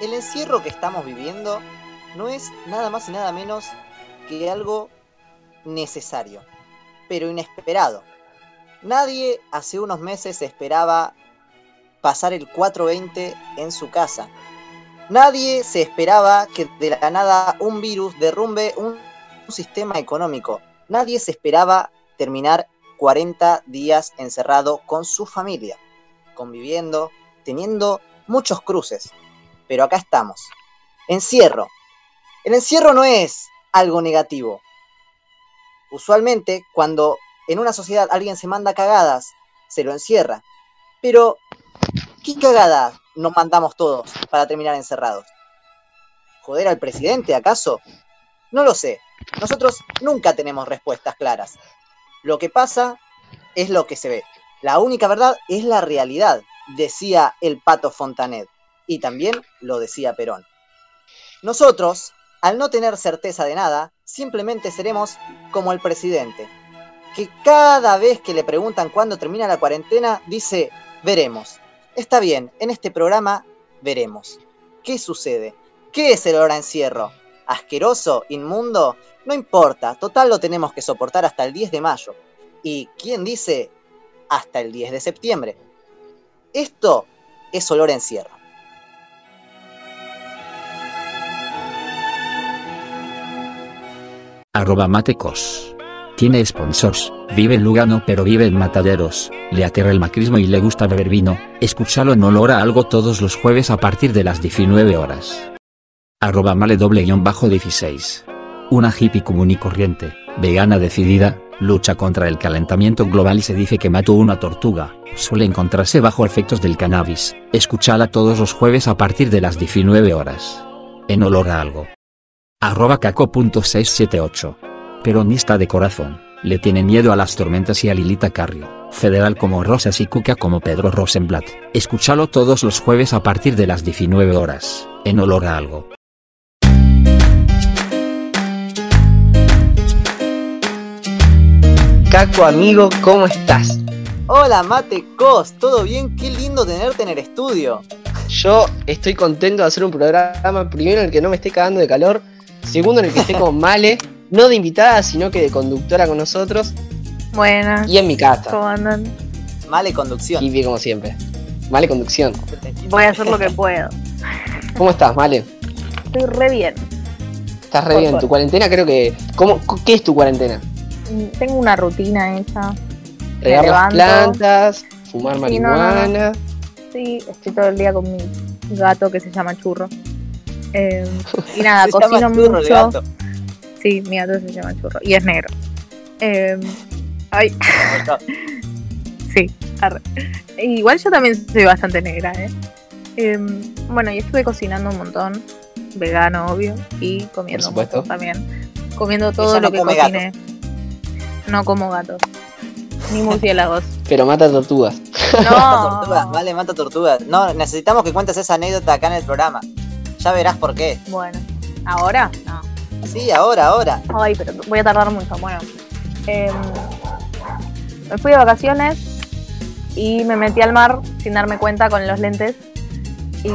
el encierro que estamos viviendo no es nada más y nada menos que algo necesario, pero inesperado. Nadie hace unos meses esperaba pasar el 420 en su casa. Nadie se esperaba que de la nada un virus derrumbe un, sistema económico. Nadie se esperaba terminar 40 días encerrado con su familia, conviviendo, teniendo muchos cruces. Pero acá estamos. Encierro. El encierro no es algo negativo. Usualmente, cuando en una sociedad alguien se manda cagadas, se lo encierra. Pero, ¿qué cagada nos mandamos todos para terminar encerrados? ¿Joder al presidente, acaso? No lo sé. Nosotros nunca tenemos respuestas claras. Lo que pasa es lo que se ve. La única verdad es la realidad, decía el pato Fontanet. Y también lo decía Perón. Nosotros, al no tener certeza de nada, simplemente seremos como el presidente, que cada vez que le preguntan cuándo termina la cuarentena, dice, veremos. Está bien, en este programa veremos. ¿Qué sucede? ¿Qué es el hora encierro? ¿Asqueroso? ¿Inmundo? No importa, total lo tenemos que soportar hasta el 10 de mayo. ¿Y quién dice hasta el 10 de septiembre? Esto es olor a encierro. Arroba matecos. Tiene sponsors, vive en Lugano pero vive en Mataderos, le aterra el macrismo y le gusta beber vino, escúchalo en olor a algo todos los jueves a partir de las 19 horas. Arroba male doble guion bajo 16. Una hippie común y corriente, vegana decidida, lucha contra el calentamiento global y se dice que mató una tortuga, suele encontrarse bajo efectos del cannabis, escúchala todos los jueves a partir de las 19 horas. En olor a algo. Arroba caco.678 peronista de corazón, le tiene miedo a las tormentas y a Lilita Carrio, federal como Rosas y Cuca como Pedro Rosenblatt. Escúchalo todos los jueves a partir de las 19 horas, en olor a algo. Caco amigo, ¿cómo estás? Hola Mate Cos, ¿todo bien? Qué lindo tenerte en el estudio. Yo estoy contento de hacer un programa, primero en el que no me esté cagando de calor, segundo en el que esté con Male no de invitada, sino que de conductora con nosotros. Buenas. Y en mi casa. ¿Cómo andan? Male conducción. Y bien como siempre. Male conducción. Voy a hacer lo que puedo. ¿Cómo estás, Male? Estoy re bien. Estás re bien. Tu cuarentena creo que... ¿Cómo, ¿Qué es tu cuarentena? Mm, tengo una rutina esa. Regar las plantas, fumar marihuana. Sí, estoy todo el día con mi gato que se llama Churro. Eh, y nada, cocino mucho. Sí, mi gato se llama Churro. Y es negro. Eh, ay. sí, Igual yo también soy bastante negra, ¿eh? Em, bueno, y estuve cocinando un montón. Vegano, obvio. Y comiendo mucho también. Comiendo todo lo que cociné. No como gatos. Ni murciélagos. Pero mata tortugas. No. tortugas, vale, mata tortugas. No, necesitamos que cuentes esa anécdota acá en el programa. Ya verás por qué. Bueno, ¿ahora? No. Sí, ahora, ahora. Ay, pero voy a tardar mucho. Bueno, em, me fui de vacaciones y me metí al mar sin darme cuenta con los lentes. Y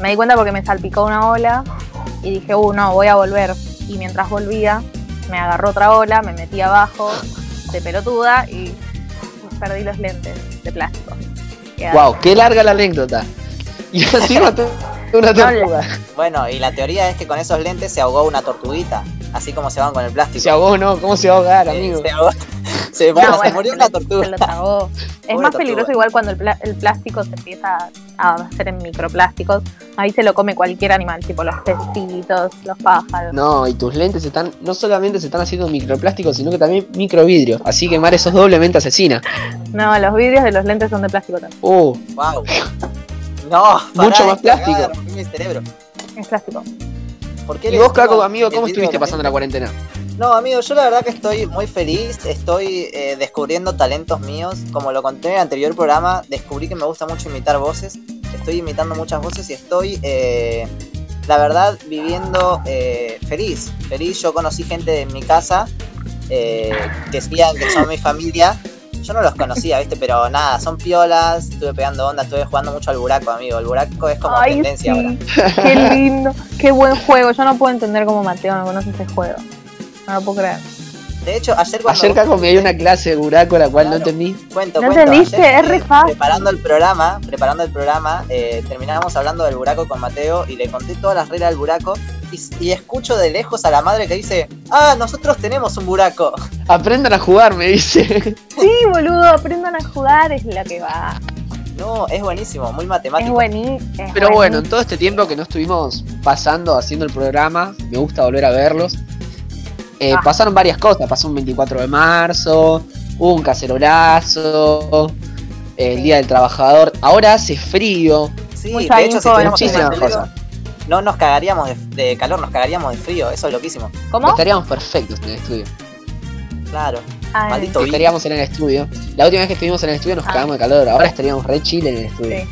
me di cuenta porque me salpicó una ola y dije, uh, no, voy a volver. Y mientras volvía, me agarró otra ola, me metí abajo de pelotuda y perdí los lentes de plástico. Wow, qué larga la anécdota. Y así una tortuga. Bueno, y la teoría es que con esos lentes se ahogó una tortuguita, así como se van con el plástico. Se ahogó, ¿no? ¿Cómo se va a ahogar, amigo? Se, ahogó. se, murió una tortuga. Se lo Es más peligroso igual cuando el, el, plástico se empieza a hacer en microplásticos. Ahí se lo come cualquier animal, tipo los pecitos, los pájaros. No, y tus lentes están, no solamente se están haciendo microplásticos, sino que también microvidrio. Así que Mar, eso es doblemente asesina. No, los vidrios de los lentes son de plástico también. Oh. Wow. No, mucho más plástico. Es plástico. ¿Y vos, Caco, amigo, cómo estuviste pasando la cuarentena? No, amigo, yo la verdad que estoy muy feliz, estoy eh, descubriendo talentos míos. Como lo conté en el anterior programa, descubrí que me gusta mucho imitar voces. Estoy imitando muchas voces y estoy, eh, la verdad, viviendo eh, feliz. Feliz, yo conocí gente en mi casa que decían que son mi familia yo no los conocía, ¿viste? Pero nada, son piolas, estuve pegando onda, estuve jugando mucho al buraco, amigo. El buraco es como Ay, tendencia sí. ahora. Qué lindo, qué buen juego. Yo no puedo entender cómo Mateo no conoce ese juego. No lo puedo creer. De hecho, ayer cuando. Ayer Caco me dio una clase de buraco la cual no entendí. Cuento, ¿No entendiste? ayer, Es re fácil. Preparando el programa, preparando el programa, eh, terminábamos hablando del buraco con Mateo y le conté todas las reglas del buraco. Y, y escucho de lejos a la madre que dice: Ah, nosotros tenemos un buraco. Aprendan a jugar, me dice. Sí, boludo, aprendan a jugar, es la que va. No, es buenísimo, muy Es matemático. buenísimo. Pero bueno, en todo este tiempo que no estuvimos pasando haciendo el programa, me gusta volver a verlos. Eh, Ah. Pasaron varias cosas, pasó un 24 de marzo, hubo un cacerolazo, el Sí. Día del Trabajador, ahora hace frío, Sí, Mucha de hecho, si muchísimas el cosas. no nos cagaríamos de, de calor, nos cagaríamos de frío, eso es loquísimo. ¿Cómo? Estaríamos perfectos en el estudio. Claro, Ay, maldito. Estaríamos en el estudio. La última vez que estuvimos en el estudio nos Ah. cagamos de calor, ahora estaríamos re chill en el estudio. Sí.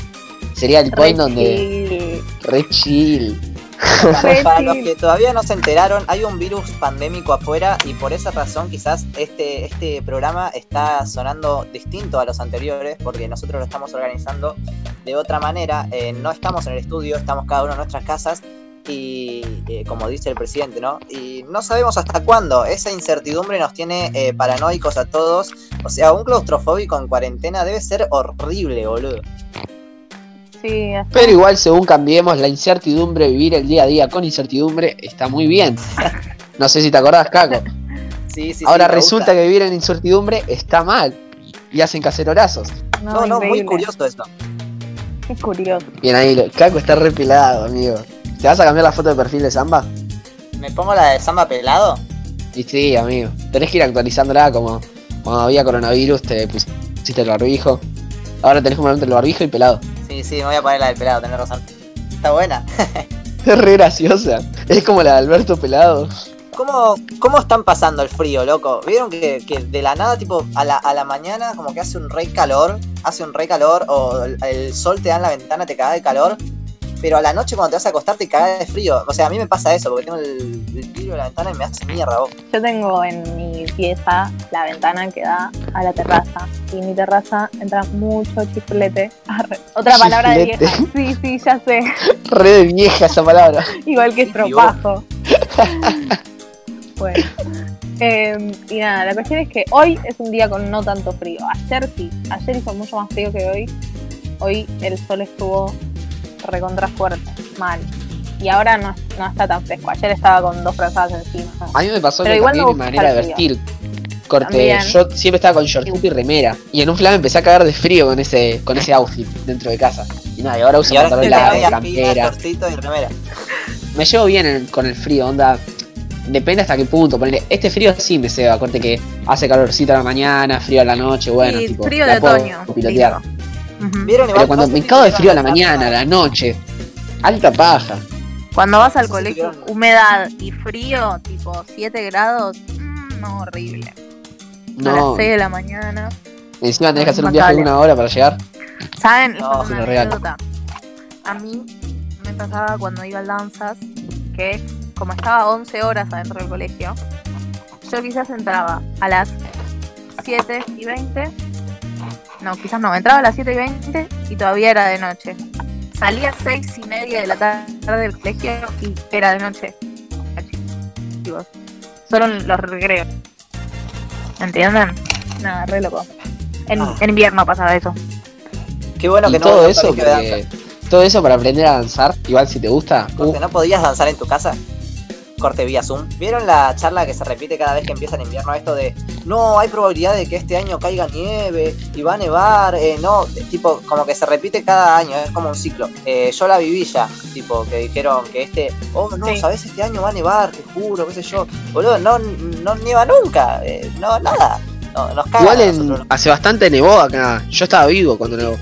Sería el Re point donde... Re chill. Para, para los que todavía no se enteraron, hay un virus pandémico afuera y por esa razón quizás este, este programa está sonando distinto a los anteriores porque nosotros lo estamos organizando de otra manera. Eh, no estamos en el estudio, estamos cada uno en nuestras casas y eh, como dice el presidente, ¿no? Y no sabemos hasta cuándo. Esa incertidumbre nos tiene eh, paranoicos a todos. O sea, un claustrofóbico en cuarentena debe ser horrible, boludo. Sí, así. Pero igual, según cambiemos, la incertidumbre, vivir el día a día con incertidumbre, está muy bien. No sé si te acordás, Caco. Sí, Ahora resulta que vivir en incertidumbre está mal. Y hacen cacerorazos. No, no, muy increíble. curioso eso. Qué curioso. Bien ahí, Caco está repelado, amigo. ¿Te vas a cambiar la foto de perfil de Samba? ¿Me pongo la de samba pelado? Y sí, amigo. Tenés que ir actualizándola como cuando había coronavirus, te pusiste el barbijo. Ahora tenés que ponerte el barbijo y pelado. Sí, sí, me voy a poner la del pelado, tenés razón. Está buena. Es re graciosa. Es como la de Alberto Pelado. ¿Cómo, ¿Cómo están pasando el frío, loco? ¿Vieron que, que de la nada, tipo, a la, a la mañana como que hace un re calor? Hace un re calor o el, el sol te da en la ventana, te caga de calor. Pero a la noche cuando te vas a acostar te caga de frío. O sea, a mí me pasa eso, porque tengo el, el vidrio de la ventana y me hace mierda vos. Yo tengo en mi pieza la ventana que da a la terraza. Y en mi terraza entra mucho chiflete. Otra palabra de vieja. Sí, sí, ya sé. Re de vieja esa palabra. Igual que estropajo. bueno. Eh, y nada, la cuestión es que hoy es un día con no tanto frío. Ayer sí. Ayer hizo mucho más frío que hoy. Hoy el sol estuvo recontra fuerte. Mal. Y ahora no, no está tan fresco. Ayer estaba con dos frazadas encima. A mí me pasó Pero que igual mi manera de vestir. Corte, También. yo siempre estaba con shortcito y remera. Y en un flan empecé a cagar de frío con ese, con ese outfit dentro de casa. Y nada, y ahora uso pantalón largo, campera. cortito y remera. Me llevo bien en- con el frío, onda. Depende hasta qué punto. Ponele, este frío sí me ceba, corte que hace calorcito a la mañana, frío a la noche, bueno, Sí, tipo, frío de otoño. pilotear. Ujú. ¿Vieron Pero cuando no me cago de frío a la mañana, a la noche, alta paja. Cuando vas al colegio, humedad y frío, tipo 7 grados, mm, no, horrible. A las No, 6 de la mañana. encima tenés que hacer un viaje de una hora para llegar. ¿Saben? No, se una anécdota. A mí me pasaba cuando iba al danzas que como estaba 11 horas adentro del colegio, yo quizás entraba a las 7 y 20. No, quizás no, entraba a las 7 y 20 y todavía era de noche. Salía a 6 y media de la tarde del colegio y era de noche. Solo los recreos. ¿Entienden? Nada, re loco. En, Ah. en invierno pasaba eso. Qué bueno y que no todo eso, porque- todo eso para aprender a danzar, igual si te gusta. uh, Corte, ¿no podías danzar en tu casa? Corte vía Zoom. ¿Vieron la charla que se repite cada vez que empieza el invierno? Esto de, no, hay probabilidad de que este año caiga nieve y va a nevar. Eh, no, tipo, como que se repite cada año, es como un ciclo. Eh, yo la viví ya, tipo, que dijeron que este, oh, no, Sí. ¿sabes? Este año va a nevar, te juro, qué sé yo. Boludo, no, no nieva nunca, eh, no, nada. No, nos cagan igual a en- nosotros. hace bastante nevó acá. Yo estaba vivo cuando nevó.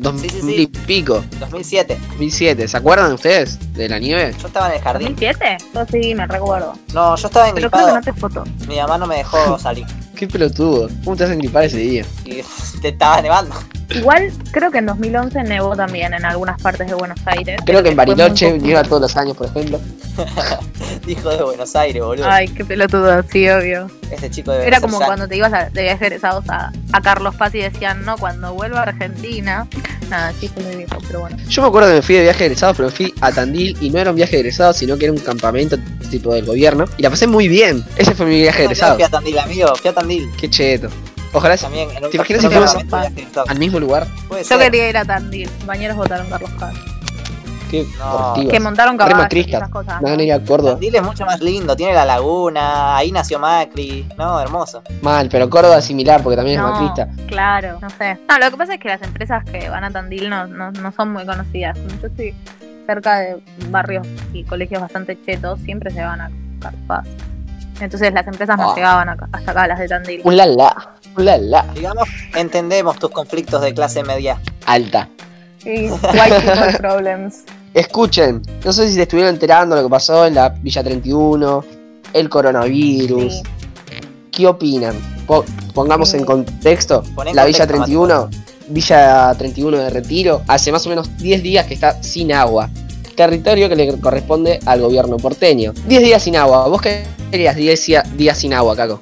Dos Sí, sí, mil sí. y pico, 2007, 2007. ¿Se acuerdan ustedes de la nieve? yo estaba en el jardín. ¿2007? Yo sí, me recuerdo. No, yo estaba Pero creo que engripado. no te foto. Mi mamá no me dejó salir. Qué pelotudo. ¿Cómo te hacen gripar ese día? Y te estaba nevando. Igual creo que en 2011 nevó también en algunas partes de Buenos Aires. Creo que en Bariloche nieva todos los años, por ejemplo. Dijo de Buenos Aires, boludo. Ay, qué pelotudo, sí, obvio. Este chico debe Era como cuando te ibas a, de viaje egresados a, a Carlos Paz y decían, no, cuando vuelva a Argentina. Nada, sí, fue muy viejo, pero bueno. Yo me acuerdo que me fui de viaje egresado, pero me fui a Tandil y no era un viaje egresado, sino que era un campamento tipo del gobierno. Y la pasé muy bien. Ese fue mi viaje egresado. Fui a Tandil, amigo, fui a Tandil. Qué cheto. Ojalá sea También, ¿Te imaginas si fuimos al mismo lugar. Yo quería ir a Tandil. Compañeros votaron Carlos Paz. Qué No. Que montaron caballos y esas cosas. ¿no? ir a Córdoba. Tandil es mucho más lindo, tiene la laguna, ahí nació Macri, no, hermoso. Mal, pero Córdoba es similar porque también es macrista. claro, no sé. No, lo que pasa es que las empresas que van a Tandil no, no, no son muy conocidas. Yo estoy cerca de barrios y colegios bastante chetos, siempre se van a Carlos Paz. Entonces las empresas no Ah. llegaban acá- hasta acá, las de Tandil. Ulala, ulala. Digamos, entendemos tus conflictos de clase media. Alta. Sí, white people problems. Escuchen, no sé si se estuvieron enterando de lo que pasó en la Villa 31, el coronavirus. Sí. ¿Qué opinan? Po- pongamos Sí. en contexto. La Villa contexto, 31, Villa 31 de Retiro, hace más o menos 10 días que está sin agua. Territorio que le corresponde al gobierno porteño. 10 días sin agua. ¿Vos qué querías 10 día- días sin agua, Caco?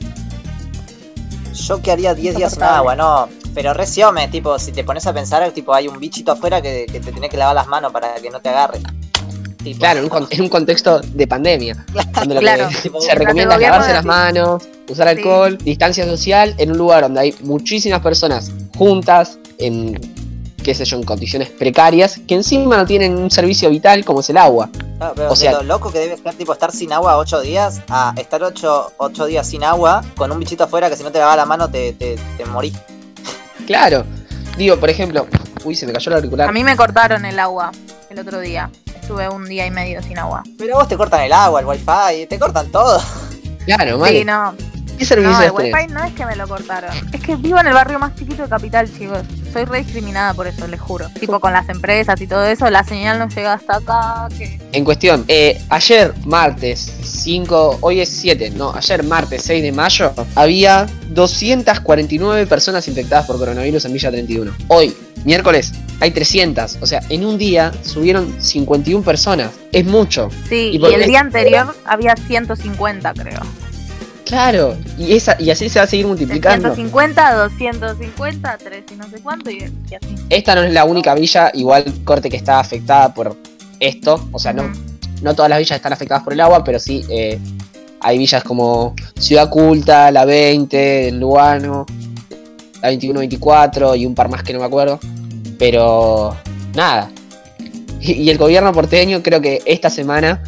Yo que haría 10 días sin agua, no. Pero reciome, tipo, si te pones a pensar, tipo, hay un bichito afuera que, que te tiene que lavar las manos para que no te agarre. Tipo, Claro, en un, con- en un contexto de pandemia. donde lo que Claro. se recomienda es lavarse las manos, usar Sí. alcohol, distancia social, en un lugar donde hay muchísimas personas juntas, en qué sé yo, en condiciones precarias, que encima no tienen un servicio vital como es el agua. Claro, pero o sea- lo loco que debe estar, tipo, estar sin agua 8 días, a estar 8, ocho días sin agua, con un bichito afuera que si no te lava la mano te, te, te morís. Claro. Digo, por ejemplo, uy, se me cayó el auricular. A mí me cortaron el agua el otro día. Estuve un día y medio sin agua. Pero vos te cortan el agua, el wifi, te cortan todo. Claro, vale. Sí, no. ¿Qué servicio No, el tenés? wifi no es que me lo cortaron. Es que vivo en el barrio más chiquito de Capital, chicos. Soy re discriminada por eso, les juro. Tipo con las empresas y todo eso, la señal no llega hasta acá. En cuestión, eh, ayer martes 5, hoy es 7, no, ayer martes 6 de mayo, había 249 personas infectadas por coronavirus en Villa 31. Hoy, miércoles, hay 300. O sea, en un día subieron 51 personas. Es mucho. Sí, ¿Y el día anterior había 150, creo. Claro, y, esa, y así se va a seguir multiplicando. 150, 250, 3 y no sé cuánto, y, y así. Esta no es la única villa, igual corte que está afectada por esto. O sea, no, no todas las villas están afectadas por el agua, pero sí eh, hay villas como Ciudad Culta, la 20, el Lugano, la 21-24 y un par más que no me acuerdo. Pero nada. Y, y el gobierno porteño creo que esta semana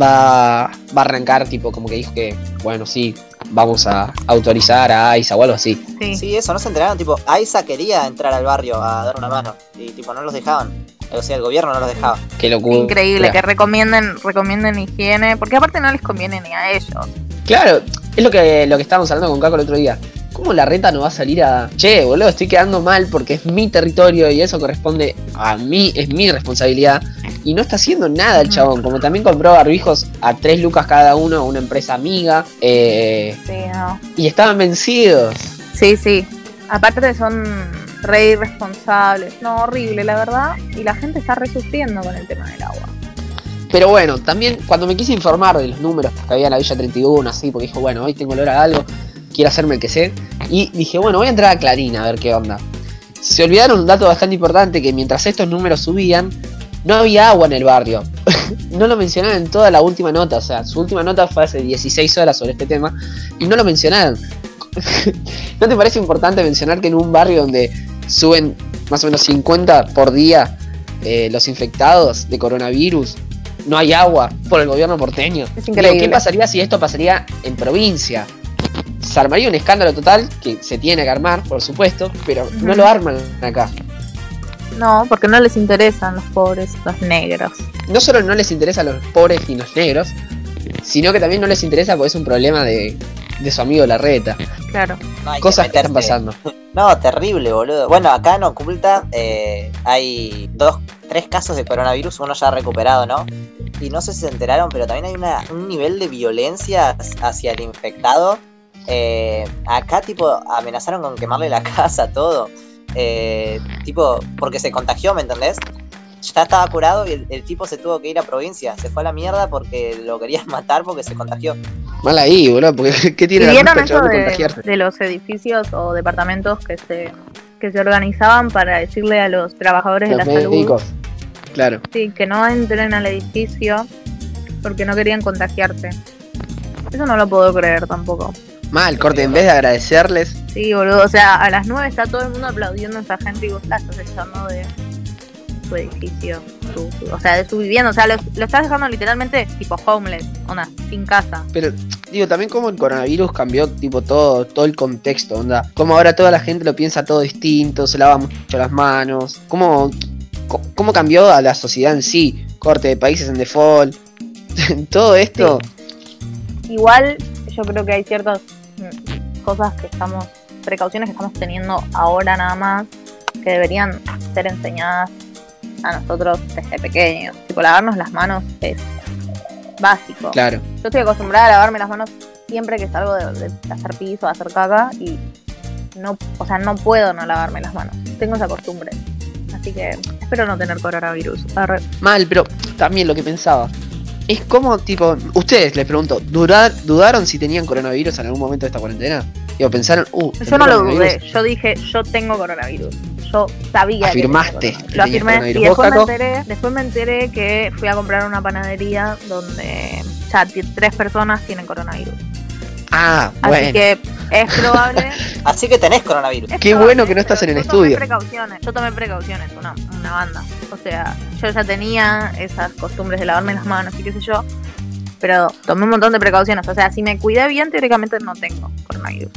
va, va a arrancar, tipo, como que dijo que, bueno, sí, vamos a autorizar a AISA o algo así. Sí. Sí, eso, no se enteraron, tipo, Aiza quería entrar al barrio a dar una mano. Y tipo, no los dejaban. O sea, el gobierno no los dejaba. Qué locura. Increíble, que recomienden, recomienden higiene, porque aparte no les conviene ni a ellos. Claro, es lo que, lo que estábamos hablando con Caco el otro día. ¿Cómo la reta no va a salir a... Che, boludo, estoy quedando mal porque es mi territorio y eso corresponde a mí, es mi responsabilidad. Y no está haciendo nada el Ujú. chabón. Como también compró barbijos a 3 lucas cada uno a una empresa amiga. eh, Sí, no. y estaban vencidos. Sí, sí. Aparte son re irresponsables. No, horrible, la verdad. Y la gente está re sufriendo con el tema del agua. Pero bueno, también cuando me quise informar de los números que había en la Villa 31, así, porque dije, bueno, hoy tengo olor a algo, quiero hacerme el que sé. Y dije, bueno, voy a entrar a Clarín a ver qué onda. Se olvidaron un dato bastante importante, que mientras estos números subían, no había agua en el barrio. no lo mencionaron en toda la última nota, o sea, su última nota fue hace 16 horas sobre este tema, y no lo mencionaron. ¿No te parece importante mencionar que en un barrio donde suben más o menos 50 por día eh, los infectados de coronavirus, no hay agua por el gobierno porteño. Es Digo. ¿Qué pasaría si esto pasaría en provincia? Se armaría un escándalo total, que se tiene que armar, por supuesto, pero no lo arman acá. No, porque no les interesan los pobres, los negros. No solo no les interesa a los pobres y los negros, sino que también no les interesa porque es un problema de, de su amigo Larreta. Claro. No, hay Cosas que están pasando. No, terrible, boludo. Bueno, acá en Oculta eh, hay dos, tres casos de coronavirus, uno ya recuperado, ¿no? Y no sé si se enteraron, pero también hay una, un nivel de violencia hacia el infectado. Eh, acá, tipo, amenazaron con quemarle la casa, todo. eh, tipo, porque se contagió, ¿me entendés? Ya estaba curado y el, tipo se tuvo que ir a provincia. Se fue a la mierda porque lo querían matar porque se contagió. Mal ahí, boludo, porque ¿qué tiene la eso de, de los edificios o departamentos que se, que se organizaban para decirle a los trabajadores de la salud claro. Sí, que no entren al edificio porque no querían contagiarse. Eso no lo puedo creer tampoco. Mal, corte, en vez de agradecerles. Sí, boludo, o sea, a las 9 está todo el mundo aplaudiendo a esa gente y vos estás echando de su edificio, o sea, de su vivienda, o sea, lo, estás dejando literalmente tipo homeless, onda, sin casa. Pero, digo, también como el coronavirus cambió tipo todo, todo el contexto, onda, como ahora toda la gente lo piensa todo distinto, se lava mucho las manos, cómo, cómo cambió a la sociedad en sí, corte de países en default, todo esto. Igual yo creo que hay ciertas mm, cosas que estamos, precauciones que estamos teniendo ahora nada más, que deberían ser enseñadas a nosotros desde pequeños. Tipo, lavarnos las manos es básico. Claro. Yo estoy acostumbrada a lavarme las manos siempre que salgo de, de hacer piso, de hacer caca y no, o sea, no puedo no lavarme las manos. Tengo esa costumbre. Así que espero no tener coronavirus. Mal, pero también lo que pensaba es como, tipo, ustedes les pregunto, ¿dudaron si tenían coronavirus en algún momento de esta cuarentena? Digo, pensaron, uh. Yo no lo dudé, yo dije, yo tengo coronavirus. Yo sabía. Afirmaste. Que lo afirmé y después me, enteré, después me enteré que fui a comprar una panadería donde ya tres personas tienen coronavirus. Ah, bueno. Así que es probable. Así que tenés coronavirus. Qué bueno que no estás en el estudio. Precauciones, yo tomé precauciones, una, una banda. O sea, yo ya tenía esas costumbres de lavarme las manos y qué sé yo. Pero tomé un montón de precauciones. O sea, si me cuidé bien, teóricamente no tengo coronavirus.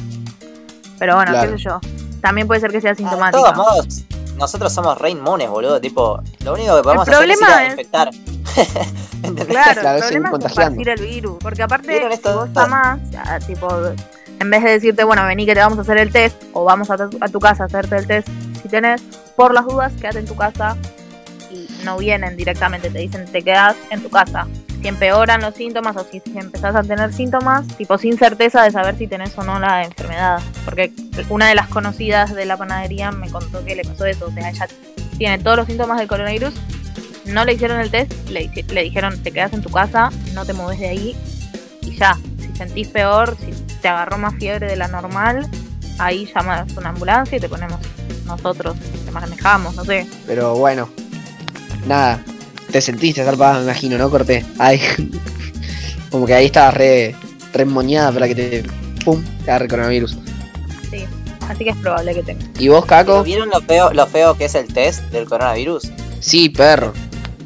Pero bueno, qué sé yo. También puede ser que sea sintomático. de todos modos, nosotros somos re inmunes, boludo. Tipo, lo único que podemos hacer es, infectar. claro, el problema es compartir el virus. Porque aparte, si vos más, tipo, en vez de decirte, bueno, vení que te vamos a hacer el test, o vamos a, tu casa a hacerte el test, si tenés, por las dudas, quédate en tu casa y no vienen directamente, te dicen te quedas en tu casa. Si empeoran los síntomas o si, empezás a tener síntomas, tipo sin certeza de saber si tenés o no la enfermedad. Porque una de las conocidas de la panadería me contó que le pasó eso, o sea, ella tiene todos los síntomas del coronavirus, no le hicieron el test, le, dijeron te quedas en tu casa, no te mueves de ahí y ya. Si sentís peor, si te agarró más fiebre de la normal, ahí llamas una ambulancia y te ponemos nosotros, te manejamos, no sé. Pero bueno, nada, te sentiste salvada, me imagino, ¿no? Corté. Ay, como que ahí estabas re, re para que te, pum, te agarre coronavirus. Sí, así que es probable que tenga. ¿Y vos, Caco? ¿Vieron lo feo, lo feo que es el test del coronavirus? Sí, perro.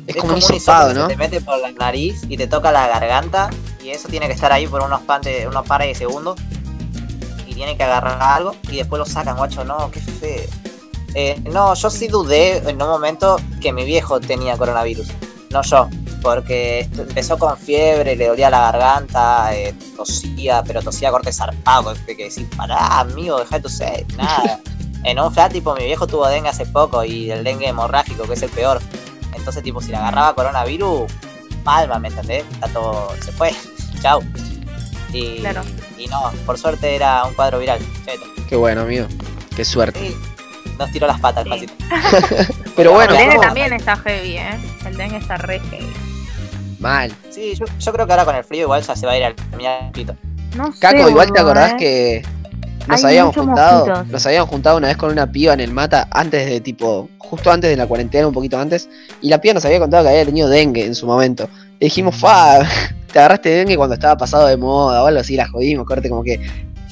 Es, como, un hisopado, ¿no? te mete por la nariz y te toca la garganta y eso tiene que estar ahí por unos, unos pares de segundos y tiene que agarrar algo y después lo sacan, guacho, no, qué feo. Eh, no, yo sí dudé en un momento que mi viejo tenía coronavirus, no yo, porque empezó con fiebre, le dolía la garganta, eh, tosía, pero tosía corte zarpado, que decir, pará, amigo, deja de toser, nada. en un flat, tipo, mi viejo tuvo dengue hace poco y el dengue hemorrágico, que es el peor. Entonces, tipo, si le agarraba coronavirus, palma, ¿me entendés? Está todo, se fue. Chau. Y, y no, por suerte era un cuadro viral. Qué bueno, amigo. Qué suerte. Nos tiró las patas fácil. Pero bueno. El dengue también está heavy, ¿eh? El dengue está re heavy. Mal. Sí, yo, creo que ahora con el frío igual ya se va a ir al pito. No sé, Caco, igual te acordás ¿eh? que nos habíamos juntado, nos habíamos juntado una vez con una piba en el mata antes de tipo, justo antes de la cuarentena, un poquito antes, y la piba nos había contado que había tenido dengue en su momento. Le dijimos, fa, te agarraste dengue cuando estaba pasado de moda o algo así, la jodimos, corte, como que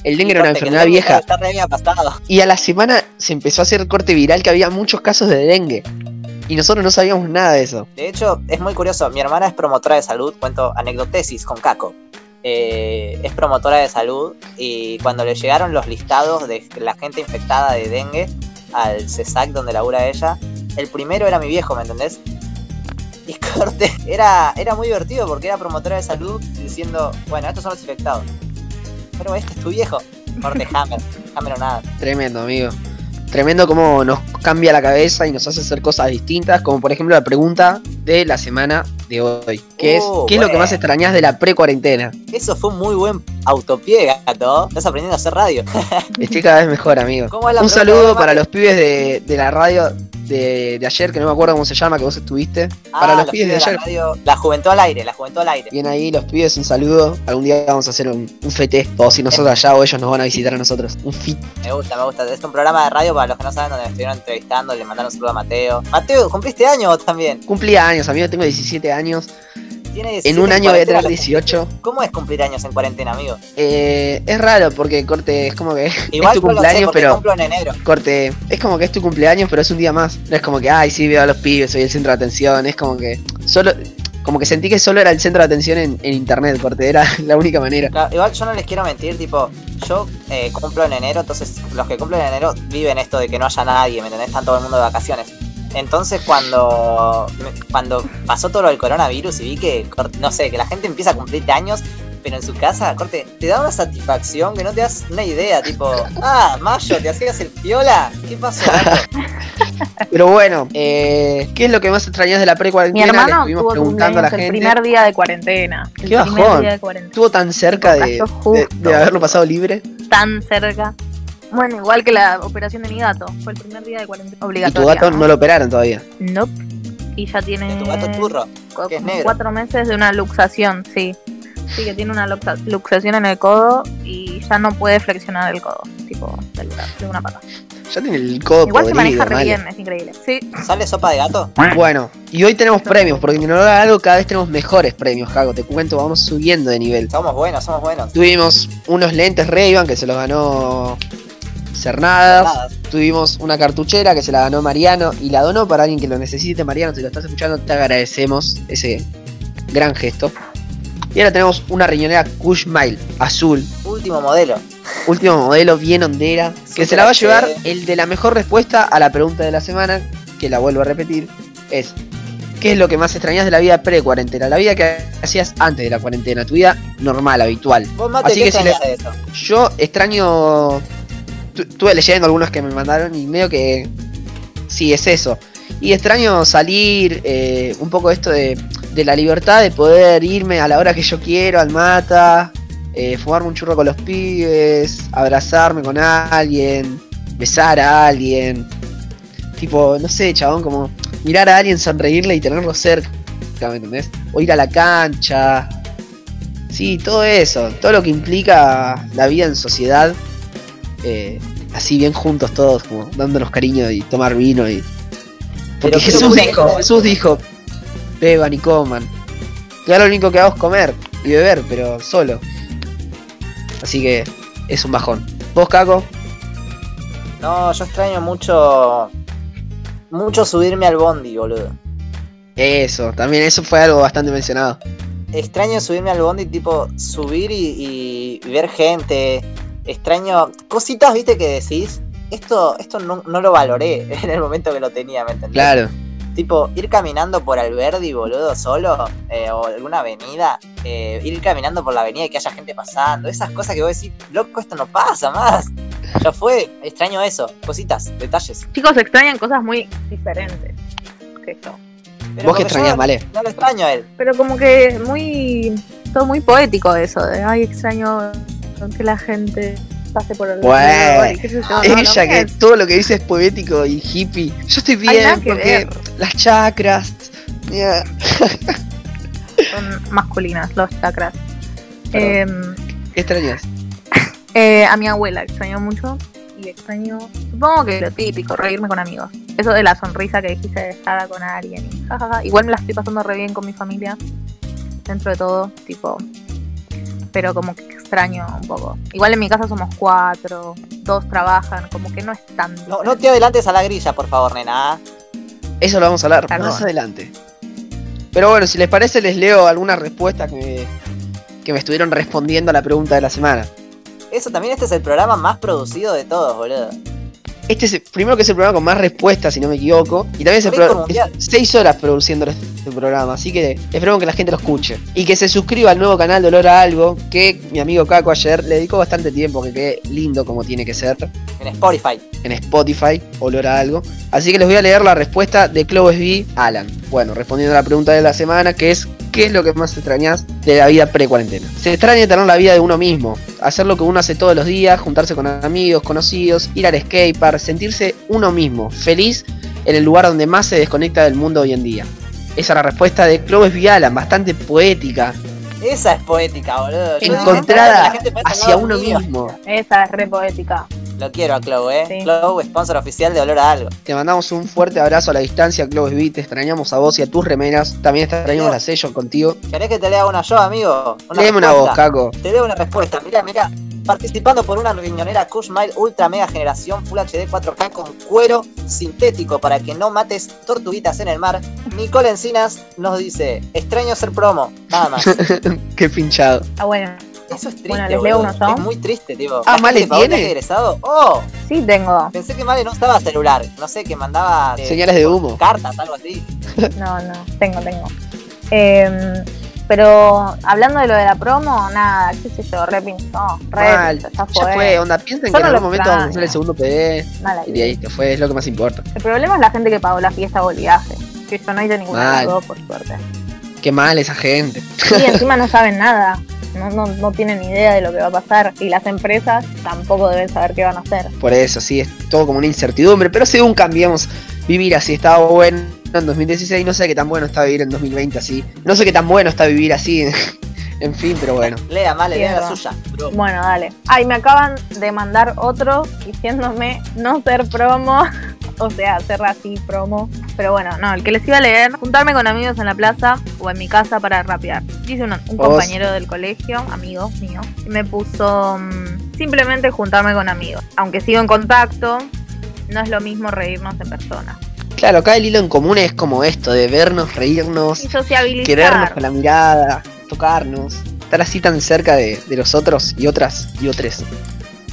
el dengue era una enfermedad vieja. Y a la semana se empezó a hacer corte viral que había muchos casos de dengue. Y nosotros no sabíamos nada de eso. De hecho, es muy curioso. Mi hermana es promotora de salud. Cuento anecdotesis con Caco. Eh, es promotora de salud y cuando le llegaron los listados de la gente infectada de dengue al CESAC donde labura ella, el primero era mi viejo, ¿me entendés? Y corte, era, era muy divertido porque era promotora de salud diciendo, bueno, estos son los infectados. Pero este es tu viejo. Corte Hammer, Hammer o nada. Tremendo, amigo. Tremendo cómo nos cambia la cabeza y nos hace hacer cosas distintas, como por ejemplo la pregunta de la semana de hoy, que es oh, ¿qué es lo que más extrañas de la pre-cuarentena? Eso fue un muy buen autopié, gato. Estás aprendiendo a hacer radio. Estoy cada vez mejor, amigo. ¿Cómo es la Un saludo para los pibes de, de la radio de, de ayer, que no me acuerdo cómo se llama, que vos estuviste. Ah, para los pibes de la ayer. radio. La juventud al aire, la juventud al aire. Bien ahí, los pibes, un saludo. Algún día vamos a hacer un, un fete. O si nosotros allá o ellos nos van a visitar a nosotros. Un fit. Me gusta, me gusta. Es un programa de radio para los que no saben donde me estuvieron entrevistando. Le mandaron un saludo a Mateo. Mateo, ¿cumpliste año vos también? Cumplía años, amigo. Tengo 17 años. Tiene 17 En un año voy a tener los- 18. ¿Cómo es cumplir años en cuarentena, amigo? Eh, es raro porque, corte, es como que Igual es tu sé cumpleaños, pero. cumplo en enero. Corte, es como que es tu cumpleaños, pero es un día más. No es como que, ay, sí, veo a los pibes, soy el centro de atención. Es como que solo. Como que sentí que solo era el centro de atención en, en internet, corte, era la única manera. Claro, igual yo no les quiero mentir, tipo, yo eh, cumplo en enero, entonces los que cumplen en enero viven esto de que no haya nadie, ¿me entendés? Están todo el mundo de vacaciones. Entonces cuando, cuando pasó todo lo del coronavirus y vi que, no sé, que la gente empieza a cumplir años, pero en su casa, corte, te da una satisfacción que no te das una idea, tipo, ah, Mayo, ¿te hacías el piola? ¿Qué pasó? Pero bueno, eh, ¿qué es lo que más extrañas de la Mi pre-cuarentena? Le hermano estuvimos preguntando a la el gente. primer día de cuarentena. El Qué primer bajón. día de cuarentena. Estuvo tan cerca de, de haberlo pasado libre. Tan cerca. Bueno, igual que la operación de mi gato. Fue el primer día de cuarentena Y tu obligatoria. gato no lo operaron todavía. Nope. Y ya tiene ¿De tu gato churro? que es negro. cuatro meses de una luxación, sí. Sí, que tiene una luxa- luxación en el codo y ya no puede flexionar el codo, tipo del de una pata. Ya tiene el codo Igual se maneja re bien, es increíble. Sí, ¿Sale sopa de gato? Bueno, y hoy tenemos premios, porque en honor a algo cada vez tenemos mejores premios, Jaco. Te cuento, vamos subiendo de nivel. Somos buenos, somos buenos. Tuvimos unos lentes ray que se los ganó Cernadas. Nada. Tuvimos una cartuchera que se la ganó Mariano y la donó para alguien que lo necesite. Mariano, si lo estás escuchando, te agradecemos ese gran gesto. Y ahora tenemos una riñonera Kush Mile azul, Último modelo. último modelo, bien hondera, que se la va a llevar el de la mejor respuesta a la pregunta de la semana, que la vuelvo a repetir, es ¿qué es lo que más extrañas de la vida pre-cuarentena? La vida que hacías antes de la cuarentena, tu vida normal, habitual. Vos, Mate, Así ¿qué que si de eso? Yo extraño. Tu- Estuve leyendo algunos que me mandaron y medio que. Sí, es eso. Y extraño salir, eh, un poco esto de, de la libertad de poder irme a la hora que yo quiero al mata, eh, fumarme un churro con los pibes, abrazarme con alguien, besar a alguien. Tipo, no sé, chabón, como mirar a alguien, sonreírle y tenerlo cerca, ¿me entendés? O ir a la cancha, Sí, todo eso, todo lo que implica la vida en sociedad, eh, así bien juntos todos, como dándonos cariño y tomar vino y... Porque Jesús dijo, Jesús dijo, beban y coman. Y ahora lo único que hago es comer y beber, pero solo. Así que es un bajón. ¿Vos, Caco? No, yo extraño mucho. Mucho subirme al bondi, boludo. Eso, también eso fue algo bastante mencionado. Extraño subirme al bondi, tipo, subir y, y ver gente. Extraño cositas, viste, que decís. Esto, esto no, no lo valoré en el momento que lo tenía, ¿me entendés? Claro, Tipo, ir caminando por Alberdi, boludo, solo, eh, o alguna avenida, eh, ir caminando por la avenida y que haya gente pasando, esas cosas que vos decís, loco, esto no pasa más. Ya fue, extraño eso, cositas, detalles. chicos extrañan cosas muy diferentes que esto. Pero vos que no- Vale. No lo extraño a él. Pero como que es muy. Todo muy poético eso, de ay, extraño que la gente pase por el Bueno, y yo, no, Ella no, que es- todo lo que dice es poético y hippie. Yo estoy bien que porque las chakras. yeah. son masculinas los chakras. Eh, ¿Qué extrañas? eh, a mi abuela extraño mucho y extraño, supongo que lo típico, reírme con amigos. Eso de la sonrisa que dijiste de estar con alguien y jajaja. Igual me la estoy pasando re bien con mi familia, dentro de todo, tipo. Pero como que extraño un poco. Igual en mi casa somos cuatro, dos trabajan, como que no es tan. No, no te adelantes a la grilla, por favor, nena. Eso lo vamos a hablar Perdón. más adelante. Pero bueno, si les parece, les leo algunas respuestas que me, que me estuvieron respondiendo a la pregunta de la semana. Eso también, este es el programa más producido de todos, boludo. Este es el- primero que es el programa con más respuestas, si no me equivoco. Y también es, el seis horas produciendo este programa. Así que esperemos que la gente lo escuche. Y que se suscriba al nuevo canal de Olor a Algo. Que mi amigo Caco ayer le dedicó bastante tiempo. Que quede lindo como tiene que ser. En Spotify. En Spotify, Olor a Algo. Así que les voy a leer la respuesta de Clovis B. Alan. Bueno, respondiendo a la pregunta de la semana. Que es: ¿qué es lo que más extrañas de la vida pre-cuarentena? Se extraña tener la vida de uno mismo, hacer lo que uno hace todos los días, juntarse con amigos, conocidos, ir al skatepark, sentirse uno mismo, feliz en el lugar donde más se desconecta del mundo hoy en día. Esa es la respuesta de Clovis Vialan, bastante poética, Esa es poética, boludo. Yo encontrada la gente hacia uno mío. mismo. Esa es re poética. Lo quiero a Clow, eh. Sí. Clow, sponsor oficial de Olor a Algo. Te mandamos un fuerte abrazo a la distancia, Clovis V, te extrañamos a vos y a tus remeras, también extrañamos la sello contigo. ¿Querés que te lea una yo, amigo? Léeme una voz. Caco. Te leo una respuesta. Mira, mira. Participando por una riñonera Kushmile Ultra Mega Generación Full HD 4K con cuero sintético para que no mates tortuguitas en el mar, Nicole Encinas nos dice: Extraño ser promo, nada más. Qué pinchado. Ah, bueno, Eso es triste. Bueno, ¿les leo boludo. uno yo? Es muy triste, tío. Ah, ¿Male tiene? egresado. ¡Oh! sí tengo. Pensé que Male no usaba celular. No sé, que mandaba. eh, Señales de humo. Cartas, algo así. No, no, tengo, tengo. Em, pero hablando de lo de la promo, nada, qué sé yo, re pinchó, re Mal. pinchó, Ya fue, onda, piensen Yo que en algún momento vamos a hacer el segundo PD Mala y de ahí te fue, es lo que más importa. El problema es la gente que pagó la fiesta o el viaje. Que yo no hice ninguna de Mal. las dos, por suerte. Qué mal esa gente. Y encima no saben nada. No, no, no tienen ni idea de lo que va a pasar. Y las empresas tampoco deben saber qué van a hacer. Por eso, sí, es todo como una incertidumbre. Pero según cambiamos, vivir así estaba bueno en 2016. No sé qué tan bueno está vivir en 2020 así. No sé qué tan bueno está vivir así. en fin, pero bueno. Lea, Male, lea la suya. bro. Bueno, dale. Ay, me acaban de mandar otro diciéndome no ser promo. O sea, hacer así promo. Pero bueno, no, el que les iba a leer, juntarme con amigos en la plaza o en mi casa para rapear. Dice un, un compañero del colegio, amigo mío, y me puso mm, simplemente juntarme con amigos. Aunque sigo en contacto, no es lo mismo reírnos en persona. Claro, acá el hilo en común es como esto, de vernos, reírnos, Y sociabilizar. querernos con la mirada, tocarnos, estar así tan cerca de, de los otros y otras y otros.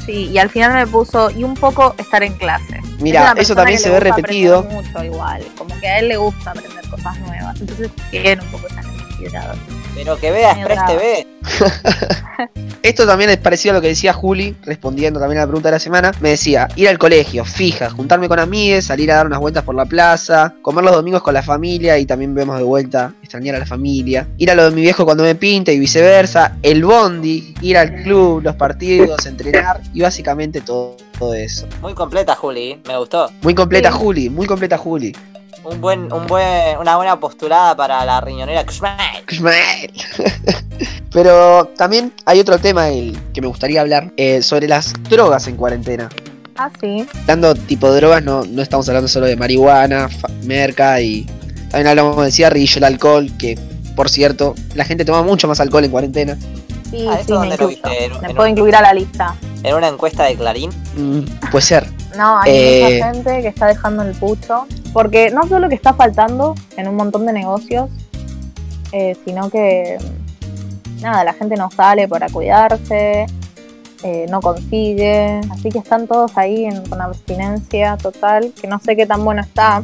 Sí, y al final me puso, y un poco estar en clase. Mira, Es eso también se ve repetido. mucho igual, como que a él le gusta aprender cosas nuevas, entonces tiene un poco esa necesidad. Pero que vea Medio Express bravo. TV. Esto también es parecido a lo que decía Juli, respondiendo también a la pregunta de la semana. Me decía, ir al colegio, fija, juntarme con amigues, salir a dar unas vueltas por la plaza, comer los domingos con la familia y también vemos de vuelta extrañar a la familia. Ir a lo de mi viejo cuando me pinta y viceversa. El bondi, ir al club, los partidos, entrenar y básicamente todo, todo eso. Muy completa, Juli. Me gustó. Muy completa Sí. Juli, muy completa Juli. Un buen, un buen, una buena postulada para la riñonera. Kushmael. Pero también hay otro tema del que me gustaría hablar eh, sobre las drogas en cuarentena. Ah, sí. Hablando tipo de drogas, no, no estamos hablando solo de marihuana, merca y también hablamos del cigarrillo, el alcohol, que por cierto, la gente toma mucho más alcohol en cuarentena. Sí, Ah, ¿eso sí, me lo viste? En- Me en puedo un- incluir a la lista. En una encuesta de Clarín. Mm, puede ser. No, hay Eh. mucha gente que está dejando el pucho. Porque no solo que está faltando en un montón de negocios, eh, sino que nada, la gente no sale para cuidarse, eh, no consigue. Así que están todos ahí en, con abstinencia total, que no sé qué tan bueno está.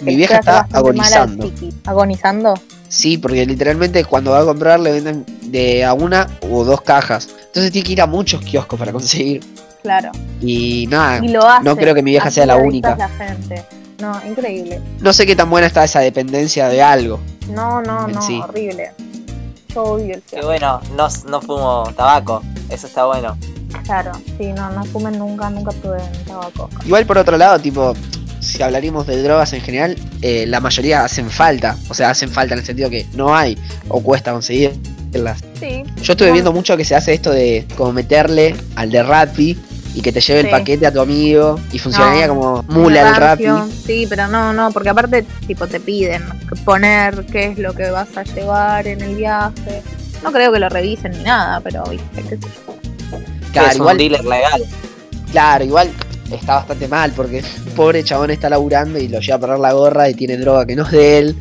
Mi vieja está agonizando. ¿Agonizando? Sí, porque literalmente cuando va a comprar le venden de a una o dos cajas. Entonces tiene que ir a muchos kioscos para conseguir. Claro. Y nada, Y lo hace. no creo que mi vieja sea la única. La gente. No, increíble. no sé qué tan buena está esa dependencia de algo. No, no, no, sí. horrible. Yo odio el Qué cigarro. bueno, no, no fumo tabaco. Eso está bueno. Claro, sí, no, no fumen nunca, nunca prueben tabaco. Igual por otro lado, tipo, si hablaríamos de drogas en general, eh, la mayoría hacen falta. O sea, hacen falta en el sentido que no hay o cuesta conseguirlas. Sí. Yo estuve Bueno. viendo mucho que se hace esto de como meterle al de Rappi y que te lleve el paquete a tu amigo y funcionaría No, como mule al Rappi. Sí, pero no, no, porque aparte, tipo, te piden poner qué es lo que vas a llevar en el viaje. No creo que lo revisen ni nada, pero viste, qué sé yo. Claro, es igual, un dealer legal. claro, igual está bastante mal porque el pobre chabón está laburando y lo lleva a poner la gorra y tiene droga que no es de él.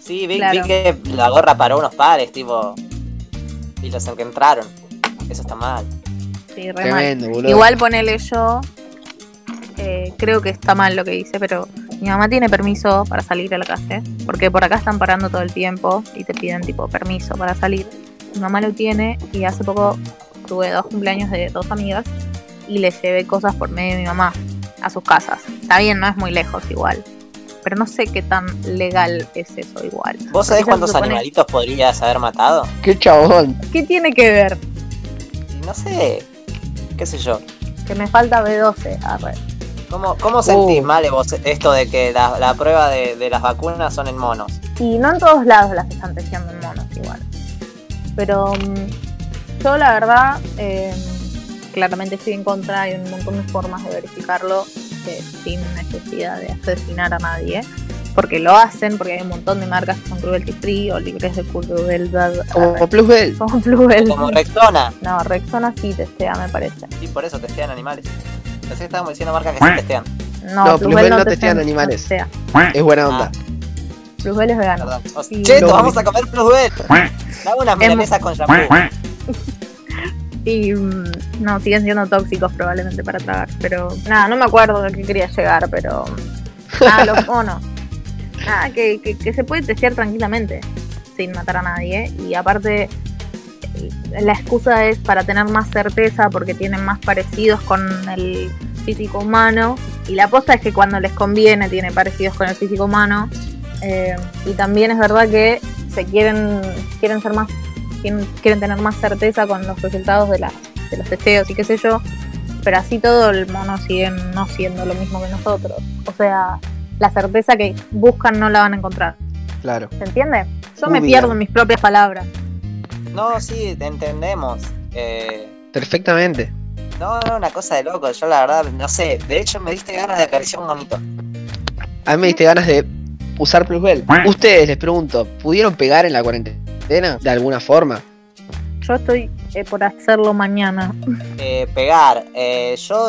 Sí, vi, Claro. vi que la gorra paró unos pares, tipo. Y los encontraron. Eso está mal. Sí, re mal. Tremendo, boludo. Igual ponele yo, eh, creo que está mal lo que dice, pero mi mamá tiene permiso para salir a la calle, porque por acá están parando todo el tiempo y te piden tipo permiso para salir. Mi mamá lo tiene y hace poco tuve dos cumpleaños de dos amigas y les llevé cosas por medio de mi mamá a sus casas. Está bien, no es muy lejos igual. pero no sé qué tan legal es eso igual. ¿Vos sabés cuántos animalitos podrías haber matado? ¡Qué chabón! ¿Qué tiene que ver? No sé, qué sé yo. Que me falta B12, arre. ¿Cómo, cómo sentís, uh. Male, vos esto de que la, prueba de, las vacunas son en monos? Y no en todos lados las están testeando en monos igual. Pero mm, yo la verdad, em, claramente estoy en contra, hay un montón de formas de verificarlo sin necesidad de asesinar a nadie. Porque lo hacen, porque hay un montón de marcas que son cruelty free o libres de crueldad. Como Plusbel. Como Plusbel. Como Rexona. No, Rexona sí testea, me parece. Sí, por eso testean animales. Pensé que estábamos diciendo marcas que sí testean. No, no Plusbel, no testean animales. Es buena onda. Ah. Plusbel es vegano. Cheto, vamos a comer Plusbel. Dame unas milanesas con shampoo. Y mm, no, siguen siendo tóxicos probablemente para tragar. Pero nada, no me acuerdo de qué quería llegar, pero. Nada, los monos. Nada, que, que, se puede testear tranquilamente sin matar a nadie. Y aparte, la excusa es para tener más certeza porque tienen más parecidos con el físico humano. Y la aposta es que cuando les conviene tiene parecidos con el físico humano. Eh, y también es verdad que se quieren, quieren ser más tener más certeza con los resultados de, de los testeos y qué sé yo, pero así todo el mono sigue no siendo lo mismo que nosotros. O sea, la certeza que buscan no la van a encontrar. Claro. ¿Se entiende? Yo me pierdo en mis propias palabras. No, sí, te entendemos. Eh... Perfectamente. No, no, una cosa de loco. Yo la verdad, no sé. De hecho, me diste ganas de acariciar un monito. A mí me diste ganas de usar Plusbel. Ustedes, les pregunto, ¿pudieron pegar en la cuarentena? de alguna forma? Yo estoy eh, por hacerlo mañana. Eh, pegar. Eh, yo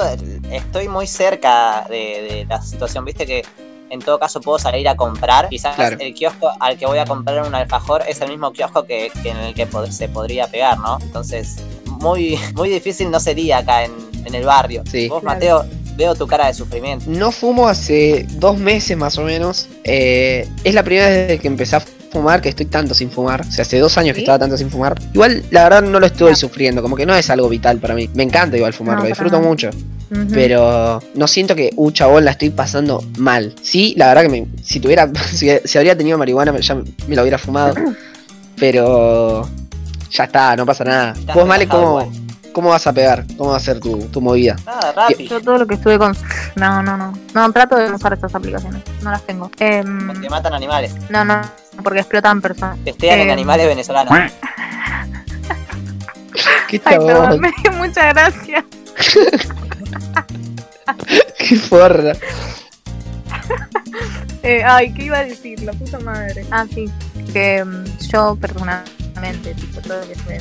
estoy muy cerca de, la situación, viste que en todo caso puedo salir a comprar. Quizás el kiosco al que voy a comprar un alfajor es el mismo kiosco que, en el que se podría pegar, ¿no? Entonces, muy, muy difícil no sería acá en, el barrio. Sí. Vos, Mateo, veo tu cara de sufrimiento. No fumo hace dos meses más o menos. es la primera vez que empecé a fumar que estoy tanto sin fumar. O sea, hace dos años que estaba tanto sin fumar. Igual, la verdad, no lo estoy sufriendo. Como que no es algo vital para mí. Me encanta igual fumar, lo disfruto mucho. Pero no siento que, uh, chabón, la estoy pasando mal. Sí, la verdad que me, si tuviera, si, habría tenido marihuana, ya me la hubiera fumado. Pero ya está, no pasa nada. Vos, Male, ¿cómo, ¿Cómo vas a pegar? ¿Cómo va a ser tu, tu movida? Nada, rápido. Yo todo lo que estuve con... No, no, no. No, trato de usar estas aplicaciones. No las tengo. Eh, porque matan animales. No, no. Porque explotan personas. Testean en em, animales venezolanos. ¿Qué Ay, perdón, me dio mucha gracia. Qué forra. eh, ay, ¿qué iba a decir? La puta madre. Ah, sí. Que um, yo personalmente, tipo, todo lo que se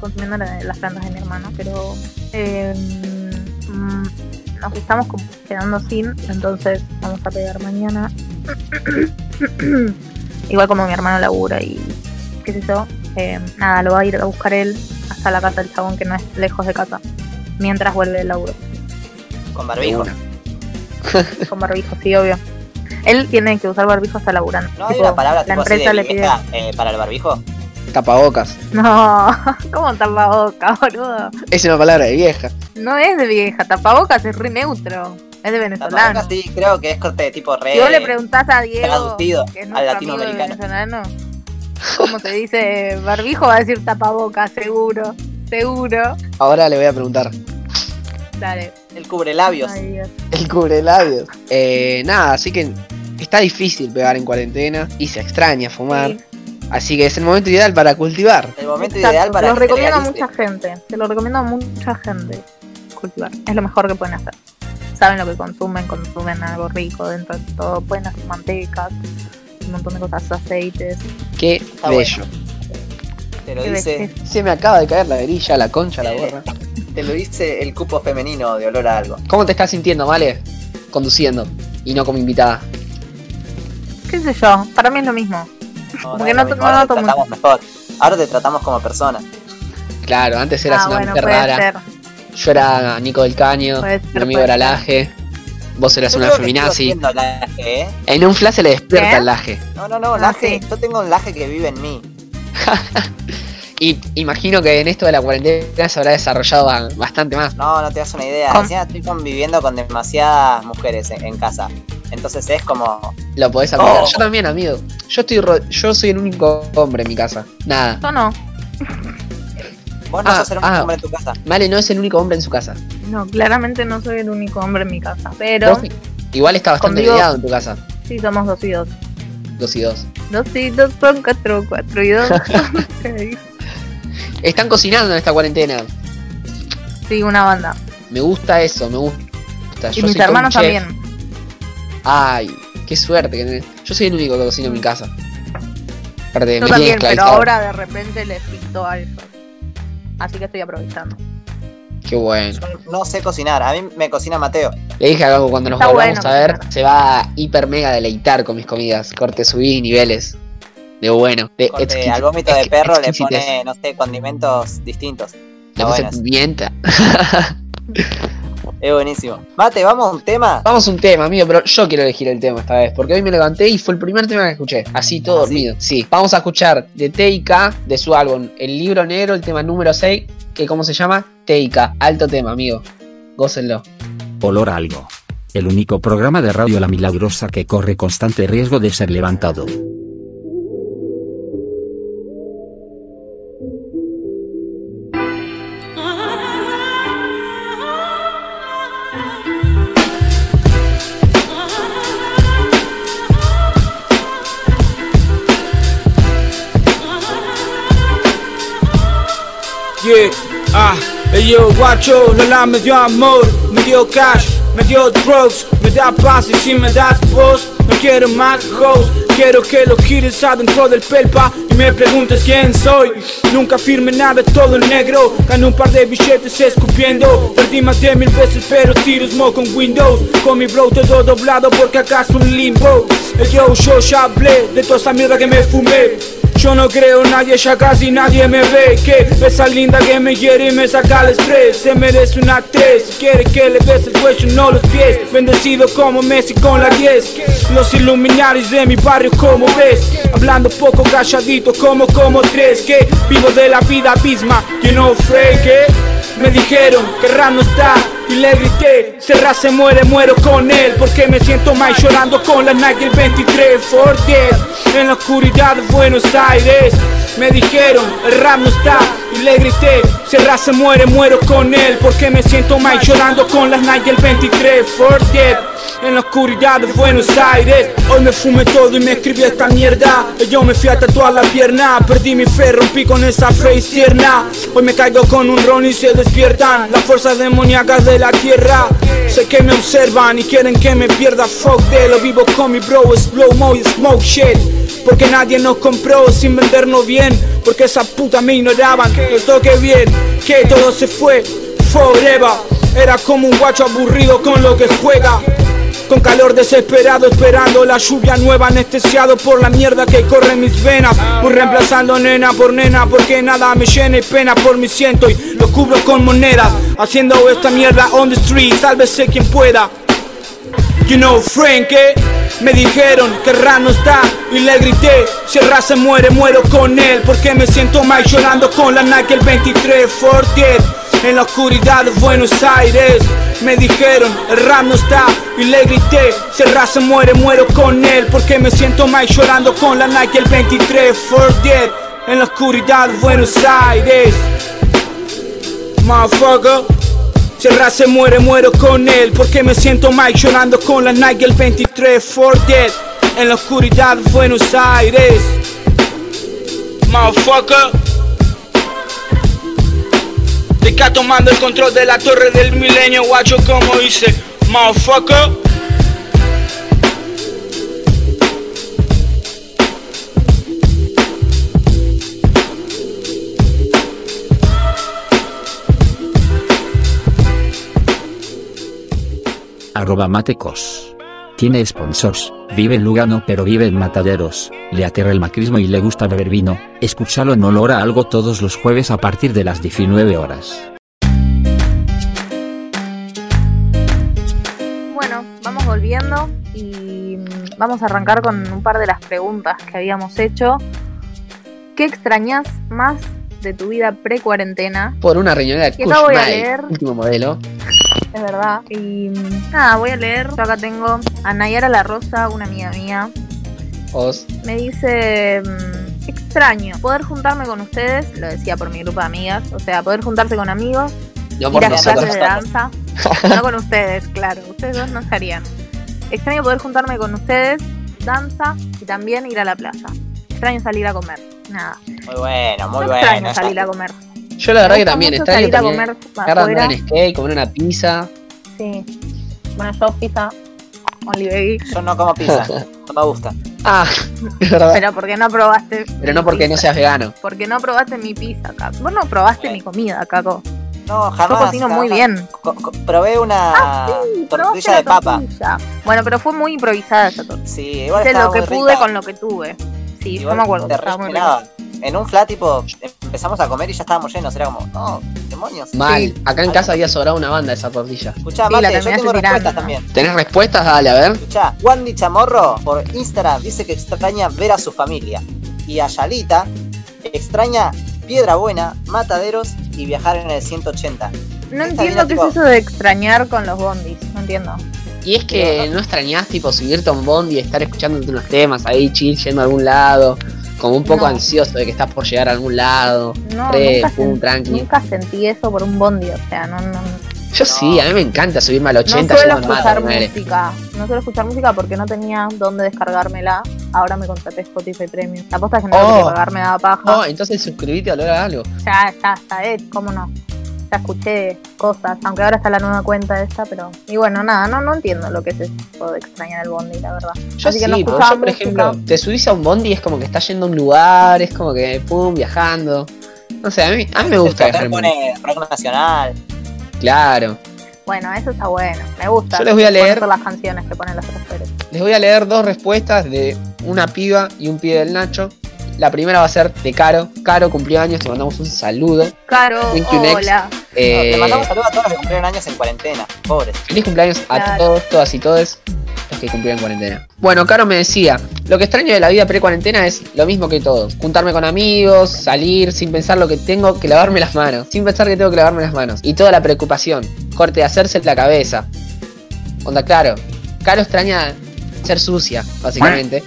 consumiendo las plantas de mi hermano, pero eh, mm, nos estamos quedando sin, entonces vamos a pegar mañana. Igual como mi hermano labura y qué sé yo, eh, nada, lo va a ir a buscar él hasta la casa del chabón que no es lejos de casa, mientras vuelve el laburo. Con barbijo. Con barbijo, sí, obvio. Él tiene que usar barbijo hasta laburando. No hay una palabra la empresa le pide eh, para el barbijo. Tapabocas. No, ¿cómo tapabocas, boludo? Es una palabra de vieja. No es de vieja, tapabocas es re neutro. Es de venezolano. Sí, creo que es corte de tipo re. Si vos le preguntás a Diego, que es al latinoamericano. venezolano, ¿cómo se dice barbijo? Va a decir tapabocas, seguro. Seguro. Ahora le voy a preguntar. Dale. El cubre labios. El cubre labios. Eh, nada, así que está difícil pegar en cuarentena y se extraña fumar. Así que es el momento ideal para cultivar. El momento ideal para Lo recomiendo a mucha gente. Se lo recomiendo a mucha gente. Cultivar. Es lo mejor que pueden hacer. Saben lo que consumen, consumen algo rico dentro de todo. Pueden hacer mantecas, un montón de cosas, aceites. Qué bello. Te lo dice. Se me acaba de caer la verilla, la concha, la borra. Te lo dice el cupo femenino de olor a algo. ¿Cómo te estás sintiendo, Vale? Conduciendo y no como invitada. ¿Qué sé yo? Para mí es lo mismo. Porque no, ahora te tratamos mejor. Ahora te tratamos como persona. Claro, antes eras ah, una mujer rara. Yo era Nico del Caño, mi amigo era Laje. Vos eras una feminazi. ¿eh? En un flash se le despierta el laje. No, no, no, ah, laje. Yo tengo un laje que vive en mí. y imagino que en esto de la cuarentena se habrá desarrollado bastante más. No, no te das una idea. estoy conviviendo con demasiadas mujeres en, casa. Entonces es como. Lo podés aplicar. Oh. Yo también, amigo. Yo estoy ro- yo soy el único hombre en mi casa. Nada. Yo no. Vos no Ah, sos el único ah. hombre en tu casa. Vale no es el único hombre en su casa. No, claramente no soy el único hombre en mi casa. Pero Vos igual está bastante Conmigo- mediado en tu casa. sí somos dos y dos. Dos y dos. Dos y dos son cuatro, cuatro y dos. son seis. Están cocinando en esta cuarentena. sí, una banda. Me gusta eso, me gusta. Y Yo mis hermanos también. Ay, qué suerte que tenés. Yo soy el único que cocina en mi casa. Aparte, Yo me también, pero ahora de repente les pinto a ellos. Así que estoy aprovechando. Qué bueno. Yo no sé cocinar. A mí me cocina Mateo. Le dije algo cuando nos Está volvamos bueno a ver, se va a hiper mega deleitar con mis comidas. Corte, subí niveles. De bueno. De Corte, al vómito de perro le pone, no sé, condimentos distintos. Le puse bueno pimienta. Es buenísimo. Mate, vamos a un tema. Vamos a un tema, amigo, pero yo quiero elegir el tema esta vez, porque hoy me levanté y fue el primer tema que escuché, así todo ¿Ah, dormido. Sí, vamos a escuchar de T.I.K. de su álbum El Libro Negro, el tema número 6, que ¿cómo se llama? T.I.K. Alto tema, amigo. Gócenlo. Olor a algo. El único programa de radio La Milagrosa que corre constante riesgo de ser levantado. Ah, yo, guacho, Lola me dio amor, me dio cash, me dio drugs, me da paz y si me das voz, no quiero más hoes, quiero que lo gires adentro del pelpa y me preguntes quién soy. Nunca firme nada, todo en negro, gané un par de billetes escupiendo, perdí más de mil veces pero tiro smoke con Windows, con mi bro todo doblado porque acaso un limbo. Yo, yo ya hablé de toda esa mierda que me fumé. Yo no creo nadie, ya casi nadie me ve. Que esa linda que me quiere y me saca el estrés. Se merece una tres, si quiere que le des el cuello, no los pies. Bendecido como Messi con la 10 Los iluminaris de mi barrio como ves Hablando poco calladito como como tres. Que vivo de la vida misma, you know fake eh. Me dijeron que Ram no está y le grité Serra se muere, muero con él Porque me siento mal llorando con la Nike el 23 for dead En la oscuridad de Buenos Aires Me dijeron, el rap está y le grité Serra se muere, muero con él. Porque me siento mal llorando con las Nike el 23 for dead en la oscuridad de Buenos Aires. Hoy me fumé todo y me escribí esta mierda. Yo me fui a tatuar la pierna. Perdí mi fe, rompí con esa fe tierna Hoy me caigo con un ron y se despiertan Las fuerzas demoníacas de la tierra. Sé que me observan y quieren que me pierda. Fuck de lo vivo con mi bro Slow mo y smoke shit. Porque nadie nos compró sin vendernos bien. Porque esa puta me ignoraban Esto que bien, que todo se fue Forever. Era como un guacho aburrido con lo que juega. Con calor desesperado esperando la lluvia nueva Anestesiado por la mierda que corre en mis venas. Voy reemplazando nena por nena Porque nada me llena y pena por mi siento Y lo cubro con monedas Haciendo esta mierda on the street Sálvese quien pueda You know Frank, eh? Me dijeron que Ra no está y le grité Si el Ra se muere, muero con él Porque me siento mal llorando con la Nike el 23 for dead En la oscuridad de Buenos Aires Me dijeron, el rap no está y le grité Si el Ra se muere, muero con él Porque me siento mal llorando con la Nike el 23 for dead En la oscuridad de Buenos Aires. Motherfucker rap se muere, muero con él Porque me siento mal llorando con la Nike el 23 for dead En la oscuridad Buenos Aires. Motherfucker. Deca tomando el control de la torre del milenio Guacho como dice Motherfucker Arroba Matecos. Tiene sponsors, vive en Lugano pero vive en Mataderos, le aterra el macrismo y le gusta beber vino, escúchalo en olor a algo todos los jueves a partir de las 19 horas. Bueno, vamos volviendo y mm, vamos a arrancar con un par de las preguntas que habíamos hecho. ¿Qué extrañas más de tu vida pre-cuarentena? Por una riñonera de voy a leer. último modelo. es verdad. Y nada, voy a leer. Yo acá tengo a Nayara La Rosa, una amiga mía. Os. Me dice, mm, extraño poder juntarme con ustedes, lo decía por mi grupo de amigas, o sea, poder juntarse con amigos, No ir por a nosotros. clases de danza. no con ustedes, claro, ustedes dos no estarían. Extraño poder juntarme con ustedes, danza y también ir a la plaza. Extraño salir a comer. Nada. Muy bueno, muy no bueno. extraño salir a comer. Yo la verdad que también extraño salir a comer Agarrar en skate, comer una pizza. Sí. Bueno, yo pizza, Olivetti, Yo no como pizza, no me gusta. Ah, es verdad. pero porque no probaste. Pero no porque no seas vegano. Porque no probaste mi pizza, Caco. Vos no probaste mi comida, Caco. No, Yo jamás. cocino muy bien. Co- co- probé una Sí, probaste tortilla la de papa. tortilla. Bueno, pero fue muy improvisada esa tortilla. Sí, igual Hice lo que pude rica. con lo que tuve. Sí, yo me acuerdo. En un flat, tipo, empezamos a comer y ya estábamos llenos. Era como, no, demonios. Mal. Sí. Acá en casa había sobrado una banda de esa tortilla. Escuchá, Sí, la Mate, yo tengo respuestas también. ¿Tenés respuestas? Dale, a ver. Escuchá, Wandy Chamorro por Instagram dice que extraña ver a su familia. Y a Yalita extraña Piedra Buena, Mataderos y viajar en el 180. No Esta entiendo qué tipo- es eso de extrañar con los bondis. No entiendo. Y es que no extrañás, tipo, subirte a un bondi y estar escuchándote unos temas ahí, chill, yendo a algún lado. Como un poco No. ansioso de que estás por llegar a algún lado. No, Re, nunca, pum, sen- tranqui. nunca sentí eso por un bondi. O sea, no, no, Yo sí, a mí me encanta subirme al 80 no suelo escuchar música. No suelo escuchar música porque no tenía dónde descargármela. Ahora me contraté Spotify Premium. La posta es que no Oh. lo pagar, me daba paja. No, entonces suscribite a Lola algo. Ya, ya, ya, eh, cómo no. Ya escuché cosas, aunque ahora está la nueva cuenta esta, pero. Y bueno, nada, no, no entiendo lo que es eso de extrañar el bondi, la verdad. Yo Así que sí, no escuchaba yo por música. ejemplo, te subís a un bondi y es como que estás yendo a un lugar, es como que pum, viajando. No sé, a mí, a mí me gusta El viajar pone rock nacional. Claro. Bueno, eso está bueno. Me gusta. Yo les voy a leer- las canciones que ponen los. Les voy a leer dos respuestas de una piba y un pibe del Nacho. La primera va a ser de Caro. Caro cumplió años, te mandamos un saludo. Caro, 21X. hola. Eh, Le mandamos saludos a todos los que cumplieron años en cuarentena. Pobres. Feliz cumpleaños a todos, todas y todos los que cumplieron cuarentena. Bueno, Caro me decía, lo que extraño de la vida pre-cuarentena es lo mismo que todos. Juntarme con amigos, salir sin pensar lo que tengo que lavarme las manos. Sin pensar que tengo que lavarme las manos. Y toda la preocupación. Corte de hacerse la cabeza. Onda, claro. Caro extraña ser sucia, básicamente.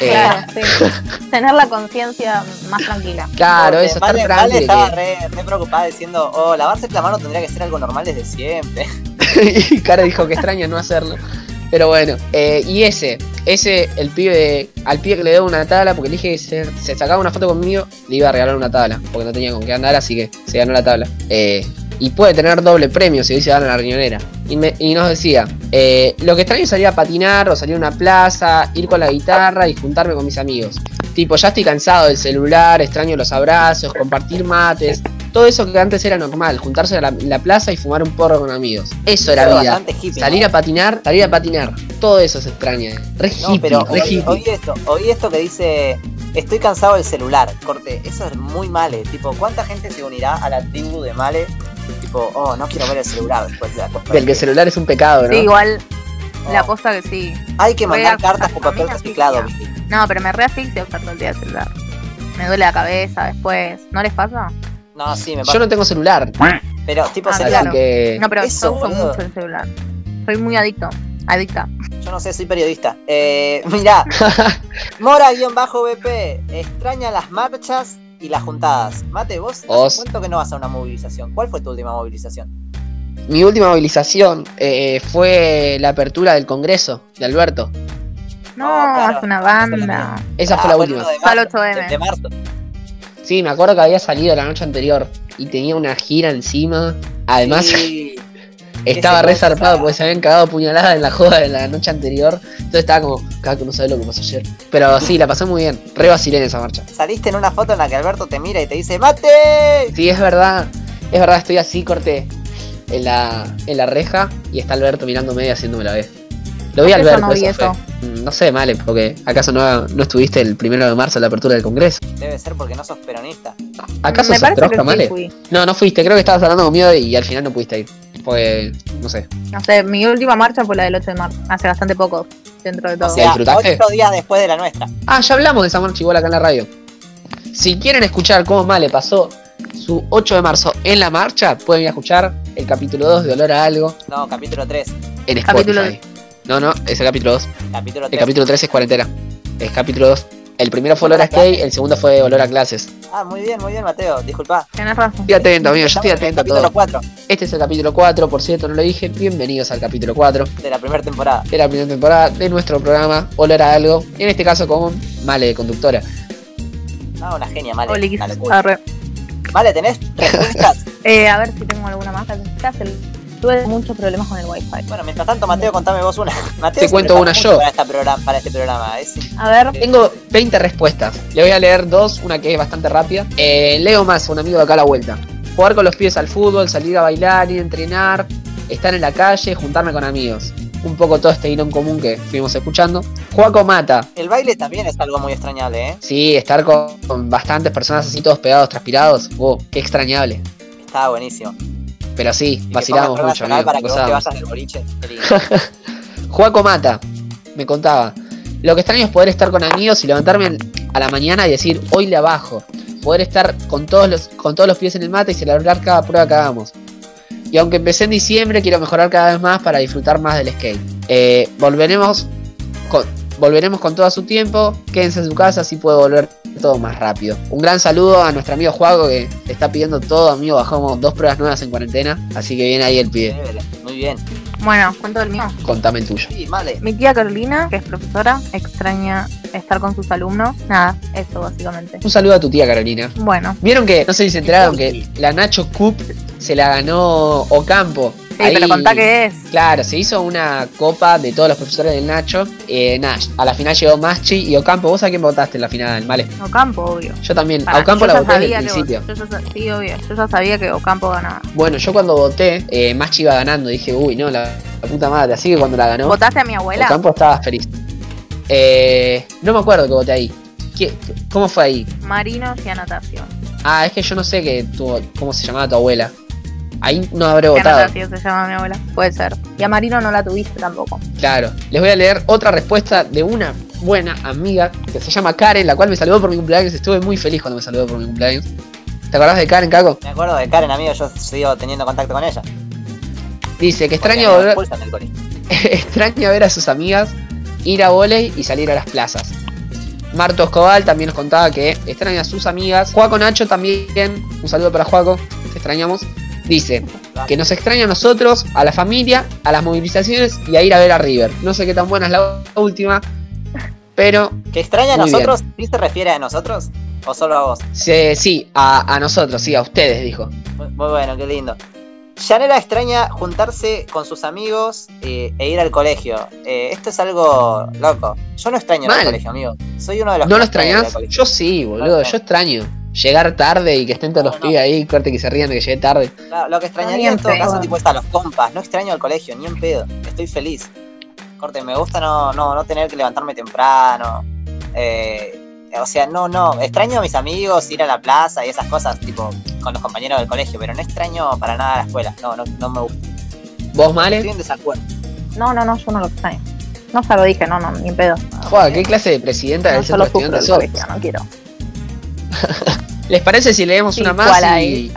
Eh, Claro, sí. Tener la conciencia más tranquila. claro, Porque eso, estar Vale, tranquilo. Vale estaba re, re preocupada diciendo, oh, lavarse la mano tendría que ser algo normal desde siempre. y Cara dijo que extraña no hacerlo. Pero bueno, eh, y ese, ese, el pibe, al pibe que le dio una tabla, porque le dije que se, se sacaba una foto conmigo, le iba a regalar una tabla, porque no tenía con qué andar, así que se ganó la tabla. Eh, y puede tener doble premio si hoy se gana la riñonera. Y, me- y nos decía, eh, lo que extraño es salir a patinar o salir a una plaza, ir con la guitarra y juntarme con mis amigos. Tipo, ya estoy cansado del celular, extraño los abrazos, compartir mates. Todo eso que antes era normal, juntarse a la, la plaza y fumar un porro con amigos. Eso era Pero vida. hippie, Salir ¿no? a patinar, salir a patinar. Todo eso se extraña. Re No, hippie, pero re oí, hippie. oí esto, oí esto que dice, estoy cansado del celular, corte, eso es muy male, tipo, ¿cuánta gente se unirá a la tribu de male? Tipo, oh, no quiero ver el celular después de la Del que el celular es un pecado, ¿no? Sí, igual, la Oh, posta que sí. Hay que mandar cartas con papel reciclado. No, pero me re asfixia usar todo el día el celular. Me duele la cabeza después. ¿No les pasa? No, sí, me pasa. Yo no tengo celular, Pero, tipo, Ah, así que... No, pero Eso, yo uso boludo. mucho el celular. Soy muy adicto. Adicta. yo no sé, soy periodista. Eh, mirá, Mora-BP, extraña las marchas y las juntadas. Mate, vos, ¿hace Os. ¿cuánto que no vas a una movilización? ¿Cuál fue tu última movilización? Mi última movilización eh, fue la apertura del Congreso de Alberto. No, claro. es una banda. Esa fue Ah, la bueno, última. de Fue marzo, 8M. de- de marzo. Sí, me acuerdo que había salido la noche anterior y tenía una gira encima. Además, Sí. Estaba re zarpado ¿sabes? porque se habían cagado puñaladas en la joda de la noche anterior. Entonces estaba como, cada que no sabe lo que pasó ayer. Pero sí, la pasé muy bien. Re vacilé en esa marcha. Saliste en una foto en la que Alberto te mira y te dice ¡Mate! Sí, es verdad. Es verdad, estoy así, corté en la, en la reja y está Alberto mirándome y haciéndome la vez. Lo vi a ¿Por qué yo Alberto. no vi eso fue. eso? Mm, No sé, Male, porque ¿acaso no, no estuviste el primero de marzo en la apertura del Congreso? Debe ser porque no sos peronista. ¿Acaso Me sos parece trosca, Male? fui. No, no fuiste, creo que estabas hablando conmigo y al final no pudiste ir. Pues, no sé. No sé, mi última marcha fue la del 8 de marzo. Hace bastante poco, dentro de todo. O sea, disfrutaste? ocho días después de la nuestra. Ah, ya hablamos de esa marcha igual acá en la radio. Si quieren escuchar cómo Male pasó su 8 de marzo en la marcha, pueden ir a escuchar el capítulo 2 de Olor a Algo No, capítulo 3. en Spotify. Capítulo- No, no, es el capítulo 2. Capítulo El 3. capítulo 3 es cuarentena. Es capítulo 2. El primero fue Olor a Skate, el segundo fue Olor a Clases. Ah, muy bien, muy bien, Mateo. Disculpa. Tenés razón. Estoy atento, amigo, yo estoy atento a capítulo todo. 4 Este es el capítulo 4, por cierto, no lo dije. Bienvenidos al capítulo 4 de la primera temporada. de la primera temporada de nuestro programa Olor a Algo. En este caso con Male de conductora. Ah, una genia, Male. Olis, Una. Vale, ¿tenés respuestas? Eh, a ver si tengo alguna más. Necesitas el- Tuve muchos problemas con el wifi. bueno, mientras tanto, Mateo, contame vos una. Mateo Te cuento una yo. Para, esta programa, para este programa. Es- A ver, Tengo 20 respuestas. Le voy a leer dos, una que es bastante rápida. Eh, Leo más, un amigo de acá a la vuelta. Jugar con los pies al fútbol, salir a bailar, ir a entrenar, estar en la calle, juntarme con amigos. Un poco todo este hilo en común que estuvimos escuchando. Juaco Mata. El baile también es algo muy extrañable, ¿eh? Sí, estar con, con bastantes personas así todos pegados, transpirados. Oh, qué extrañable. Estaba buenísimo. Pero sí, Y vacilamos mucho, amigo. para que vos te gozábamos. vayas del boliche. Juaco Mata me contaba. Lo que extraño es poder estar con amigos y levantarme a la mañana y decir, hoy le abajo. Poder estar con todos los, con todos los pies en el mate y celebrar cada prueba que hagamos. Y aunque empecé en diciembre, quiero mejorar cada vez más para disfrutar más del skate. Eh, volveremos, con, volveremos con todo a su tiempo. Quédense en su casa, así puedo volver todo más rápido. Un gran saludo a nuestro amigo Juaco que está pidiendo todo. Amigo, bajamos dos pruebas nuevas en cuarentena. Así que viene ahí el pie. Muy bien. bueno, cuento el mío. Contame el tuyo. Sí, Male. Mi tía Carolina, que es profesora, extraña estar con sus alumnos. Nada, eso básicamente. Un saludo a tu tía Carolina. Bueno, Vieron que, no sé si se enteraron, que la Nacho Cup se la ganó Ocampo. Sí, pero contá qué es. Claro, se hizo una copa de todos los profesores del Nacho. Eh, Nash. A la final llegó Maschi y Ocampo. ¿Vos a quién votaste en la final, Vale? Ocampo, obvio. Yo también. A Ocampo yo la voté desde el principio. vos- yo ya sa- sí, obvio. Yo ya sabía que Ocampo ganaba. Bueno, yo cuando voté, eh, Maschi iba ganando. Dije, uy, no, la, la puta madre. Así que cuando la ganó, ¿Votaste a mi abuela? Ocampo estaba feliz. Eh, no me acuerdo que voté ahí. ¿Qué- ¿Cómo fue ahí? Marinos y Anatación. Ah, es que yo no sé que tu, cómo se llamaba tu abuela. Ahí no habré ¿Qué votado. Se llama mi abuela? Puede ser. Y a Marino no la tuviste tampoco. Claro, les voy a leer otra respuesta de una buena amiga que se llama Karen, la cual me saludó por mi cumpleaños. Estuve muy feliz cuando me saludó por mi cumpleaños. ¿Te acordás de Karen, Caco? Me acuerdo de Karen, amigo. Yo sigo teniendo contacto con ella. Dice que volver- colegio. extraña ver a sus amigas, ir a volei y salir a las plazas. Marto Escobal también nos contaba que extraña a sus amigas. Juaco Nacho también, un saludo para Juaco, te extrañamos. Dice que nos extraña a nosotros, a la familia, a las movilizaciones y a ir a ver a River. No sé qué tan buena es la última, pero ¿Que extraña a nosotros? ¿Sí se refiere a nosotros? ¿O solo a vos? Sí, sí, a, a nosotros, sí, a ustedes, dijo. Muy, muy bueno, qué lindo. Yanela extraña juntarse con sus amigos eh, e ir al colegio. Eh, esto es algo loco. Yo no extraño al colegio, amigo. Soy uno de los ¿No que lo extrañas? Yo sí, boludo, yo extraño. Llegar tarde y que estén todos No, los no. pibes ahí, corte que se rían de que llegué tarde. Claro, lo que extrañaría en todo caso pedo. tipo es a los compas. No extraño al colegio, ni en pedo. Estoy feliz. Corte, me gusta no, no, no tener que levantarme temprano. Eh, o sea, no, no. Extraño a mis amigos, ir a la plaza y esas cosas, tipo, con los compañeros del colegio, pero no extraño para nada la escuela. No, no, no me gusta. ¿Vos, Estoy Male? en desacuerdo. No, no, no, yo no lo extraño. No se lo dije, no, no, ni en pedo. Joder, ¿qué clase de presidenta No, del centro el estudiantes sos? no quiero. ¿Les parece si leemos Sí, una más? ¿cuál Y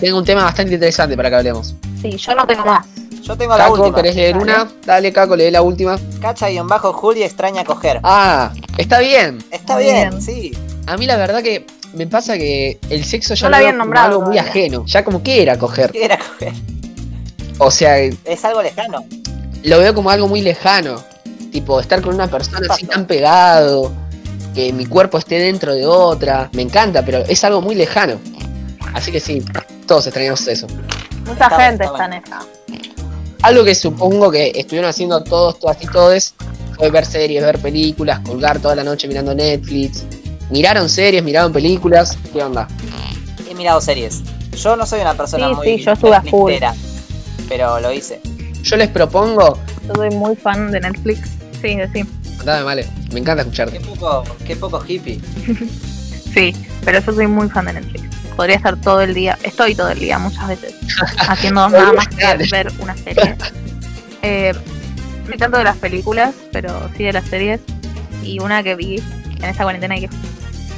tengo un tema bastante interesante para que hablemos. Sí, yo no tengo más. Yo tengo la Caco, última. ¿querés leer Dale. una? Dale, Caco, lee la última. Cacha y en bajo Juli extraña coger. Ah, está bien. Está bien, bien. sí. A mí la verdad que me pasa que el sexo ya No lo la habían nombrado algo muy ajeno. Ya como que era coger. ¿Qué era coger? O sea, Es algo lejano. lo veo como algo muy lejano. Tipo, estar con una persona así tan pegado, que mi cuerpo esté dentro de otra. Me encanta, pero es algo muy lejano. Así que sí, todos extrañamos eso. Mucha Está- gente está en esa. Algo que supongo que estuvieron haciendo todos, todas y todes fue ver series, ver películas, colgar toda la noche mirando Netflix. Miraron series, miraron películas. ¿Qué onda? He mirado series. Yo no soy una persona Sí, muy sí, yo estuve a pero lo hice. Yo les propongo. Yo soy muy fan de Netflix. Sí, sí. Dame, vale. Me encanta Qué escucharte. poco, qué poco hippie. Sí, pero yo soy muy fan de Netflix. Podría estar todo el día, estoy todo el día muchas veces, haciendo nada más que ver una serie. Eh, no tanto de las películas, pero sí de las series. Y una que vi en esta cuarentena y que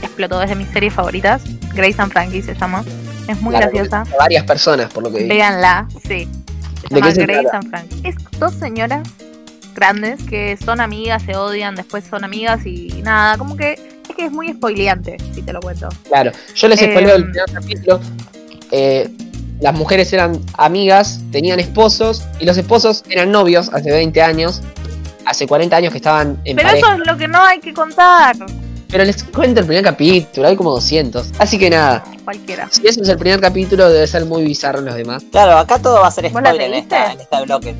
explotó desde mis series favoritas, Grace and Frankie se llama. Es muy La graciosa. varias personas, por lo que vi. Véanla, sí. Se ¿De llama qué se Grace trata? and Frank. Es dos señoras grandes que son amigas, se odian, después son amigas y nada, como que es que es muy spoileante, si te lo cuento. Claro, yo les Em, spoileo el primer capítulo. Eh, las mujeres eran amigas, tenían esposos, y los esposos eran novios hace 20 años, hace 40 años que estaban en Pero pareja. eso es lo que no hay que contar. Pero les cuento el primer capítulo, hay como 200. Así que nada, Cualquiera. si ese es el primer capítulo, debe ser muy bizarro en los demás. Claro, acá todo va a ser ¿Vos la spoiler en, esta, en este bloque.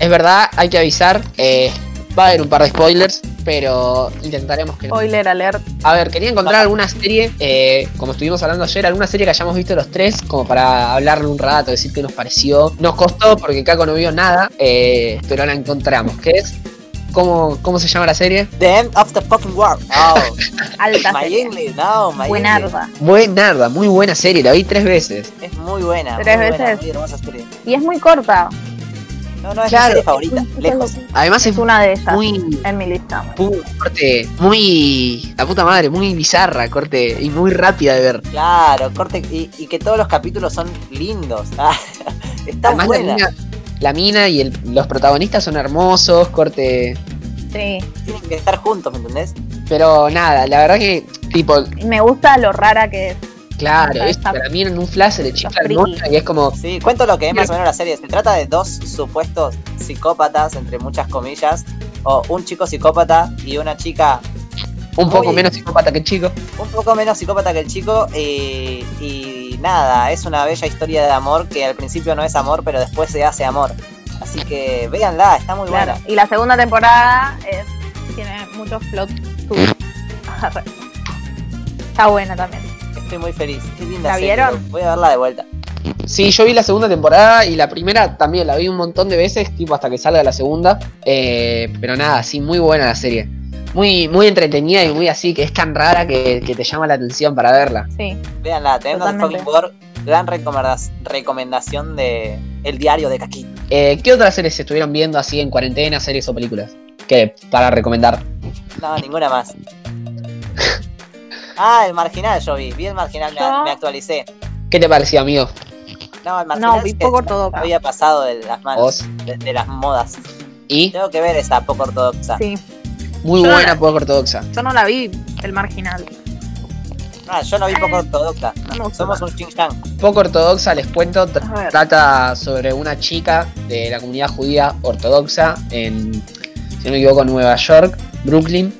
Es verdad, hay que avisar, eh, va a haber un par de spoilers, pero intentaremos que no. Spoiler alert. A ver, quería encontrar alguna serie, eh, como estuvimos hablando ayer, alguna serie que hayamos visto los tres, como para hablarle un rato, decir qué nos pareció. Nos costó porque Caco no vio nada, eh, pero la encontramos. ¿Qué es? ¿Cómo, ¿Cómo se llama la serie? The End of the Fucking World. Oh, Alta my serie. English, no, my English. Buenarda. Buenarda, muy buena serie, la vi tres veces. Es muy buena. Tres muy buena, veces. muy hermosa serie. Y es muy corta. No, no, es Claro. mi serie favorita, lejos. Además es Es una de ellas muy, en mi lista. muy corte, muy, la puta madre, muy bizarra, corte, y muy rápida de ver. Claro, corte. Y, y que todos los capítulos son lindos. Ah, está Además la buena. mina, la mina y el- los protagonistas son hermosos, corte, Sí. Tienen que estar juntos, ¿me entendés? pero nada, la verdad que, tipo, Y me gusta lo rara que es. Claro, es para mí en un flash se le chifla y es como, Sí, cuento lo que es más o menos la serie. Se trata de dos supuestos psicópatas, entre muchas comillas. O un chico psicópata y una chica un poco menos psicópata que el chico. un poco menos psicópata que el chico. Y, y nada, es una bella historia de amor que al principio no es amor, pero después se hace amor. Así que véanla, está muy Claro. buena. Y la segunda temporada es, tiene muchos plot. Está buena también. Estoy muy feliz. Qué linda ¿La serie. vieron? Voy a verla de vuelta. Sí, yo vi la segunda temporada y la primera también la vi un montón de veces, tipo hasta que salga la segunda. Eh, pero nada, sí, muy buena la serie. Muy, muy entretenida y muy así, que es tan rara que, que te llama la atención para verla. Sí. El Totalmente. fucking War, gran recomendación de El Diario de Caquito. Eh, ¿Qué otras series se estuvieron viendo así en cuarentena, series o películas? Que para recomendar. No, ninguna más. Ah, el marginal yo vi, vi el marginal, me, actualicé. ¿Qué te pareció, amigo? No, el marginal No, vi poco ortodoxa. había pasado de las manos, de, de las modas. Y Tengo que ver esa poco ortodoxa. Sí. muy Yo buena, poco ortodoxa. Yo no la vi, el marginal. Ah, yo no vi poco ortodoxa. No Somos un ching chang. Poco ortodoxa, les cuento, trata sobre una chica de la comunidad judía ortodoxa en, si no me equivoco, Nueva York, Brooklyn,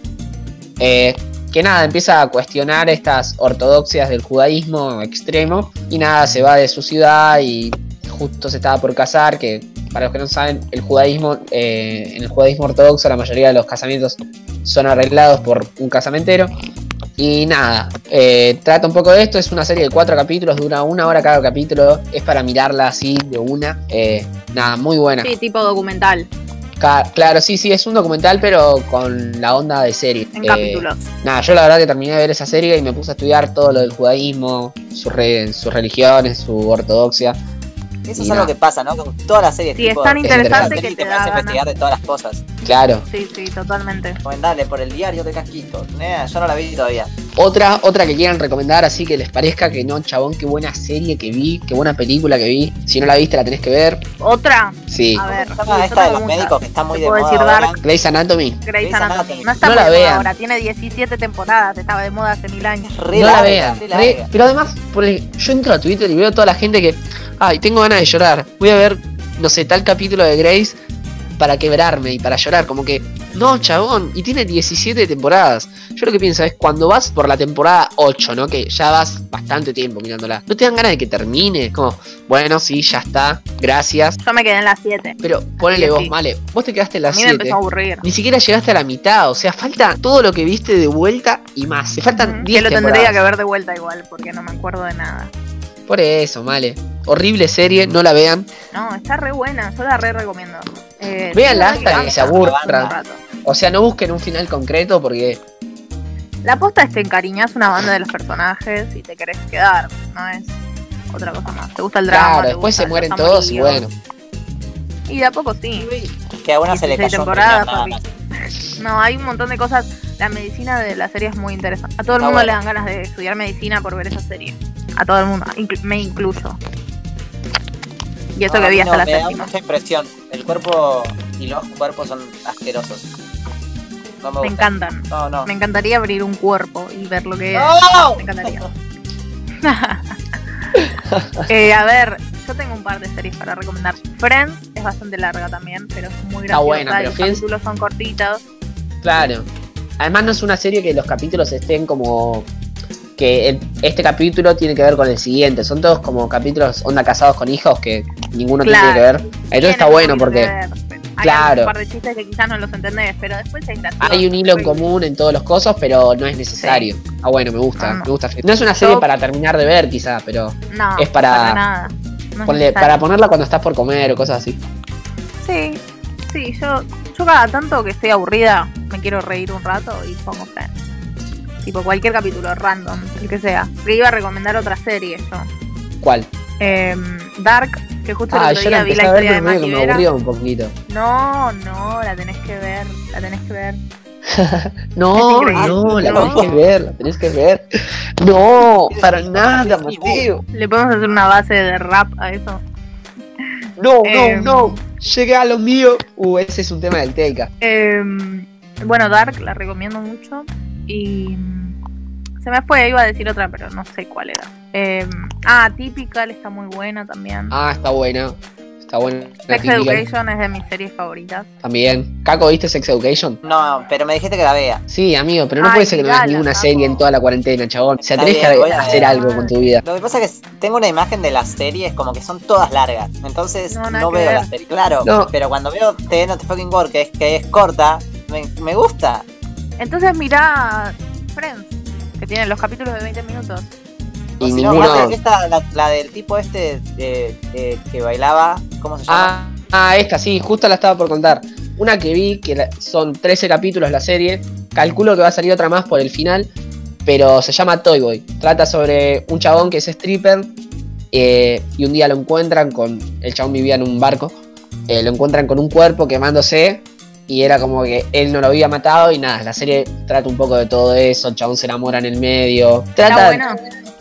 eh, que nada, empieza a cuestionar estas ortodoxias del judaísmo extremo y nada, se va de su ciudad y justo se estaba por casar, que para los que no saben, el judaísmo, eh, en el judaísmo ortodoxo la mayoría de los casamientos son arreglados por un casamentero. Y nada, eh, trata un poco de esto, es una serie de cuatro capítulos, dura una hora cada capítulo, es para mirarla así de una. Eh, nada, muy buena. Sí, tipo documental, claro, sí, sí, es un documental, pero con la onda de serie. en Eh, capítulos. Nada, yo la verdad que terminé de ver esa serie y me puse a estudiar todo lo del judaísmo, sus re- sus religiones, su ortodoxia. Eso Y es algo que pasa, ¿no? Con todas las series. Sí, es tipo, tan de- interesante que te te da investigar de todas las cosas. Claro. Sí, sí, totalmente. Recomendable por el diario de Casquito. Eh, yo no la vi todavía. Otra, otra que quieran recomendar, así que les parezca que no, chabón, qué buena serie que vi, qué buena película que vi. Si no la viste, la tenés que ver. Otra, Sí. a ver. ¿Cómo se llama yo esta de los médicos que está muy de puedo moda decir ahora? Dark. Grey's Anatomy. Grey's Anatomy. Anatomy. No está No muy la de moda vean. ahora, tiene 17 temporadas, estaba de moda hace mil años. Re no la vean. re re- larga. pero además, por el- yo entro a Twitter y veo a toda la gente que, ay, tengo ganas de llorar. Voy a ver, no sé, tal capítulo de Grace para quebrarme y para llorar. Como que, no, chabón. Y tiene 17 temporadas. Yo lo que pienso es cuando vas por la temporada 8, ¿no? Que ya vas bastante tiempo mirándola. ¿No te dan ganas de que termine? Como, bueno, sí, ya está. Gracias. Yo me quedé en las 7. Pero ponele Sí, vos, sí. vale. Vos te quedaste en A las mí me 7. empezó a aburrir. Ni siquiera llegaste a la mitad, o sea, falta todo lo que viste de vuelta y más. Te faltan Ujú, 10 Que lo tendría temporadas. que ver de vuelta igual, porque no me acuerdo de nada. Por eso, vale. Horrible serie, no la vean. No, está re buena, yo la re recomiendo. Eh, Véanla sí, hasta que se aburran. rato. O sea, no busquen un final concreto porque. La posta es te encariñas una banda de los personajes y te querés quedar, no es otra cosa más. Te gusta el drama. Claro, después se mueren todos y bueno. Y de a poco sí. Que a una se le 16 cayó temporadas, papi. No, hay un montón de cosas. La medicina de la serie es muy interesante. A todo el mundo le dan ganas de estudiar medicina por ver esa serie. A todo el mundo, me incluyo. Y eso No, que vi hasta no, la me da séptima. mucha impresión. El cuerpo y los cuerpos son asquerosos. No me, encantan. No, no. Me encantaría abrir un cuerpo y ver lo que es. Me encantaría. Eh, a ver, yo tengo un par de series para recomendar. Friends es bastante larga también, pero es muy graciosa. buena, y pero los Friends- capítulos son cortitos. Claro. Además no es una serie que los capítulos estén como que este capítulo tiene que ver con el siguiente. Son todos como capítulos onda casados con hijos que ninguno tiene Claro. que ver. Entonces está bueno porque. Hay claro. un par de chistes que quizás no los entendés, pero después es gracioso. hay un hilo en común en todos los cosas, pero no es necesario. Ah, bueno, me gusta, Ah, no. me gusta. No es una serie Yo- para terminar de ver, quizá, pero No, es para- nada. No ponle- necesario. para ponerla cuando estás por comer o cosas así. Sí, sí, yo, yo cada tanto que estoy aburrida me quiero reír un rato y pongo Friends. Tipo cualquier capítulo, random, el que sea. Le iba a recomendar otra serie yo. ¿Cuál? Em, Dark, que justo el Ah, otro yo la día vi la a ver, historia de que me aburrió un poquito. No, no, la tenés que ver, la tenés que ver. No, increíble. no, la tenés que ver, la tenés que ver. No, para nada, Mateo. Le podemos hacer una base de rap a eso. No, Em. no, no. Llegué a lo mío. Uh, ese es un tema del Teca. Em, bueno, Dark la recomiendo mucho. Y mm, se me fue, iba a decir otra, pero no sé cuál era. Em, ah, Typical está muy buena también. Ah, está buena. Está buena. Sex. Education es de mis series favoritas. También. Caco, ¿viste Sex Education? No, pero me dijiste que la vea. Sí, amigo, pero no Ay, puede ser que no veas ninguna Caco. serie en toda la cuarentena, chabón. Se tenés que voy a hacer algo con tu vida. Lo que pasa es que tengo una imagen de las series como que son todas largas. Entonces No, veo las series. Claro, No. pero cuando veo The Not Fucking Work, que es, que es corta, me, me gusta. Entonces mirá Friends, que tiene los capítulos de 20 minutos. Y si no, esta, la, la del tipo este eh, eh, que bailaba, ¿cómo se llama? Ah, ah, esta sí, justo la estaba por contar. Una que vi, que la- son 13 capítulos la serie. Calculo que va a salir otra más por el final. Pero se llama Toy Boy. Trata sobre un chabón que es stripper. eh, y un día lo encuentran con. El chabón vivía en un barco. eh, lo encuentran con un cuerpo quemándose. Y era como que él no lo había matado. Y nada, la serie trata un poco de todo eso. El chabón se enamora en el medio. ¿Está bueno?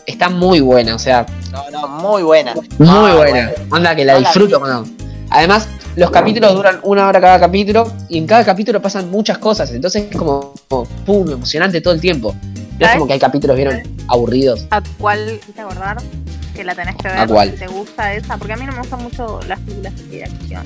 está muy buena, o sea, No, no, muy buena. muy Ah, buena. Anda que la No la disfruto cuando. Además, los capítulos duran una hora cada capítulo y en cada capítulo pasan muchas cosas. Entonces es como, como, pum, emocionante todo el tiempo. No es como que hay capítulos, vieron, aburridos. ¿A cuál te acordar? Que la tenés que ver. ¿A cuál? si ¿Te gusta esa? Porque a mí no me gustan mucho las películas de acción.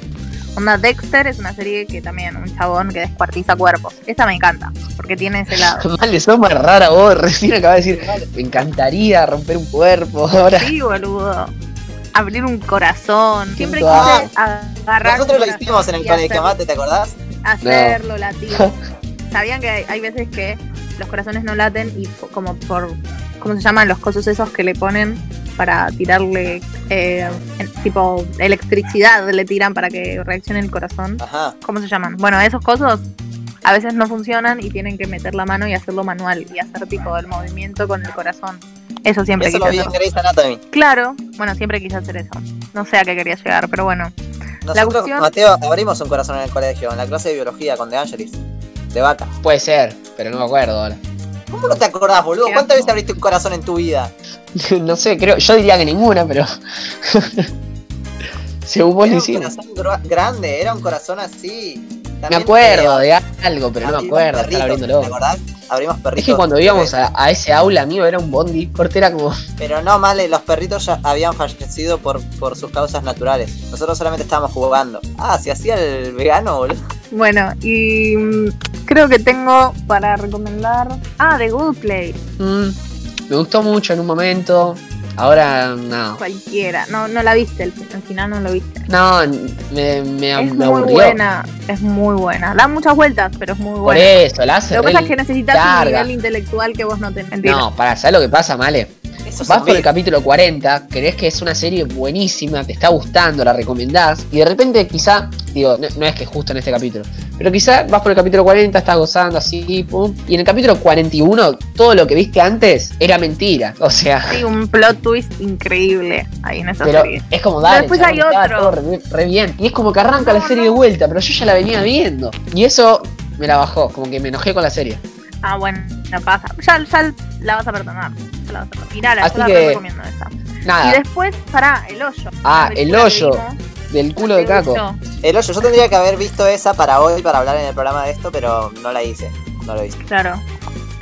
Onda Dexter es una serie que también, un chabón que descuartiza cuerpos. Esa me encanta, porque tiene ese lado. Vale, sos más rara vos, recién acabas de decir, me encantaría romper un cuerpo ahora. Sí, boludo. Abrir un corazón. Siempre Ah. quise agarrar. Nosotros un lo hicimos en el y colegio, hacer- Mate, ¿te acordás? hacerlo latir. Sabían que hay, hay veces que los corazones no laten y como por ¿cómo se llaman los cosos esos que le ponen para tirarle eh, tipo electricidad le tiran para que reaccione el corazón? Ajá. ¿Cómo se llaman? Bueno, esos cosos a veces no funcionan y tienen que meter la mano y hacerlo manual y hacer tipo el movimiento con el corazón. Eso siempre Eso quise lo vi en hacer. Grey's Anatomy. Claro, bueno, siempre quise hacer eso. No sé a qué quería llegar, pero bueno. Nosotros, cuestión- Mateo, abrimos un corazón en el colegio, en la clase de biología con De Angelis. De vaca. Puede ser, pero no me acuerdo ahora. ¿Cómo no te acordás, boludo? ¿Cuántas veces abriste un corazón en tu vida? no sé, creo, yo diría que ninguna, pero. Según vos Era un corazón grande, era un corazón así. Me acuerdo de algo, pero no me acuerdo. Perritos, abriéndolo. ¿Te acordás? Abrimos perritos. Es que cuando íbamos a, a ese aula, mío, era un bondi. Corte era como. Pero no, Male, los perritos ya habían fallecido por, por sus causas naturales. Nosotros solamente estábamos jugando. Ah, se hacía el vegano, boludo. Bueno, y mm, creo que tengo para recomendar. Ah, The Good Place. mm, me gustó mucho en un momento. Ahora, no. Cualquiera. No, no la viste, el, al final no lo viste. No, me, me, Es me muy buena, es muy buena. Da muchas vueltas, pero es muy Por buena. eso, la hace Lo que pasa es que necesitas larga. un nivel intelectual que vos no tenés. No, para, ¿sabes lo que pasa, Male? Eso Vas por el capítulo 40, crees que es una serie buenísima, te está gustando, la recomendás, y de repente quizá, digo, no, no es que justo en este capítulo, pero quizá vas por el capítulo 40, estás gozando así, pum, y en el capítulo 41 todo lo que viste antes era mentira, o sea, Sí, un plot twist increíble ahí en esa pero serie. es como dale, después hay otro. todo re, re bien, y es como que arranca No, la serie no. de vuelta, pero yo ya la venía viendo, y eso me la bajó, como que me enojé con la serie. Ah, bueno, no pasa. Ya, ya la vas a perdonar. Ya la vas a perdonar. Mirala, Así yo la que- recomiendo esa. Nada. Y después, pará, el hoyo. Ah, el hoyo. Del culo de ¿te Caco. gustó? El hoyo, yo tendría que haber visto esa para hoy, para hablar en el programa de esto, pero no la hice. No lo hice. Claro.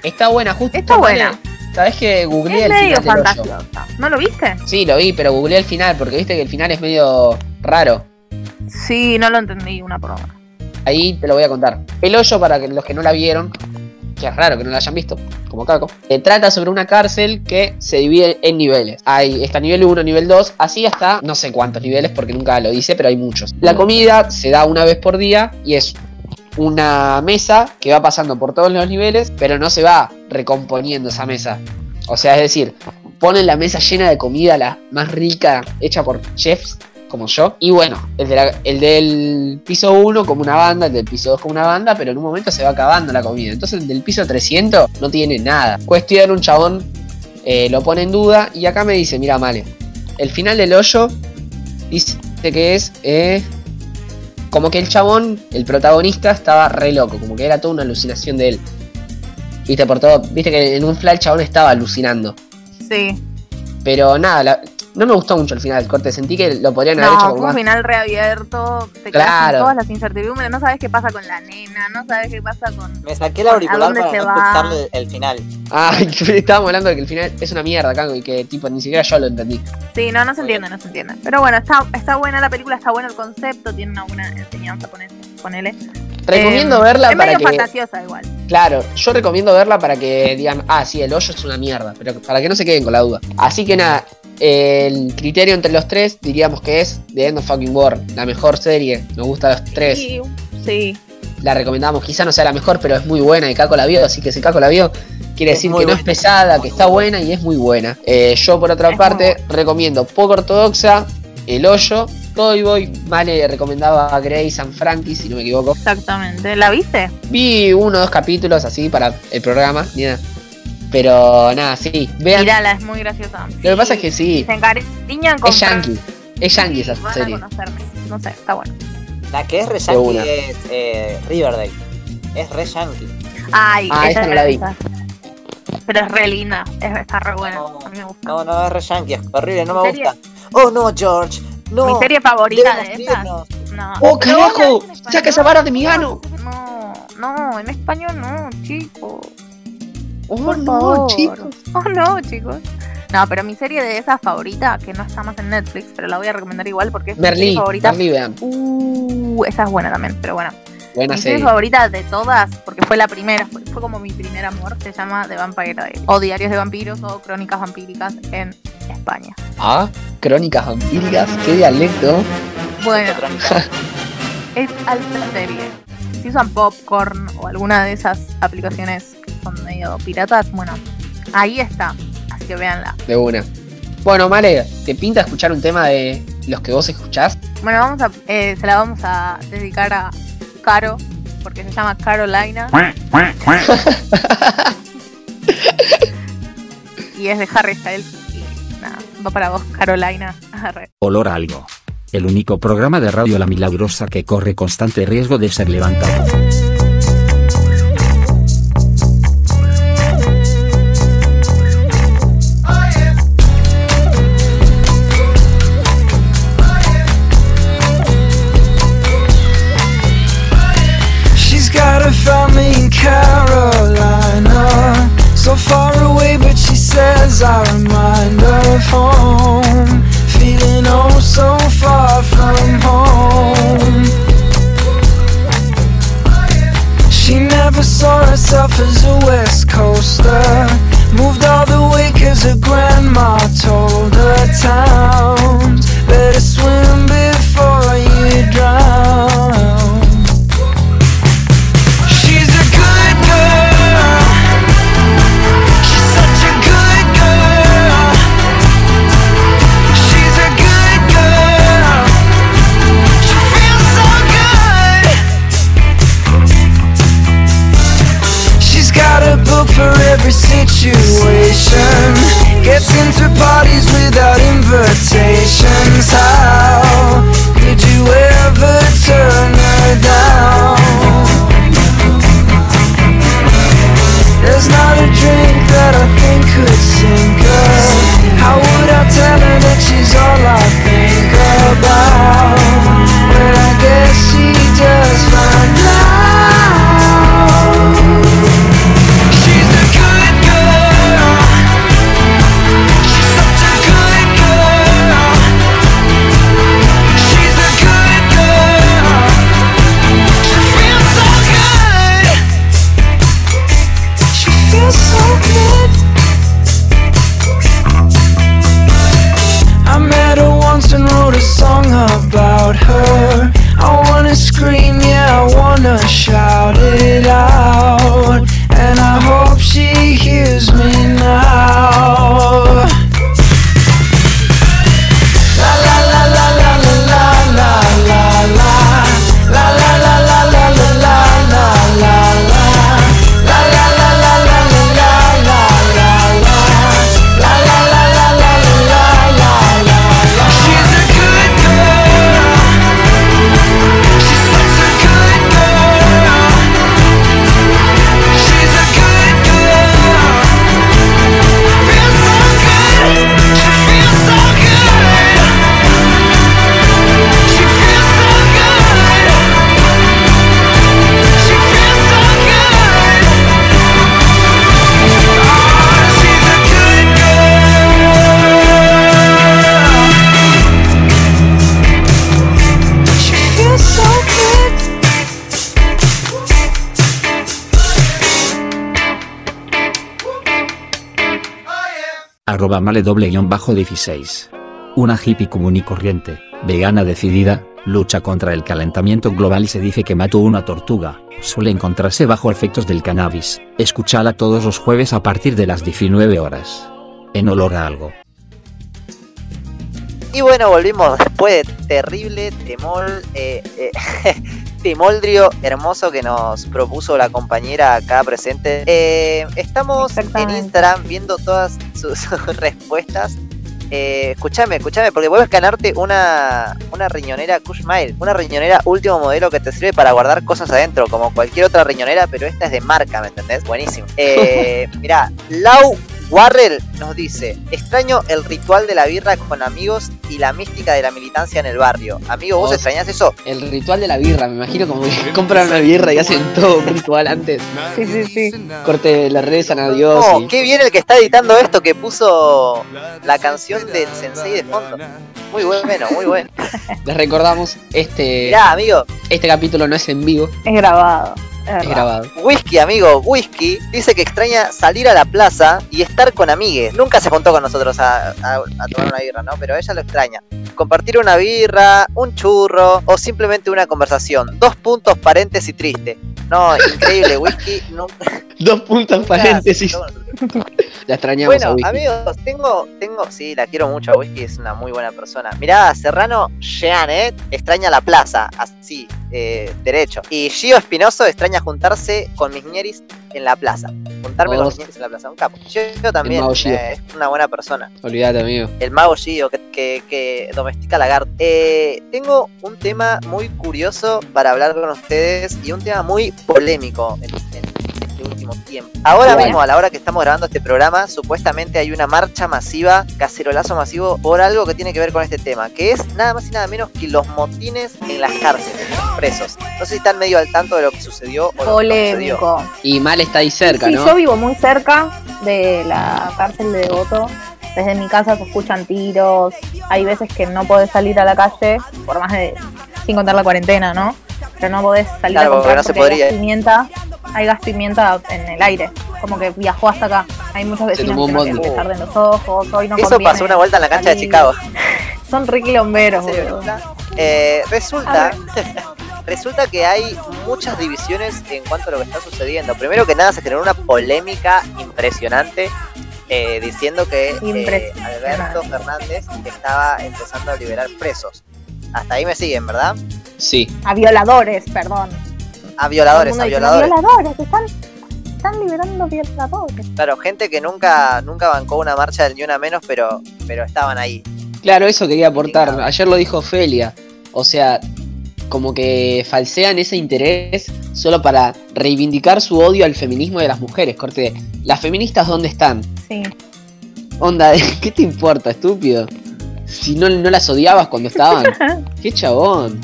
Está buena, justo. Está buena. Sabes que googleé Es el medio final del hoyo. ¿No lo viste? Sí, lo vi, pero googleé el final porque viste que el final es medio raro. Sí, no lo entendí una por una. Ahí te lo voy a contar. El hoyo, para que los que no la vieron, que es raro que no la hayan visto, como Caco, eh, trata sobre una cárcel que se divide en niveles. Hay está nivel 1, nivel 2, así hasta no sé cuántos niveles porque nunca lo dice, pero hay muchos. La comida se da una vez por día y es una mesa que va pasando por todos los niveles, pero no se va recomponiendo esa mesa. O sea, es decir, ponen la mesa llena de comida, la más rica, hecha por chefs como yo. Y bueno, el, de la- el del piso 1 como una banda, el del piso 2 como una banda, pero en un momento se va acabando la comida. Entonces el del piso 300 no tiene nada. Cuestión, un chabón eh, lo pone en duda y acá me dice, mira, Male, el final del hoyo dice que es... eh, como que el chabón, el protagonista, estaba re loco, como que era toda una alucinación de él. Viste, por todo, viste que en un flash el chabón estaba alucinando. Sí. Pero nada, la- no me gustó mucho el final del corte. Sentí que lo podrían haber hecho No, como un más. final reabierto. Te quedas Claro. con todas las incertidumbres. No sabes qué pasa con la nena. No sabes qué pasa con. Me saqué el ¿A auricular para no escucharle el, el final. Ah, estábamos hablando de que el final es una mierda, Kango, y que tipo ni siquiera yo lo entendí. Sí, no, no se entiende, no se entiende. Pero bueno, está, está buena la película, está bueno el concepto, tiene una buena enseñanza, ponele. ponele. Recomiendo Eh, verla es para medio que. fantasiosa igual. Claro, yo recomiendo verla para que digan, ah, sí, el hoyo es una mierda, pero para que no se queden con la duda. Así que nada, el criterio entre los tres diríamos que es The End of Fucking War, la mejor serie. Nos gusta a los tres. Sí, sí. la recomendamos. Quizá no sea la mejor, pero es muy buena y Caco la vio, así que si Caco la vio, quiere Es decir que no es pesada, que está buena y es muy buena. Eh, yo por otra Es parte recomiendo Poco Ortodoxa, El Hoyo, Toy Boy, Male recomendaba a Grace and Frankie, si no me equivoco. Exactamente. ¿La viste? Vi uno o dos capítulos así para el programa, ni nada. Pero nada, sí, vean. Mirala, es muy graciosa. Lo que pasa es que sí, Se encariñan con. es yankee. Es yankee esa Van serie. a conocerme. No sé, está bueno. La que es re yankee es eh, Riverdale. Es re yankee. Ay, Ah, esa no la vi. esa. Pero es re linda, es, está re buena. No, A mí me gusta. No, no, es re yankee, es horrible, no me ¿Serie? gusta. Oh no, George. No. Mi serie favorita de esas. irnos. No. ¡Oh, carajo! ¡Saca esa vara de mi ano! No, no, en español no, chicos. Oh, Por no, favor. chicos. Oh no, chicos. No, pero mi serie de esas favorita, que no está más en Netflix, pero la voy a recomendar igual porque es mi Merlí, serie favorita. Merlí, vean. Uh, esa es buena también, pero bueno. Buena mi serie serie. favorita de todas, porque fue la primera, fue, fue como mi primer amor, se llama The Vampire Diaries. O Diarios de Vampiros o Crónicas Vampíricas en España. Ah, crónicas vampíricas, qué dialecto. Bueno, es alta serie. Si usan popcorn o alguna de esas aplicaciones son medio piratas, bueno, ahí está. Así que véanla. De una. Bueno, Male, ¿te pinta escuchar un tema de los que vos escuchás? Bueno, vamos a, eh, se la vamos a dedicar a Caro, porque se llama Carolina y es de Harry Styles. Y nada, va para vos, Carolina. Olor a algo. El único programa de radio La Milagrosa que corre constante riesgo de ser levantado. Never saw herself as a West Coaster. Moved all the way cause her grandma told her towns. Better swim before you drown. station Gets into parties without invitations How could you ever turn her down? There's not a drink that I think could sink her How would I tell her that she's all I think about? When I guess she Arroba male doble guion bajo 16. Una hippie común y corriente, vegana decidida, lucha contra el calentamiento global y se dice que mató una tortuga. Suele encontrarse bajo efectos del cannabis. Escúchala todos los jueves a partir de las 19 horas. En olor a algo. Y bueno, volvimos después de terrible temol, eh, eh, temoldrio hermoso que nos propuso la compañera acá presente. Eh, estamos en. Instagram viendo todas sus, sus respuestas. Eh, escúchame, escúchame, porque puedes ganarte una, una riñonera Kushmail, una riñonera último modelo que te sirve para guardar cosas adentro, como cualquier otra riñonera, pero esta es de marca, ¿me entendés? Buenísimo. Eh, mirá, Lau Warrell nos dice, extraño el ritual de la birra con amigos y la mística de la militancia en el barrio. Amigo, ¿vos Vos- extrañás eso? El ritual de la birra, me imagino como que compran una birra y hacen todo un ritual antes. Sí, sí, sí. Corte, le rezan a Dios. Oh, y- qué bien el que está editando esto, que puso la canción del Sensei de fondo. Muy bueno, muy bueno. Les recordamos, este, Mirá, amigo, este capítulo no es en vivo, Es grabado. Es grabado. Whisky, amigo, Whisky dice que extraña salir a la plaza y estar con amigues. Nunca se juntó con nosotros a, a- a tomar una birra, ¿no? Pero ella lo extraña. Compartir una birra, un churro o simplemente una conversación. Dos puntos, paréntesis triste. No, increíble, Whisky. Nunca Dos puntos paréntesis. La extrañamos a Bueno, Whisky. amigos, tengo, tengo, sí, la quiero mucho a Whisky, es una muy buena persona. Mirá, Serrano Jeanet extraña la plaza, así, eh, derecho. Y Gio Espinoso extraña juntarse con mis ñeris en la plaza. Juntarme con Todos. mis ñeris en la plaza, un capo. Gio también, mago Gio. eh, es una buena persona. Olvídate, amigo. El mago Gio, que, que, que domestica lagarto. Eh, tengo un tema muy curioso para hablar con ustedes y un tema muy polémico en, en este último tiempo. Ahora mismo, a la hora que estamos grabando este programa, supuestamente hay una marcha masiva, cacerolazo masivo, por algo que tiene que ver con este tema, que es nada más y nada menos que los motines en las cárceles, los presos. No sé si están medio al tanto de lo que sucedió o lo que no sucedió. Polémico. Y Mal está ahí cerca, sí, ¿no? yo vivo muy cerca de la cárcel de Devoto. Desde mi casa se escuchan tiros. Hay veces que no podés salir a la calle, por más de. sin contar la cuarentena, ¿no? Pero no podés salir Claro, a comprar no se podría. pimienta. Hay gas pimienta en el aire. Como que viajó hasta acá. Hay muchos vecinos que no quieren que te arden los ojos. Hoy no Eso pasó una vuelta en la cancha de. Chicago. Son re quilomberos, ¿En serio, boludo. Eh, resulta, resulta que hay muchas divisiones en cuanto a lo que está sucediendo. Primero que nada se generó una polémica impresionante eh, diciendo que eh. Alberto Fernández estaba empezando a liberar presos. Hasta ahí me siguen, ¿verdad? Sí. A violadores, perdón. A violadores, a violadores. violadores, están, están liberando violadores. Claro, gente que nunca, nunca bancó una marcha del ni una menos, pero, pero estaban ahí. Claro, eso quería aportar. Ayer lo dijo Ofelia. O sea, como que falsean ese interés solo para reivindicar su odio al feminismo de las mujeres. Corte, ¿las feministas dónde están? Sí. Onda, ¿qué te importa, estúpido? Si no, no las odiabas cuando estaban. Qué chabón.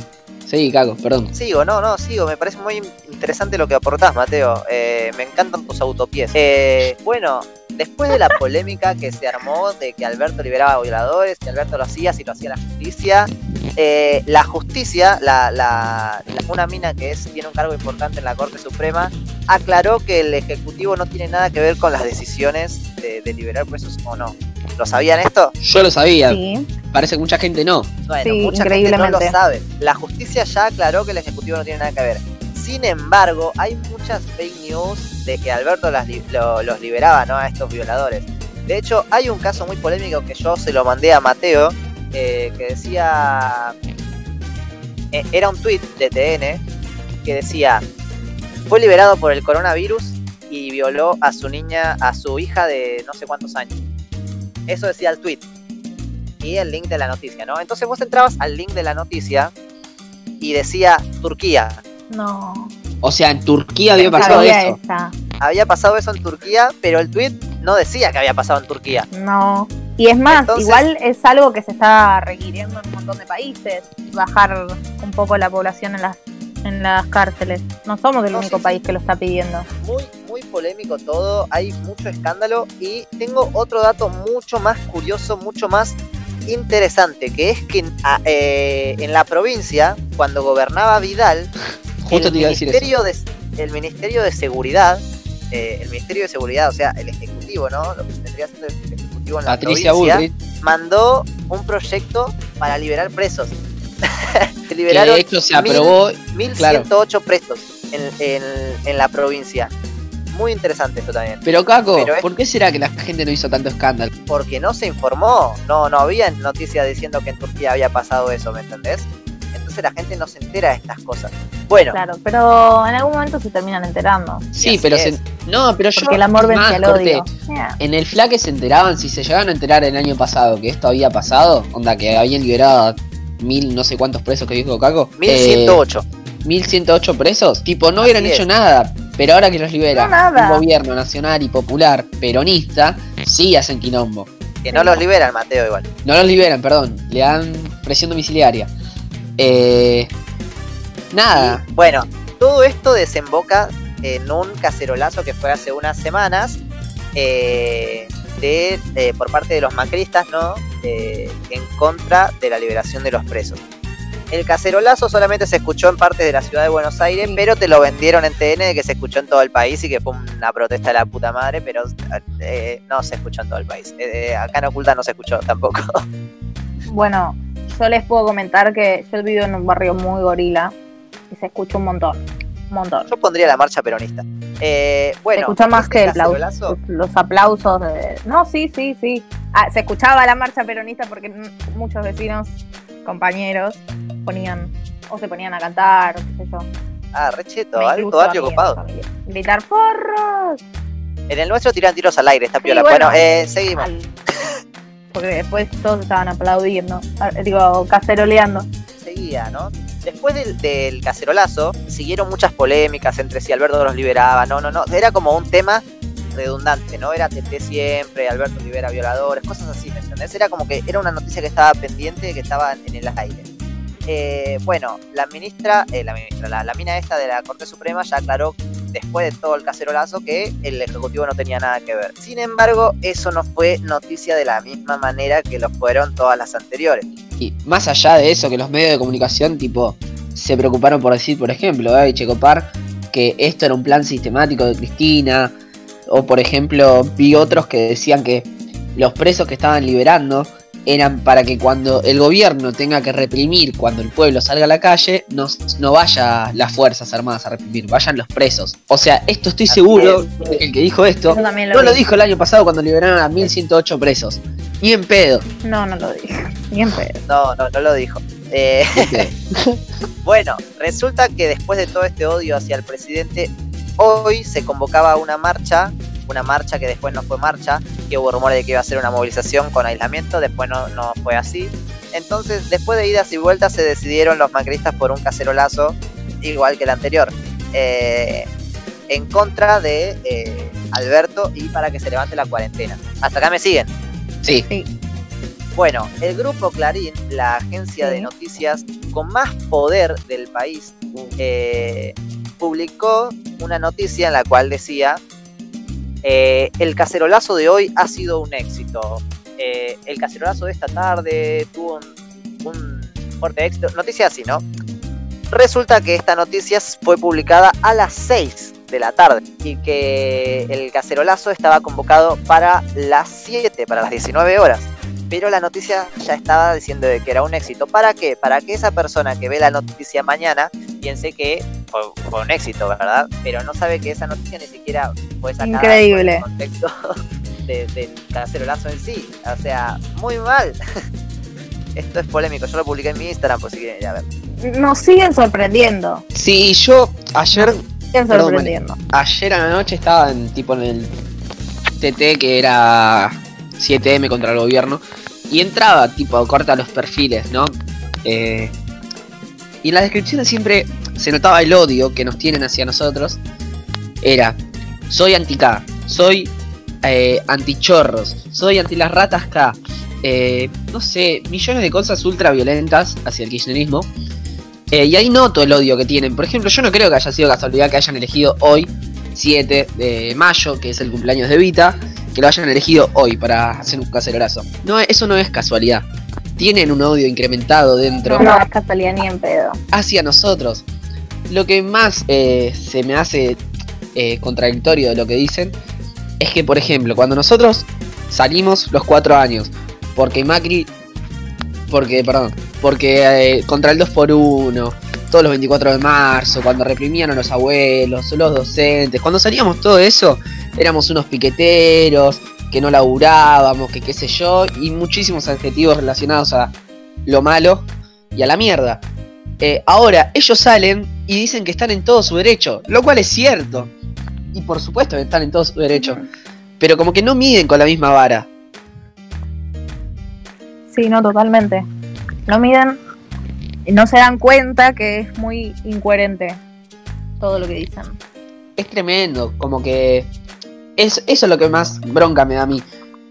Sí, cago, perdón. Sigo, no, no, sigo. Me parece muy interesante lo que aportás, Mateo. Eh, me encantan tus autopies. Eh, bueno, después de la polémica que se armó de que Alberto liberaba violadores, que Alberto lo hacía, si lo hacía la justicia, eh, la justicia, la, la- la- una mina que es, tiene un cargo importante en la Corte Suprema, aclaró que el Ejecutivo no tiene nada que ver con las decisiones de, de liberar presos o no. ¿Lo sabían esto? Yo lo sabía. Sí. Parece que mucha gente no. Bueno, Sí, mucha gente no lo sabe. La justicia ya aclaró que el Ejecutivo no tiene nada que ver. Sin embargo, hay muchas fake news de que Alberto las li- lo- los liberaba ¿no? a estos violadores. De hecho, hay un caso muy polémico que yo se lo mandé a Mateo, eh, que decía... eh, era un tweet de TN que decía, fue liberado por el coronavirus y violó a su niña, a su hija de no sé cuántos años. Eso decía el tweet y el link de la noticia, ¿no? Entonces vos entrabas al link de la noticia y decía Turquía. No. O sea, en Turquía había pasado eso. esa. Había pasado eso en Turquía, pero el tweet no decía que había pasado en Turquía. No. Y es más, Entonces- igual es algo que se está requiriendo en un montón de países. Bajar un poco la población en las en las cárceles. No somos el No, único sí, sí. país que lo está pidiendo. Muy, muy polémico todo, hay mucho escándalo y tengo otro dato mucho más curioso, mucho más interesante, que es que a- eh, en la provincia, cuando gobernaba Vidal, Justo el te iba a decir eso. ministerio de, el Ministerio de Seguridad, eh, el Ministerio de Seguridad, o sea, el Ejecutivo, ¿no? Lo que tendría siendo el En la Patricia provincia, Bullrich, mandó un proyecto para liberar presos. Se que liberaron de hecho se aprobó 1108 presos en, en- en la provincia. Muy interesante esto también. Pero Caco, Pero es- ¿por qué será que la gente no hizo tanto escándalo? Porque no se informó, no, no había noticias diciendo que en Turquía había pasado eso, ¿me entendés? La gente no se entera de estas cosas. Bueno, Claro, pero en algún momento se terminan enterando. Sí, pero se- no, pero yo Porque el amor vence al odio. Yeah. En el flaque se enteraban, si se llegaban a enterar el año pasado que esto había pasado, onda que habían liberado a mil no sé cuántos presos que dijo Caco. 1108. eh, 1108 presos, tipo, no Así hubieran hecho nada, pero ahora que los libera No, nada. un gobierno nacional y popular peronista, sí hacen quilombo. que no los liberan, Mateo, igual. No los liberan, perdón, le dan presión domiciliaria. Eh, nada, Y, bueno, todo esto desemboca en un cacerolazo que fue hace unas semanas eh, de, eh, por parte de los macristas, ¿no? Eh, en contra de la liberación de los presos. El cacerolazo solamente se escuchó en partes de la ciudad de Buenos Aires, Sí. pero te lo vendieron en TN de que se escuchó en todo el país y que fue una protesta de la puta madre, pero eh, no se escuchó en todo el país. Acá en Oculta no se escuchó tampoco. Bueno, yo les puedo comentar que yo vivo en un barrio muy gorila y se escucha un montón. Un montón. Yo pondría la marcha peronista. Eh, bueno, se escucha más que el aplau- cacerolazo- los aplausos. de- No, sí, sí, sí. Ah, se escuchaba la marcha peronista porque muchos vecinos, compañeros, ponían o se ponían a cantar, qué sé yo. Ah, recheto, incluso barrio copado. Gritar porros. En el nuestro tiran tiros al aire, está Sí, piola. bueno, bueno. eh, seguimos. Al- Porque después todos estaban aplaudiendo, ah, digo, caceroleando. Seguía, ¿no? Después del, cacerolazo, siguieron muchas polémicas entre si Alberto los liberaba, no, no, no. Era como un tema redundante, ¿no? Era TT siempre, Alberto libera violadores, cosas así, ¿me entendés? Era como que era una noticia que estaba pendiente, que estaba en el aire. Eh, bueno, la ministra, eh, la ministra, la, la mina esta de la Corte Suprema ya aclaró después de todo el cacerolazo que el Ejecutivo no tenía nada que ver. Sin embargo, eso no fue noticia de la misma manera que lo fueron todas las anteriores. y más allá de eso, que los medios de comunicación, tipo, se preocuparon por decir, por ejemplo, eh, Checopar, que esto era un plan sistemático de Cristina, o por ejemplo, vi otros que decían que los presos que estaban liberando eran para que cuando el gobierno tenga que reprimir, cuando el pueblo salga a la calle, no, no vaya las Fuerzas Armadas a reprimir, vayan los presos. O sea, esto estoy seguro es. el que dijo esto lo no lo dijo el año pasado cuando liberaron a 1108 presos. Ni en pedo. No, no lo dije. Ni en pedo. No, no, no lo dijo. Eh. Bueno, resulta que después de todo este odio hacia el presidente, hoy se convocaba una marcha, una marcha que después no fue marcha, que hubo rumores de que iba a ser una movilización con aislamiento, después no, no fue así. Entonces, después de idas y vueltas, se decidieron los macristas por un cacerolazo, igual que el anterior, eh, en contra de eh, Alberto y para que se levante la cuarentena. Hasta acá me siguen. Sí. Bueno, el grupo Clarín, la agencia de noticias con más poder del país, eh, publicó una noticia en la cual decía, eh, el cacerolazo de hoy ha sido un éxito. Eh, el cacerolazo de esta tarde tuvo un, fuerte éxito. Noticia así, ¿no? Resulta que esta noticia fue publicada a las 6 de la tarde y que el cacerolazo estaba convocado para las 7, para las 19 horas pero la noticia ya estaba diciendo que era un éxito. ¿Para qué? Para que esa persona que ve la noticia mañana piense que fue, fue un éxito, ¿verdad? Pero no sabe que esa noticia ni siquiera fue sacada Increíble. el contexto de- del cacerolazo en sí. O sea, muy mal. Esto es polémico. Yo lo publiqué en mi Instagram por si quieren ir a ver. Nos siguen sorprendiendo. Sí, yo ayer, Siguen Perdón, sorprendiendo. ayer a la noche estaba en tipo en el TT que era 7M contra el gobierno. Y entraba, tipo, corta los perfiles, ¿no? Eh, y en las descripciones siempre se notaba el odio que nos tienen hacia nosotros. Era, soy anti-K, soy eh, anti-chorros, soy anti las ratas K. Eh, no sé, millones de cosas ultra violentas hacia el kirchnerismo. Eh, y ahí noto el odio que tienen. Por ejemplo, yo no creo que haya sido casualidad que hayan elegido hoy, 7 de mayo, que es el cumpleaños de Vita, que lo hayan elegido hoy para hacer un cacerolazo. No, eso no es casualidad. Tienen un odio incrementado dentro No, no es casualidad ni en pedo. hacia nosotros. Lo que más eh, se me hace eh, contradictorio de lo que dicen es que, por ejemplo, cuando nosotros salimos los cuatro años. Porque Macri. Porque, perdón. Porque eh, contra el 2 por 1 todos los 24 de marzo, cuando reprimían a los abuelos, los docentes, cuando salíamos todo eso, éramos unos piqueteros, que no laburábamos, que qué sé yo, y muchísimos adjetivos relacionados a lo malo y a la mierda. Eh, ahora, ellos salen y dicen que están en todo su derecho, lo cual es cierto. Y por supuesto que están en todo su derecho. Pero como que no miden con la misma vara. Sí, no, totalmente. No miden no se dan cuenta que es muy incoherente todo lo que dicen. Es tremendo, como que es, eso es lo que más bronca me da a mí.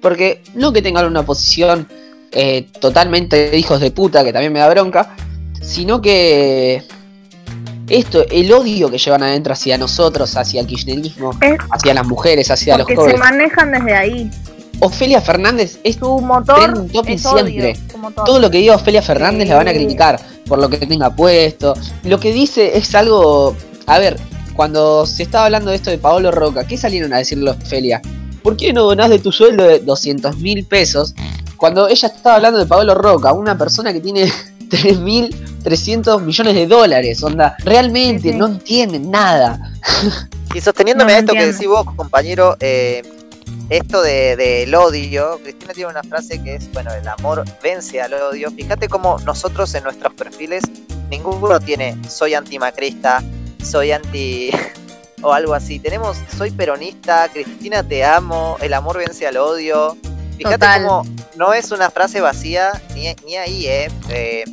Porque no que tengan una posición eh, totalmente de hijos de puta, que también me da bronca, sino que esto, el odio que llevan adentro hacia nosotros, hacia el kirchnerismo, hacia las mujeres, hacia los jóvenes. se manejan desde ahí. Ofelia Fernández es su motor es siempre. Todo lo que diga Ofelia Fernández la van a criticar por lo que tenga puesto. Lo que dice es algo. A ver, cuando se estaba hablando de esto de Paolo Roca, ¿qué salieron a decirle a Ofelia? ¿Por qué no donás de tu sueldo de 200 mil pesos? Cuando ella estaba hablando de Paolo Roca, una persona que tiene 3.300 millones de dólares, onda, realmente no entienden nada. Y sosteniéndome a esto que decís vos, compañero, eh, esto del de, odio, Cristina tiene una frase que es, bueno, el amor vence al odio. Fíjate cómo nosotros en nuestros perfiles, ninguno tiene soy antimacrista, soy anti... o algo así. Tenemos soy peronista, Cristina te amo, el amor vence al odio. Fíjate cómo no es una frase vacía, ni, ni ahí, ¿eh? eh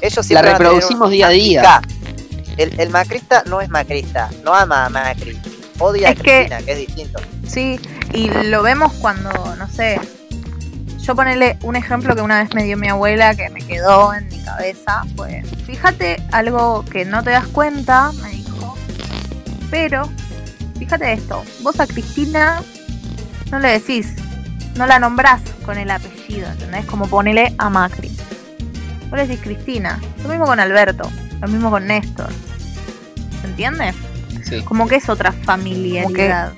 ellos La reproducimos día a día. El, el, macrista no es macrista, no ama a Macri, odia a Cristina, que es distinto. Sí, y lo vemos cuando, no sé, yo ponerle un ejemplo que una vez me dio mi abuela que me quedó en mi cabeza, pues fíjate algo que no te das cuenta, me dijo, pero fíjate esto, vos a Cristina no le decís, no la nombrás con el apellido, ¿entendés? Como ponele a Macri. Vos le decís Cristina, lo mismo con Alberto, lo mismo con Néstor. ¿Se entiende? Sí. Como que es otra familiaridad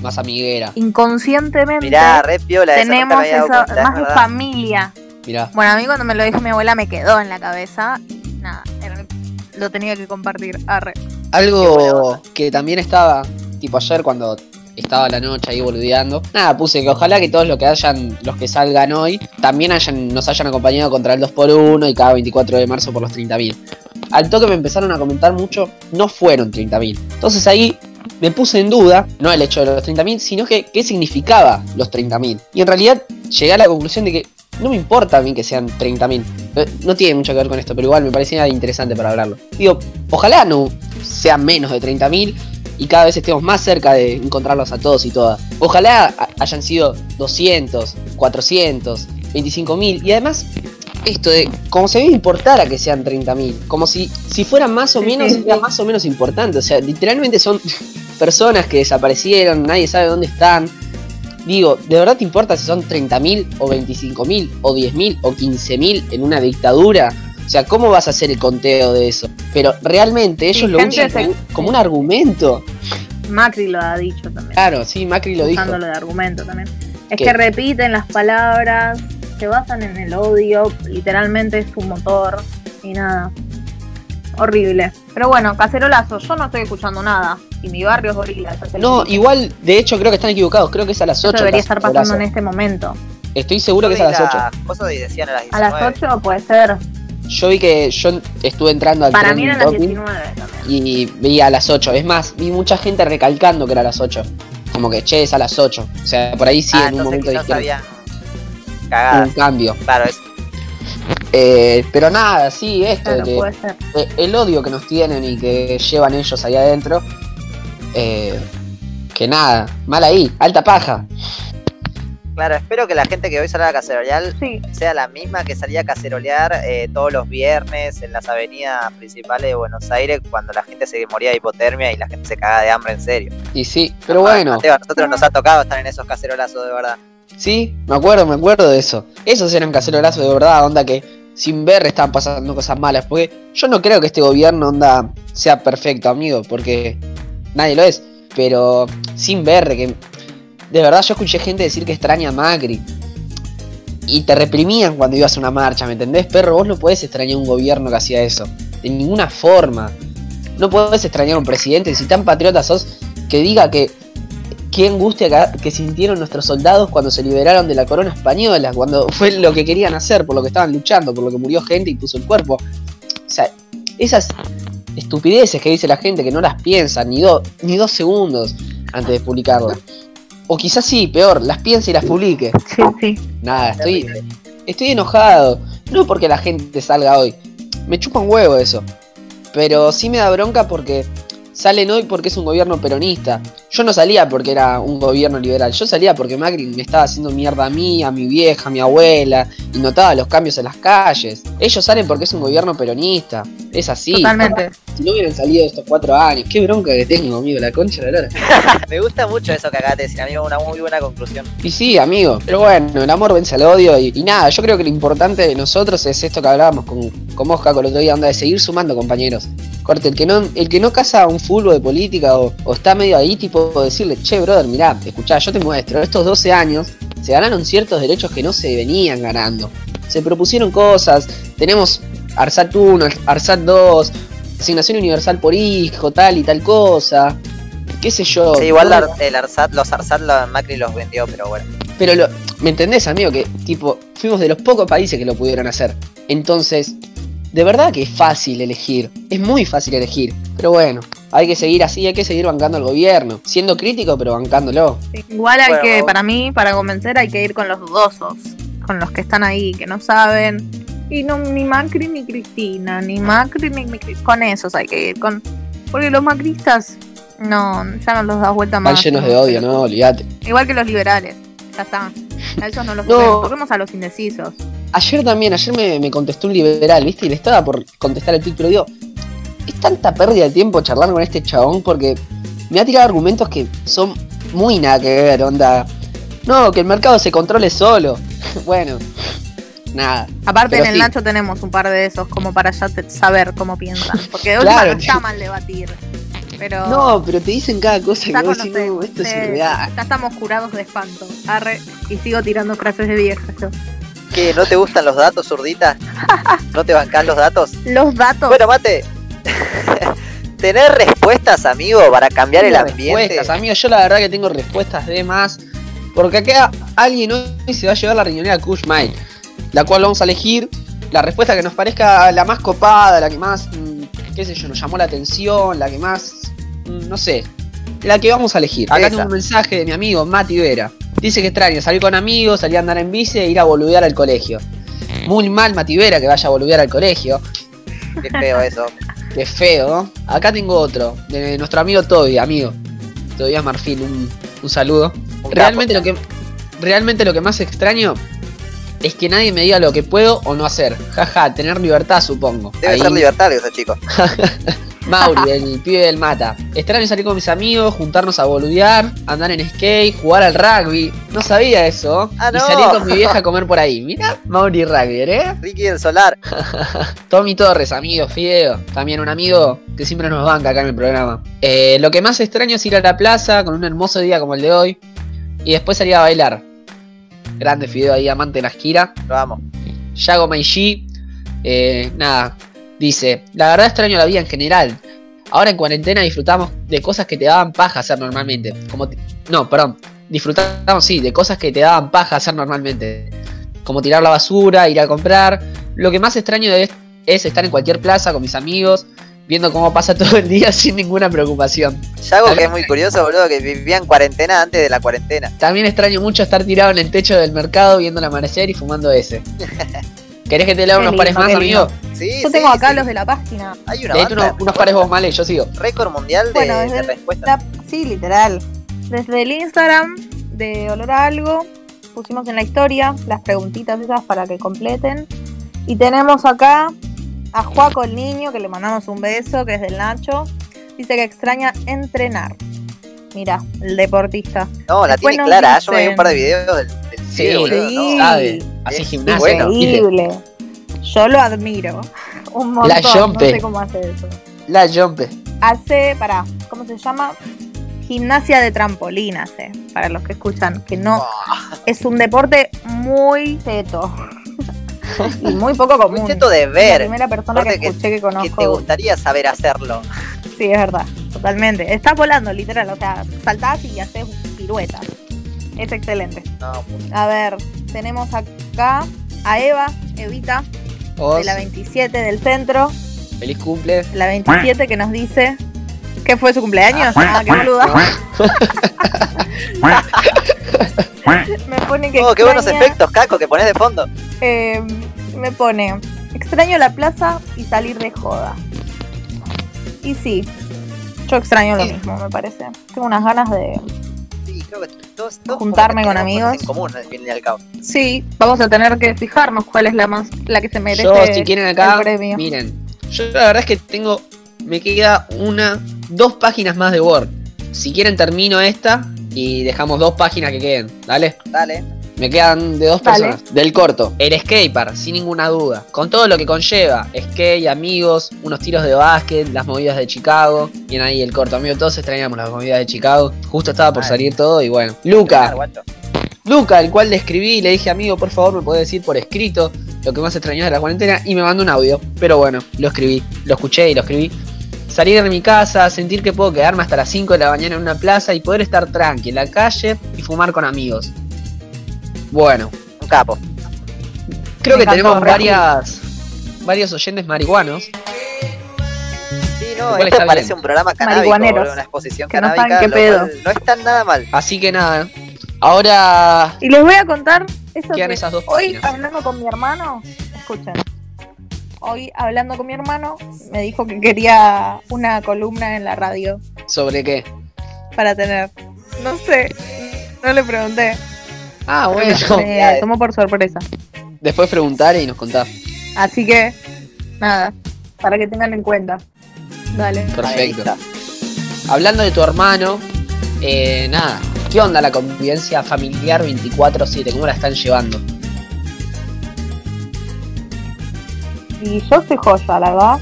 más amiguera. Inconscientemente tenemos esa, más de familia. Mirá. Bueno, a mí cuando me lo dijo mi abuela me quedó en la cabeza. Nada, lo tenía que compartir. Arre. Algo que también estaba, tipo ayer cuando estaba la noche ahí boludeando. Nada, puse que ojalá que todos los que hayan, los que salgan hoy, también nos hayan acompañado contra el 2x1 y cada 24 de marzo por los 30.000. Al toque me empezaron a comentar mucho, no fueron 30.000. Entonces ahí me puse en duda, no el hecho de los 30.000, sino que qué significaba los 30.000. Y en realidad llegué a la conclusión de que no me importa a mí que sean 30.000. No, no tiene mucho que ver con esto, pero igual me parecía interesante para hablarlo. Digo, ojalá no sean menos de 30.000 y cada vez estemos más cerca de encontrarlos a todos y todas. Ojalá hayan sido 200, 400, 25.000 y además esto de como mí me importara que sean 30.000, como si, si fueran más o menos, era más o menos importante, o sea, literalmente son personas que desaparecieron, nadie sabe dónde están. Digo, ¿de verdad te importa si son 30.000 o 25.000 o 10.000 o 15.000 en una dictadura? O sea, ¿cómo vas a hacer el conteo de eso? Pero realmente ellos lo usan como, un argumento. Macri lo ha dicho también. Claro, sí, Macri lo dijo. Usándolo de argumento también. Es que repiten las palabras, se basan en el odio, literalmente es su motor y nada. Horrible. Pero bueno, cacerolazo, yo no estoy escuchando nada. Y mi barrio es gorila. No, igual, de hecho, creo que están equivocados. Creo que es a las 8. Eso debería estar pasando en este momento. Estoy seguro que es a las 8. decían a las A las 8 puede ser. Yo vi que yo estuve entrando al Para mí eran las 19 también. Y veía a las 8. Es más, vi mucha gente recalcando que era a las 8. Como que, che, es a las 8. O sea, por ahí sí ah, en un momento dijeron. Un cambio. Claro, es eh, pero nada, sí, esto eh, el odio que nos tienen y que llevan ellos ahí adentro, eh, que nada, mal ahí, alta paja. Claro, espero que la gente que hoy salga a cacerolear sea la misma que salía a cacerolear todos los viernes en las avenidas principales de Buenos Aires cuando la gente se moría de hipotermia y la gente se caga de hambre en serio. Y sí, pero bueno. a nosotros nos ha tocado estar en esos cacerolazos de verdad. Sí, me acuerdo, me acuerdo de eso. Esos eran cacerolazos de verdad, onda que sin ver estaban pasando cosas malas. Porque yo no creo que este gobierno onda sea perfecto, amigo, porque nadie lo es. Pero sin ver que de verdad yo escuché gente decir que extraña a Macri. Y te reprimían cuando ibas a una marcha, ¿me entendés? Perro, vos no podés extrañar un gobierno que hacía eso. De ninguna forma. No podés extrañar a un presidente. Si tan patriota sos, que diga que qué angustia que, sintieron nuestros soldados cuando se liberaron de la corona española, cuando fue lo que querían hacer, por lo que estaban luchando, por lo que murió gente y puso el cuerpo. O sea, esas estupideces que dice la gente que no las piensa ni, ni dos segundos antes de publicarlas. O quizás sí, peor, las piense y las publique. Sí, sí. Nada, estoy, estoy enojado. No porque la gente salga hoy. Me chupa un huevo eso. Pero sí me da bronca porque salen hoy porque es un gobierno peronista. Yo no salía porque era un gobierno liberal. Yo salía porque Macri me estaba haciendo mierda a mí, a mi vieja, a mi abuela. Y notaba los cambios en las calles. Ellos salen porque es un gobierno peronista. Es así. Totalmente. Si no hubieran salido estos cuatro años, qué bronca que tengo, amigo, la concha de la lora. Me gusta mucho eso que acabas de decir, amigo, una muy buena conclusión. Y sí, amigo, pero bueno, el amor vence al odio y, y nada, yo creo que lo importante de nosotros es esto que hablábamos con, con Mosca con el otro día, onda de seguir sumando compañeros. Corte, el que no, el que no casa un fulbo de política o, o, está medio ahí, tipo decirle, che, brother, mirá, escuchá, yo te muestro, estos 12 años se ganaron ciertos derechos que no se venían ganando. Se propusieron cosas, tenemos ARSAT 1, ARSAT 2, asignación universal por hijo, tal y tal cosa. Qué sé yo. Sí, igual ¿no? el ARSAT, los ARSAT la Macri los vendió, pero bueno. Pero lo, ¿me entendés, amigo? Que tipo, fuimos de los pocos países que lo pudieron hacer. Entonces, de verdad que es fácil elegir. Es muy fácil elegir. Pero bueno, hay que seguir así, hay que seguir bancando al gobierno. Siendo crítico, pero bancándolo. Igual hay bueno. que, para mí, para convencer, hay que ir con los dudosos. Con los que están ahí, que no saben. Y no, ni Macri ni Cristina, ni Macri ni, ni con esos hay que ir. con Porque los macristas, no, ya no los das vuelta más. Están llenos de odio, no, olvídate. Igual que los liberales, ya está. A esos no los no. toquemos a los indecisos. Ayer también, ayer me, me, contestó un liberal, ¿viste? Y le estaba por contestar el tweet, pero digo, es tanta pérdida de tiempo charlar con este chabón porque me ha tirado argumentos que son muy nada que ver, onda. No, que el mercado se controle solo. bueno, nada. Aparte pero en el sí. Nacho tenemos un par de esos como para ya saber cómo piensan. Porque de claro, no está mal debatir. Pero no, pero te dicen cada cosa que vos decís, no, esto es irreal. Ya estamos curados de espanto. Arre, y sigo tirando frases de vieja yo. ¿Qué? ¿No te gustan los datos, zurdita? ¿No te bancás los datos? Los datos. Bueno, mate. Tener respuestas, amigo, para cambiar el ambiente. Respuestas, amigo, yo la verdad que tengo respuestas de más. Porque acá alguien hoy se va a llevar la riñonera Kush Mike, la cual vamos a elegir la respuesta que nos parezca la más copada, la que más, mm, qué sé yo, nos llamó la atención, la que más, mm, no sé, la que vamos a elegir. Acá Esa. tengo un mensaje de mi amigo Mati Vera. Dice que extraña salir con amigos, salir a andar en bici e ir a boludear al colegio. Muy mal Mati Vera que vaya a boludear al colegio. Qué feo eso. Qué feo, ¿no? Acá tengo otro, de nuestro amigo Toby, amigo. Tobias Marfil, un, un saludo. Un realmente lo que realmente lo que más extraño es que nadie me diga lo que puedo o no hacer. Jaja, tener libertad supongo. Debe Ahí... ser libertad ese chico. Mauri, el pibe del mata. Extraño salir con mis amigos, juntarnos a boludear, andar en skate, jugar al rugby. No sabía eso. Ah, no. Y salir con mi vieja a comer por ahí. Mira, Mauri Rugby, ¿eh? Ricky del Solar. Tommy Torres, amigo, Fideo. También un amigo que siempre nos banca acá en el programa. Eh, lo que más extraño es ir a la plaza con un hermoso día como el de hoy. Y después salir a bailar. Grande Fideo ahí, amante de la esquira. Lo amo. Yago Maishi. Eh, nada, Dice, la verdad extraño la vida en general. Ahora en cuarentena disfrutamos de cosas que te daban paja hacer normalmente. Como no, perdón. Disfrutamos, sí, de cosas que te daban paja hacer normalmente. Como tirar la basura, ir a comprar. Lo que más extraño es, es estar en cualquier plaza con mis amigos, viendo cómo pasa todo el día sin ninguna preocupación. Yago, que es muy curioso, boludo, que vivía en cuarentena antes de la cuarentena. También extraño mucho estar tirado en el techo del mercado viendo el amanecer y fumando ese. ¿Querés que te lea unos pares más, amigo? Sí, yo tengo acá sí. los de la página. Hay una Leete unos, unos, pares vos, Male, yo sigo. Récord mundial de, bueno, desde de respuestas. sí, literal. Desde el Instagram de Olor a Algo pusimos en la historia las preguntitas esas para que completen. Y tenemos acá a Juaco el niño, que le mandamos un beso, que es del Nacho. Dice que extraña entrenar. Mira, el deportista. No, la Después tiene clara. Dicen... Yo me vi un par de videos del, del sí, sí, boludo, ¿no? sabe. Así gimnasio. Bueno. Increíble. Yo lo admiro. Un montón. La Jompe. No sé cómo hace eso. La Jompe. Hace, pará, ¿cómo se llama? gimnasia de trampolín hace, para los que escuchan, que no es un deporte muy teto. y muy poco común. Muy teto de ver. La primera persona que escuché que, conozco. Que te gustaría saber hacerlo. Sí, es verdad, totalmente. Estás volando, literal, o sea, saltás y haces piruetas. Es excelente. a ver, tenemos acá a Eva, Evita, de la 27 del centro. Feliz cumple. La 27 que nos dice ¿Qué fue su cumpleaños? Ah, qué boluda. me pone que. Oh, qué buenos efectos, Caco, que pones de fondo. Eh, me pone. Extraño la plaza y salir de joda. Y sí, yo extraño lo mismo, me parece. Tengo unas ganas de. Sí, creo que todos, juntarme con amigos. En común, al fin y al cabo. Sí, vamos a tener que fijarnos cuál es la más la que se merece. Yo, si quieren acá, miren. Yo la verdad es que tengo me queda una, dos páginas más de Word. Si quieren termino esta y dejamos dos páginas que queden. Dale. Dale. Me quedan de dos personas. Del corto. El skatepark, sin ninguna duda. Con todo lo que conlleva. Skate, amigos, unos tiros de básquet, las movidas de Chicago. Bien ahí el corto. Amigo, todos extrañamos las movidas de Chicago. Justo estaba por salir todo y bueno. Luca. Luca, el cual le escribí y le dije, amigo, por favor, me puede decir por escrito lo que más extrañó de la cuarentena. Y me mandó un audio. Pero bueno, lo escribí. Lo escuché y lo escribí salir de mi casa, sentir que puedo quedarme hasta las 5 de la mañana en una plaza y poder estar tranqui en la calle y fumar con amigos. Bueno. Un capo. Creo que tenemos varias varios oyentes marihuanos. Sí, no, esto parece un programa canábico, una exposición canábica, no, pedo. no está nada mal. Así que nada, ahora... Y les voy a contar... Eso esas dos Hoy, hablando con mi hermano, escuchen, hoy hablando con mi hermano, me dijo que quería una columna en la radio. ¿Sobre qué? Para tener. No sé, no le pregunté. Ah, bueno. Me tomó por sorpresa. Después preguntar y nos contás. Así que, nada, para que tengan en cuenta. Dale. Perfecto. Hablando de tu hermano, eh, nada, ¿qué onda la convivencia familiar 24-7? ¿Cómo la están llevando? Y yo soy joya, la verdad.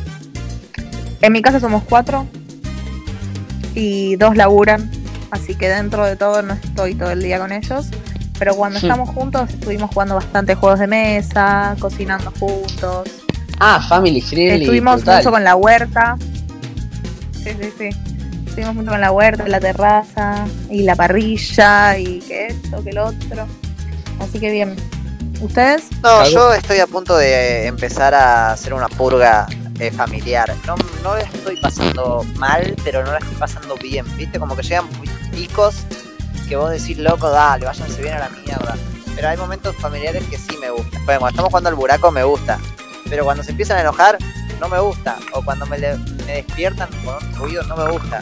En mi casa somos cuatro y dos laburan, así que dentro de todo no estoy todo el día con ellos. Pero cuando estamos juntos estuvimos jugando bastante juegos de mesa, cocinando juntos. Ah, family friendly. Estuvimos mucho con la huerta. Sí, sí, sí. Estuvimos mucho con la huerta, la terraza y la parrilla y que esto, que el otro. Así que bien. ¿Ustedes? No, yo estoy a punto de empezar a hacer una purga eh, familiar. No, no la estoy pasando mal, pero no la estoy pasando bien. ¿Viste? Como que llegan picos que vos decís, loco, dale, váyanse bien a la mierda. Pero hay momentos familiares que sí me gustan. Bueno, cuando estamos jugando al buraco me gusta. Pero cuando se empiezan a enojar, no me gusta. O cuando me, despiertan con un ruido, no me gusta.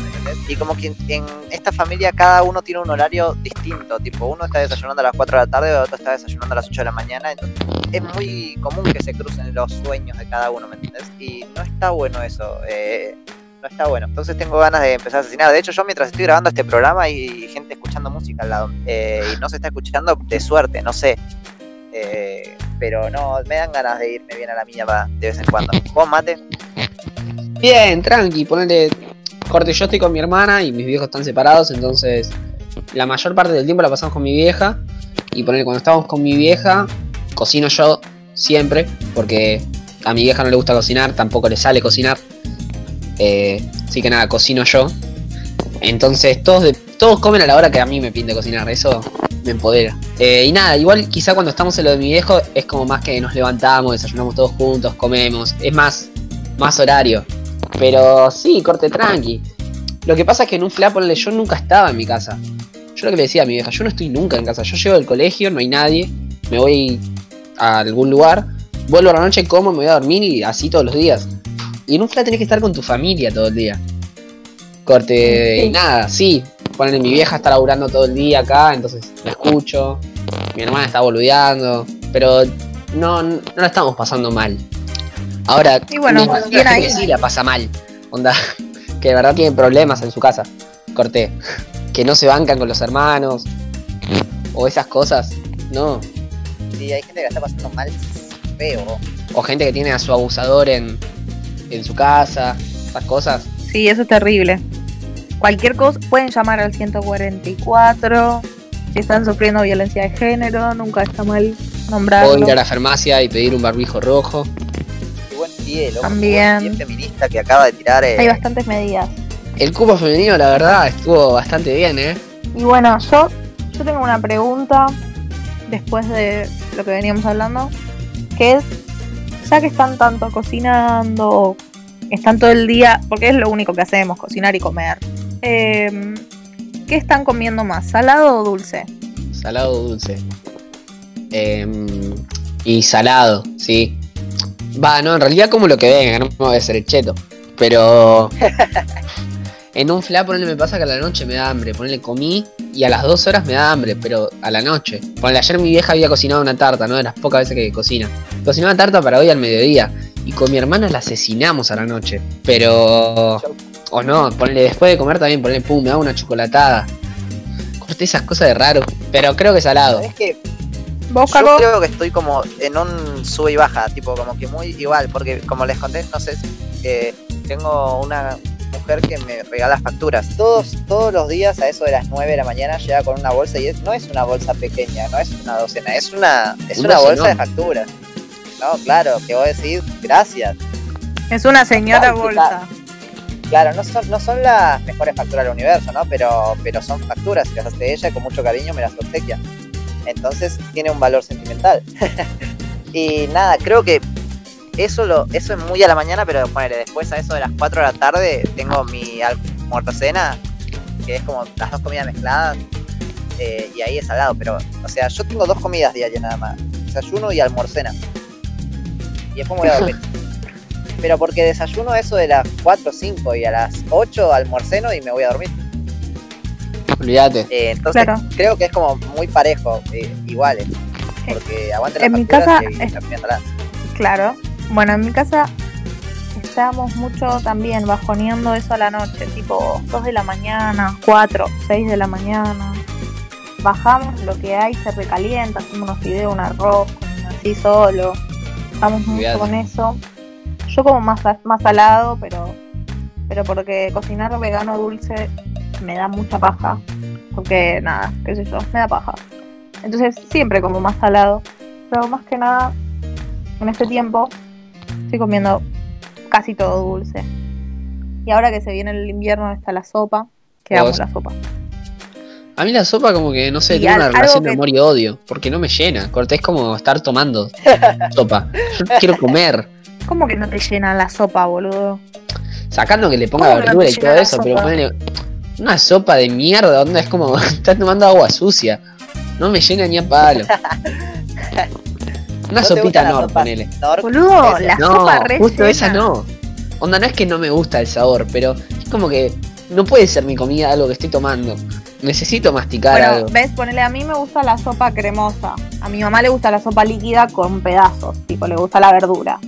Y como que en, esta familia cada uno tiene un horario distinto. Tipo, uno está desayunando a las 4 de la tarde, otro está desayunando a las 8 de la mañana. Entonces es muy común que se crucen los sueños de cada uno, ¿me entiendes? Y no está bueno eso. Eh, no está bueno. Entonces tengo ganas de empezar a asesinar. De hecho, yo mientras estoy grabando este programa hay gente escuchando música al lado. Eh, y no se está escuchando de suerte, no sé. Eh, pero no, me dan ganas de irme bien a la mía de vez en cuando. ¿Vos, Mate? Bien, tranqui, ponele corte, yo estoy con mi hermana y mis viejos están separados, entonces la mayor parte del tiempo la pasamos con mi vieja. Y ponele, cuando estamos con mi vieja, cocino yo siempre, porque a mi vieja no le gusta cocinar, tampoco le sale cocinar. Eh, así que nada, cocino yo. Entonces todos, todos comen a la hora que a mí me pinte cocinar, eso me empodera. Eh, y nada, igual quizá cuando estamos en lo de mi viejo es como más que nos levantamos, desayunamos todos juntos, comemos, es más, más horario. Pero sí, corte tranqui. Lo que pasa es que en un flap, yo nunca estaba en mi casa. Yo lo que le decía a mi vieja, yo no estoy nunca en casa. Yo llego del colegio, no hay nadie, me voy a algún lugar, vuelvo a la noche, como, me voy a dormir y así todos los días. Y en un flat tenés que estar con tu familia todo el día. Corte, y nada, sí, ponen mi vieja está laburando todo el día acá, entonces la escucho. Mi hermana está boludeando, pero no, no la estamos pasando mal. Ahora, y bueno, que sí la pasa mal. Onda, que de verdad tiene problemas en su casa. Corté. Que no se bancan con los hermanos. O esas cosas. No. Sí, hay gente que la está pasando mal feo. O gente que tiene a su abusador en, en su casa. Esas cosas. Sí, eso es terrible cualquier cosa, pueden llamar al 144. Si están sufriendo violencia de género, nunca está mal nombrarlo. O ir a la farmacia y pedir un barbijo rojo. Qué buen pie, loco. También. Qué buen pie feminista que acaba de tirar. eh, Hay bastantes medidas. El cupo femenino, la verdad, estuvo bastante bien, ¿eh? Y bueno, yo, yo tengo una pregunta después de lo que veníamos hablando, que es, ya que están tanto cocinando, están todo el día, porque es lo único que hacemos, cocinar y comer, eh, ¿qué están comiendo más, salado o dulce? Salado o dulce. Em, y salado, sí. Va, no, en realidad como lo que venga, no me voy a hacer el cheto. Pero en un fla, ponele, me pasa que a la noche me da hambre. Ponele, comí y a las dos horas me da hambre, pero a la noche. Ponele, ayer mi vieja había cocinado una tarta, ¿no? De las pocas veces que cocina. Cocinó una tarta para hoy al mediodía. Y con mi hermana la asesinamos a la noche. Pero... O no, ponele, después de comer también, ponele, pum, me hago una chocolatada. Corté esas cosas de raro. Pero creo que salado. Es que ¿Vos, yo creo que estoy como en un sube y baja, tipo como que muy igual, porque como les conté, no sé, que tengo una mujer que me regala facturas. Todos, todos los días a eso de las 9 de la mañana llega con una bolsa y es, no es una bolsa pequeña, no es una docena, es una, es Un una bolsa de facturas. No, claro, que vos decís gracias. Es una señora Claro, bolsa. Claro, no son, no son las mejores facturas del universo, ¿no? Pero, pero son facturas las hace ella y con mucho cariño me las obsequia. Entonces tiene un valor sentimental. y nada, creo que eso lo eso es muy a la mañana, pero ponele, después a eso de las 4 de la tarde tengo mi almuerzo cena, que es como las dos comidas mezcladas, eh, y ahí es salado, pero, o sea, yo tengo dos comidas diarias nada más, desayuno y almuercena. Y después me voy a dormir. Pero porque desayuno eso de las 4 o 5 y a las 8 almuerceno y me voy a dormir. Olvídate. Eh, entonces Claro. creo que es como muy parejo, eh, iguales. Porque aguante las en mi casa y es-. Claro. Bueno, en mi casa estábamos mucho también bajoneando eso a la noche, tipo 2 de la mañana, 4, 6 de la mañana. Bajamos lo que hay, se recalienta, hacemos unos fideos, un arroz, así solo. Estamos mucho con eso. Yo como más, más salado, pero, pero porque cocinar vegano dulce me da mucha paja. Porque nada, qué sé yo, me da paja. Entonces siempre como más salado. Pero más que nada, en este tiempo estoy comiendo casi todo dulce. Y ahora que se viene el invierno está la sopa, que amo la sopa. A mí la sopa como que, no sé, Y tiene al- una relación de que- amor y odio, porque no me llena. Corté es como estar tomando sopa. Yo quiero comer. ¿Cómo que no te llena la sopa, boludo? Sacando que le ponga ¿Cómo que no verdura te y todo eso, pero ponele una sopa de mierda, onda es como estás tomando agua sucia. No me llena ni a palo. Una ¿No sopita Nor, ponele. Boludo, Esa. la No, sopa re justo llena. esa no. Onda, no es que no me gusta el sabor, pero es como que no puede ser mi comida algo que estoy tomando. Necesito masticar Bueno, algo. ves, ponele, a mí me gusta la sopa cremosa. A mi mamá le gusta la sopa líquida con pedazos, tipo, le gusta la verdura.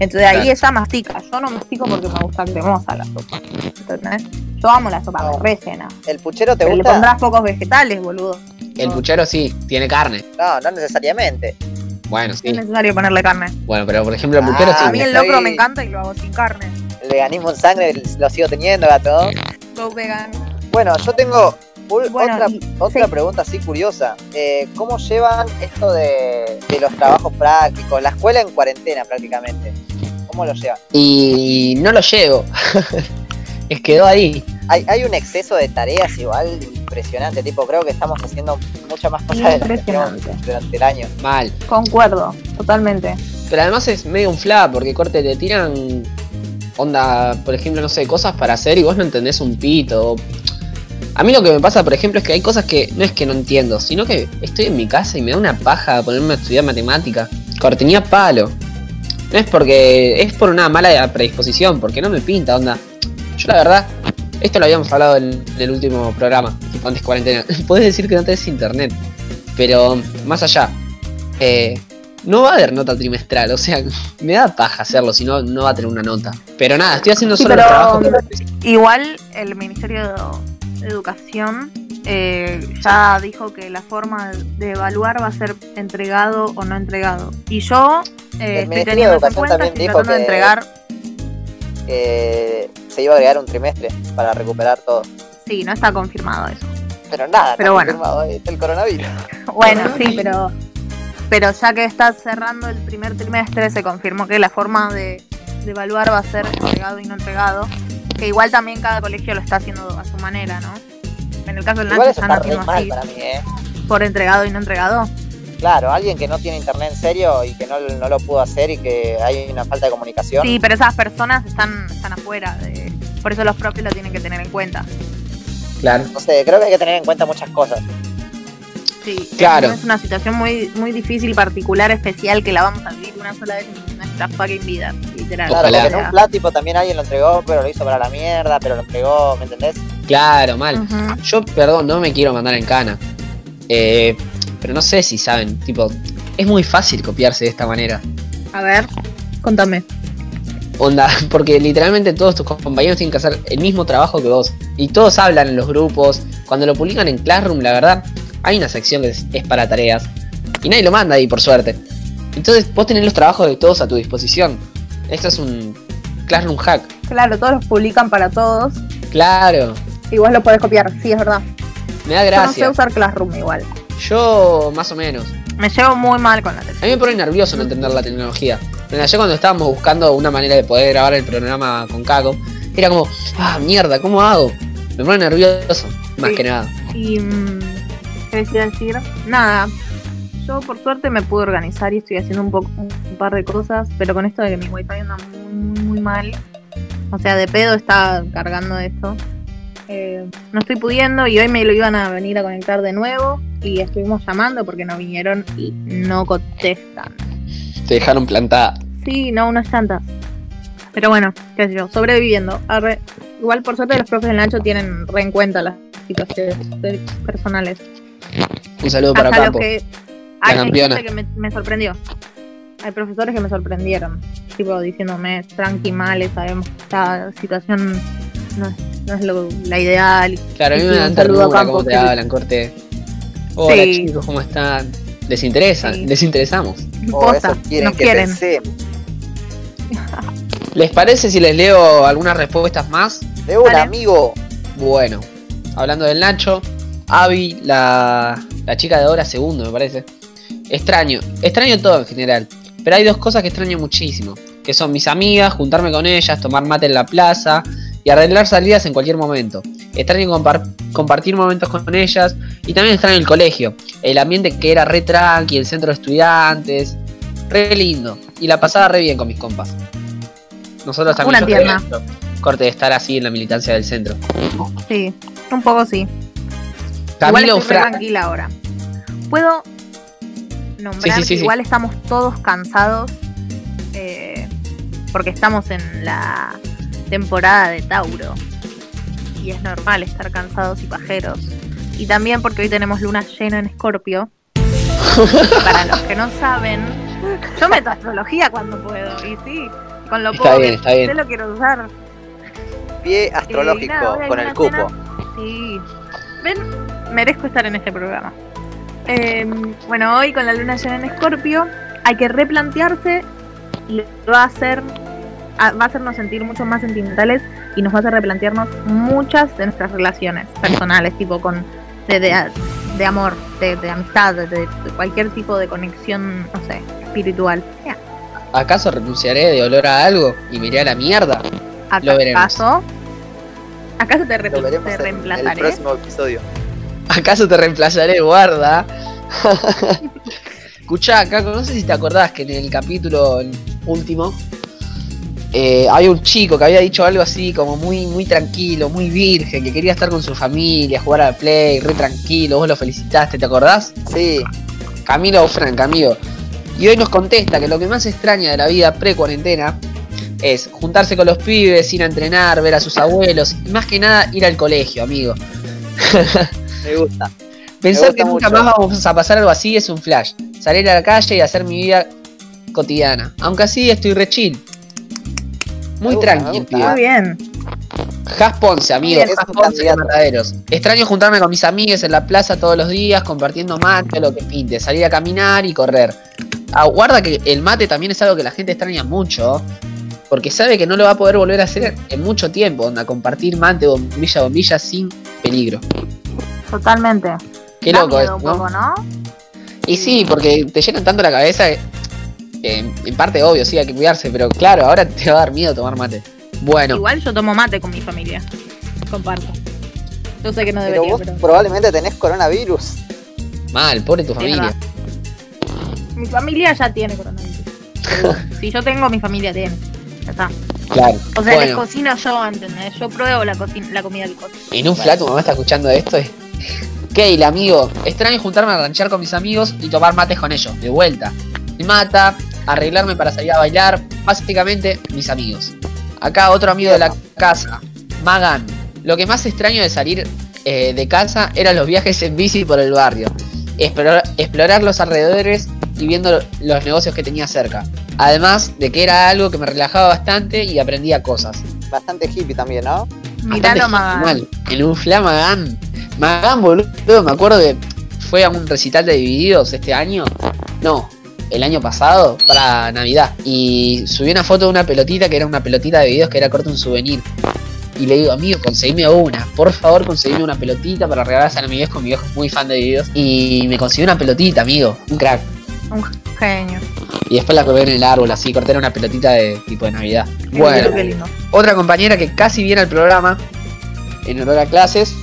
Entonces ahí ella mastica. Yo no mastico porque me gusta cremosa la sopa. ¿Entendés? Yo amo la sopa, No. me re llena. ¿El puchero te Pero le gusta? pondrás pocos vegetales, boludo. El no. puchero sí, tiene carne. No, no necesariamente. Bueno, No es sí. necesario ponerle carne. Bueno, pero por ejemplo el Ah, puchero a sí. mí el estoy- locro me encanta y lo hago sin carne. El veganismo en sangre lo sigo teniendo, gato. Go vegan. Bueno, yo tengo Bueno, otra, y- otra sí. pregunta así curiosa. Eh, ¿Cómo llevan esto de, de los trabajos prácticos? La escuela en cuarentena prácticamente. ¿Cómo lo llevan? Y no lo llevo. es quedó ahí. Hay, hay un exceso de tareas igual impresionante. Tipo, creo que estamos haciendo muchas más cosas Impresionante. durante el año. Mal. Concuerdo, totalmente. Pero además es medio un flap, porque corte, te tiran onda, por ejemplo, no sé, cosas para hacer y vos no entendés un pito. A mí lo que me pasa, por ejemplo, es que hay cosas que no es que no entiendo, sino que estoy en mi casa y me da una paja ponerme a estudiar matemática. Cortenía palo. No es porque. es por una mala predisposición, porque no me pinta, onda. Yo la verdad, esto lo habíamos hablado en, en el último programa, tipo antes cuarentena. Puedes decir que no tenés internet. Pero más allá. Eh, no va a haber nota trimestral, o sea, me da paja hacerlo, si no, no va a tener una nota. Pero nada, estoy haciendo Sí, solo trabajos que- Igual el Ministerio Educación eh, ya dijo que la forma de evaluar va a ser entregado o no entregado. Y yo eh, estoy de teniendo en cuenta, también estoy dijo tratando de que- entregar. Eh, se iba a agregar un trimestre para recuperar todo. Sí, no está confirmado eso. Pero nada, Pero está bueno. confirmado, es el coronavirus. Bueno, sí, pero pero ya que está cerrando el primer trimestre, se confirmó que la forma de, de evaluar va a ser entregado y no entregado. Que igual también cada colegio lo está haciendo a su manera, ¿no? En el caso del Nacho están haciendo así, para mí, ¿eh? por entregado y no entregado. Claro, alguien que no tiene internet en serio y que no, no lo pudo hacer y que hay una falta de comunicación. Sí, pero esas personas están, están afuera. de- por eso los propios lo tienen que tener en cuenta. Claro. No sé, creo que hay que tener en cuenta muchas cosas. Sí, Claro. Es una situación muy, muy difícil, particular, especial, que la vamos a vivir una sola vez en nuestra fucking vida, literal. Claro, Ojalá. porque en un plático también alguien lo entregó, pero lo hizo para la mierda, pero lo entregó, ¿me entendés? Claro, mal. Yo, perdón, no me quiero mandar en cana. Eh, pero no sé si saben, tipo, es muy fácil copiarse de esta manera. A ver, contame. Onda, porque literalmente todos tus compañeros tienen que hacer el mismo trabajo que vos. Y todos hablan en los grupos. Cuando lo publican en Classroom, la verdad, hay una sección que es, es para tareas. Y nadie lo manda ahí, por suerte. Entonces vos tenés los trabajos de todos a tu disposición. Esto es un Classroom hack. Claro, todos los publican para todos. Claro, Igual lo podés copiar, sí, es verdad. me da Yo no sé gracia. usar Classroom igual. Yo, más o menos. Me llevo muy mal con la A tele. mí me pone nervioso no entender la tecnología. Pero ayer cuando estábamos buscando una manera de poder grabar el programa con Caco, era como, ah, mierda, ¿cómo hago? Me pone nervioso, más Sí. que nada. Y. ¿Qué decía decir? Nada. Yo por suerte me pude organizar y estoy haciendo un, poco, un par de cosas, pero con esto de que mi wifi anda muy, muy, muy mal. O sea, de pedo está cargando esto. Eh, no estoy pudiendo y hoy me lo iban a venir a conectar de nuevo y estuvimos llamando porque no vinieron y no contestan. Te dejaron plantada. Sí, no, unas tantas. Pero bueno, qué sé yo, sobreviviendo. Arre. Igual por suerte los profes del Nacho tienen re en cuenta las situaciones personales. Un saludo para Hasta que hay campeona. gente que me, me sorprendió. Hay profesores que me sorprendieron, tipo diciéndome tranqui male, sabemos que esta situación no es, no es lo- la ideal. Claro, a mí me dan un saludo a ternura Campo, cómo te hablan, corte. Hola Sí. chicos, ¿cómo están? ¿Les interesa? Sí. ¿Les interesamos? O Posta, eso quieren nos que quieren. pensemos. ¿Les parece si les leo algunas respuestas más? De un amigo. Bueno, hablando del Nacho, Abby, la, la chica de ahora segundo, me parece. Extraño, extraño todo en general. Pero hay dos cosas que extraño muchísimo. Que son mis amigas, juntarme con ellas, tomar mate en la plaza y arreglar salidas en cualquier momento. Extraño compar- compartir momentos con ellas y también extraño el colegio. El ambiente que era re tranqui, el centro de estudiantes. Re lindo. Y la pasaba re bien con mis compas. Nosotros también. Una Corte de estar así en la militancia del centro. Sí, un poco sí. Camilo igual estoy tranquila ahora. Puedo nombrar Sí, sí, sí, que sí. igual estamos todos cansados eh, porque estamos en la temporada de Tauro y es normal estar cansados y pajeros. Y también porque hoy tenemos luna llena en Escorpio. Para los que no saben, yo meto astrología cuando puedo y sí, con lo Está poco bien, que está bien. lo quiero usar. Pie astrológico Eh, nada, con el cupo. Sí. Ven, merezco estar en este programa. Eh, bueno, hoy con la luna llena en Escorpio hay que replantearse y va a hacer va a hacernos sentir mucho más sentimentales y nos va a hacer replantearnos muchas de nuestras relaciones personales, tipo con de, de, de amor, de, de amistad, de, de cualquier tipo de conexión, no sé, espiritual. ¿Acaso renunciaré de olor a algo y me iré a la mierda? Lo veremos. ¿Acaso? ¿Acaso te, re- Lo veremos te en el reemplazaré? próximo episodio. ¿Acaso te reemplazaré, guarda? Escuchá, Caco, no sé si te acordás que en el capítulo último eh, había un chico que había dicho algo así como muy, muy tranquilo, muy virgen, que quería estar con su familia, jugar al play, re tranquilo, vos lo felicitaste, ¿te acordás? Sí, Camilo Frank, amigo. Y hoy nos contesta que lo que más extraña de la vida pre-cuarentena es juntarse con los pibes, ir a entrenar, ver a sus abuelos y más que nada ir al colegio, amigo. me gusta. Pensar gusta que nunca mucho. más vamos a pasar algo así es un flash. Salir a la calle y hacer mi vida cotidiana. Aunque así estoy re chill. Muy gusta, tío. Muy bien. Has Ponce, amigo. Bien, Has Ponce de. Mataderos. Extraño juntarme con mis amigos en la plaza todos los días, compartiendo mate, lo que pinte, salir a caminar y correr. Ah, guarda que el mate también es algo que la gente extraña mucho, porque sabe que no lo va a poder volver a hacer en mucho tiempo, onda, compartir mate, bombilla, bombilla sin peligro. Totalmente. Qué Da loco miedo es, un poco, ¿no? ¿no? Y sí, porque te llenan tanto la cabeza que, que en parte obvio, sí, hay que cuidarse, pero claro, ahora te va a dar miedo tomar mate. Bueno, Igual yo tomo mate con mi familia. Comparto. Yo sé que no Pero debería, vos pero. probablemente tenés coronavirus. mal, pobre tu familia. Mi familia ya tiene coronavirus. Si yo tengo, mi familia tiene. Ya está. Claro. O sea, les cocino yo, ¿entendés? Yo pruebo la, cocina, la comida que cocino. en un flat tu mamá está escuchando esto. y- Keil, amigo, extraño juntarme a ranchear con mis amigos y tomar mates con ellos, de vuelta. Me mata, arreglarme para salir a bailar, básicamente mis amigos. Acá otro amigo de la casa, Magan. Lo que más extraño de salir eh, de casa eran los viajes en bici por el barrio. Explorar, explorar los alrededores y viendo los negocios que tenía cerca. Además de que era algo que me relajaba bastante y aprendía cosas. Bastante hippie también, ¿no? Bastante Magan. mal. En un fla Magan, boludo, me acuerdo que fue a un recital de Divididos este año. No, el año pasado, para Navidad. Y subí una foto de una pelotita que era una pelotita de Divididos que era corto un souvenir. Y le digo, amigo, conseguime una. Por favor, conseguime una pelotita para regalarse a mi viejo. Mi viejo es muy fan de Divididos. Y me consiguió una pelotita, amigo. Un crack. Un genio. Y después la colgué en el árbol, así, corté una pelotita de tipo de Navidad. Qué Bueno, lindo, qué lindo. otra compañera que casi viene al programa en honor a clases.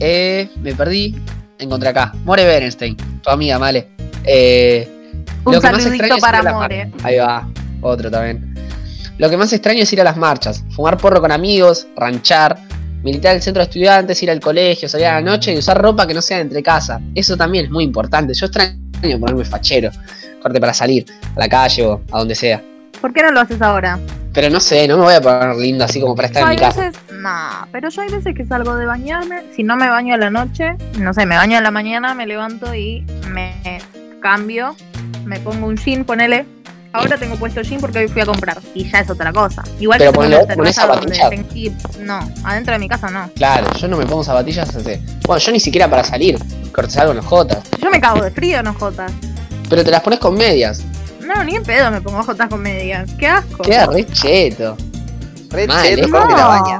Eh, me perdí. Encontré acá. More Berenstein, tu amiga, Male. Eh, Un lo que más extraño es ir para a las More. Ahí va, otro también. Lo que más extraño es ir a las marchas, fumar porro con amigos, ranchar, militar en el centro de estudiantes, ir al colegio, salir a la noche y usar ropa que no sea de entre casa. Eso también es muy importante. Yo extraño ponerme fachero, corte para salir a la calle o a donde sea. ¿Por qué no lo haces ahora? Pero no sé, no me voy a poner lindo así como para estar en mi casa. veces, no, pero yo hay veces que salgo de bañarme, si no me baño a la noche, no sé, me baño a la mañana, me levanto y me cambio, me pongo un jean, ponele. Ahora tengo puesto jean porque hoy fui a comprar y ya es otra cosa. Igual Pero que una ponés donde zapatillas. no, adentro de mi casa no. Claro, yo no me pongo zapatillas hace. Bueno, yo ni siquiera para salir, corte salgo en los jotas. Yo me cago de frío, no jotas. Pero te las pones con medias. No, ni en pedo me pongo jotas con medias. Qué asco. Queda re cheto. Mal, cheto, ¿eh? corte la baña.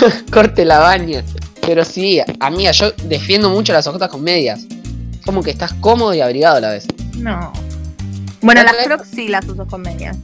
Corte la baña. Pero sí, amiga, yo defiendo mucho las ojotas con medias. Como que estás cómodo y abrigado a la vez. No. Bueno, las vez- crocs sí las uso con medias.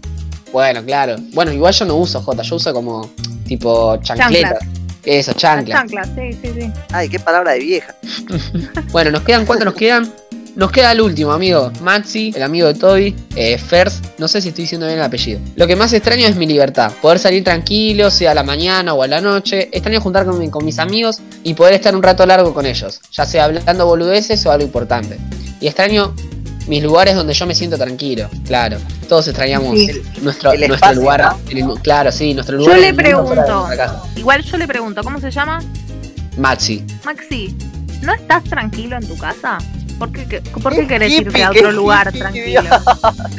Bueno, claro. Bueno, igual yo no uso jotas, yo uso como tipo chancletas. Eso, Las chanclas. chanclas, sí, sí, sí. Ay, qué palabra de vieja. Bueno, nos quedan, ¿cuántos nos quedan? Nos queda el último, amigo. Maxi, el amigo de Toby. Eh, Fers, no sé si estoy diciendo bien el apellido. Lo que más extraño es mi libertad. Poder salir tranquilo, sea a la mañana o a la noche. Extraño juntar con, mi- con mis amigos y poder estar un rato largo con ellos. Ya sea hablando boludeces o algo importante. Y extraño mis lugares donde yo me siento tranquilo. Claro, todos extrañamos Sí. nuestro, El nuestro espacio, lugar. ¿no? en el- claro, sí, nuestro lugar. le fuera de pregunto. Igual yo le pregunto, ¿cómo se llama? Maxi. Maxi, ¿no estás tranquilo en tu casa? ¿Por qué, qué- por qué Qué querés hippie, irte a otro lugar hippie, tranquilo?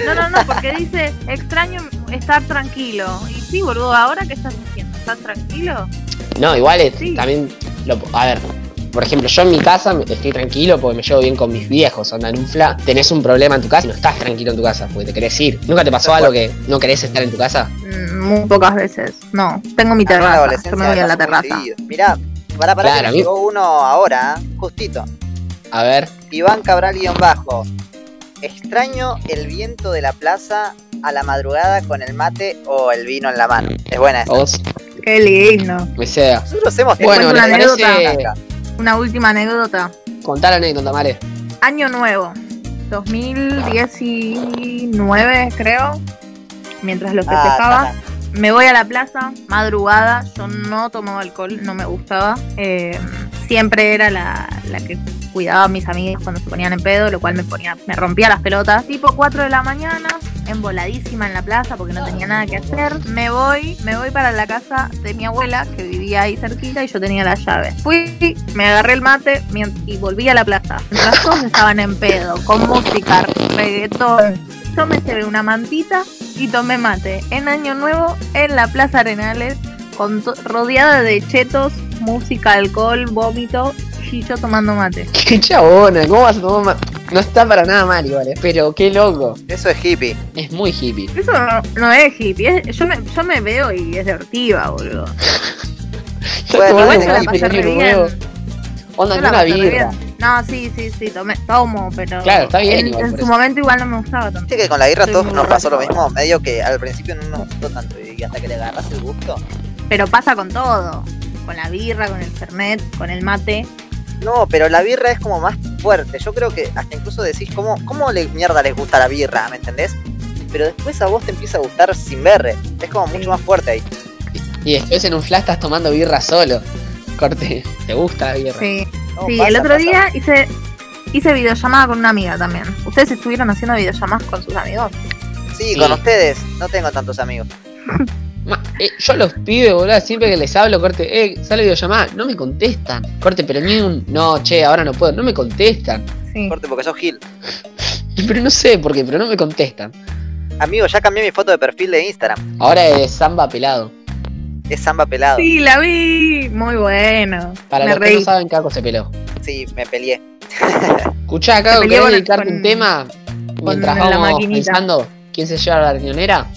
No, no, no, porque dice, extraño estar tranquilo. Y sí, boludo, ¿ahora qué estás haciendo? ¿Estás tranquilo? No, igual es, Sí. también, lo- a ver, por ejemplo, yo en mi casa estoy tranquilo porque me llevo bien con mis viejos, onda en un fla, tenés un problema en tu casa y no estás tranquilo en tu casa porque te querés ir. ¿Nunca te pasó algo que no querés estar en tu casa? Mm, Muy pocas veces. No, tengo mi terraza. Yo me voy a la terraza. Mirá, para para Claro, que a me mí- llegó uno ahora, justito. A ver, Iván Cabral guion bajo. Extraño el viento de la plaza a la madrugada con el mate o el vino en la mano. Es buena esa. vos, Qué lindo. me sea. Nosotros hemos Bueno, cuento ¿les una anécdota. parece Una última anécdota. contar la anécdota, Mare? Año nuevo. 2019, creo. Mientras lo festejaba. Ah, Me voy a la plaza, madrugada, yo no tomaba alcohol, no me gustaba. Eh, siempre era la, la que cuidaba a mis amigos cuando se ponían en pedo, lo cual me ponía, me rompía las pelotas. Tipo 4 de la mañana, emboladísima en la plaza porque no tenía nada que hacer. Me voy, me voy para la casa de mi abuela, que vivía ahí cerquita y yo tenía la llave. Fui, me agarré el mate y volví a la plaza. Mientras todos estaban en pedo, con música, reggaetón. Yo me llevé una mantita y tomé mate en Año Nuevo en la Plaza Arenales, rodeada de chetos, música, alcohol, vómito y yo tomando mate. Qué chabona, ¿cómo vas a tomar ma- No está para nada mal igual, eh, pero qué loco. Eso es hippie. Es muy hippie. Eso no, no es hippie, es- yo, me, yo me veo y es divertida, boludo. Bueno, Igual la pasé re bien. Onda, una birra. No, sí, sí, sí, tomé, tomo, pero. Claro, está bien En, igual, en su eso. momento igual no me gustaba tanto. Viste que con la birra todos nos pasó lo mismo, medio que al principio no nos gustó tanto y hasta que le agarras el gusto. Pero pasa con todo. Con la birra, con el fernet, con el mate. No, pero la birra es como más fuerte. Yo creo que hasta incluso decís, ¿cómo, cómo le mierda les gusta la birra? ¿Me entendés? Pero después a vos te empieza a gustar sin berre. Es como mucho más fuerte ahí. Y después en un flash estás tomando birra solo. Corte, ¿te gusta la birra? Sí. No, Sí, pasa, el otro pasa. día hice hice videollamada con una amiga también. ¿Ustedes estuvieron haciendo videollamadas con sus amigos? Sí, Sí. con ustedes. No tengo tantos amigos. Eh, yo a los pibes, boludo, siempre que les hablo, corte, eh, sale videollamada, no me contestan. Corte, pero ni un, no, che, ahora no puedo, no me contestan. Sí. Corte porque sos Gil. Pero no sé por qué, pero no me contestan. Amigo, ya cambié mi foto de perfil de Instagram. Ahora es samba pelado. Es samba pelado. Sí, la vi. Muy bueno. Para Me los que no saben, Caco se peló. Sí, me peleé. Escuchá, Caco, ¿querés dedicarte con- un tema? Mientras vamos pensando quién se lleva la riñonera.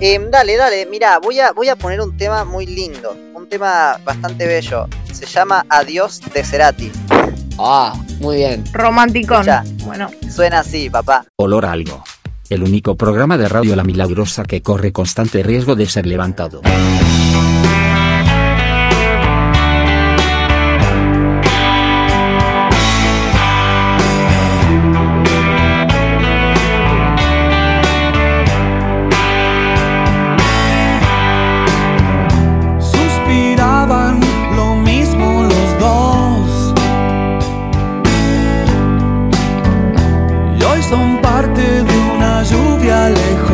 Em, dale, dale, mira, voy a, voy a poner un tema muy lindo. Un tema bastante bello. Se llama Adiós de Cerati. Ah, muy bien. Romanticón. Escucha. Bueno, Suena así, papá. Olor a algo. El único programa de radio La Milagrosa que corre constante riesgo de ser levantado. Son parte de una lluvia lejos.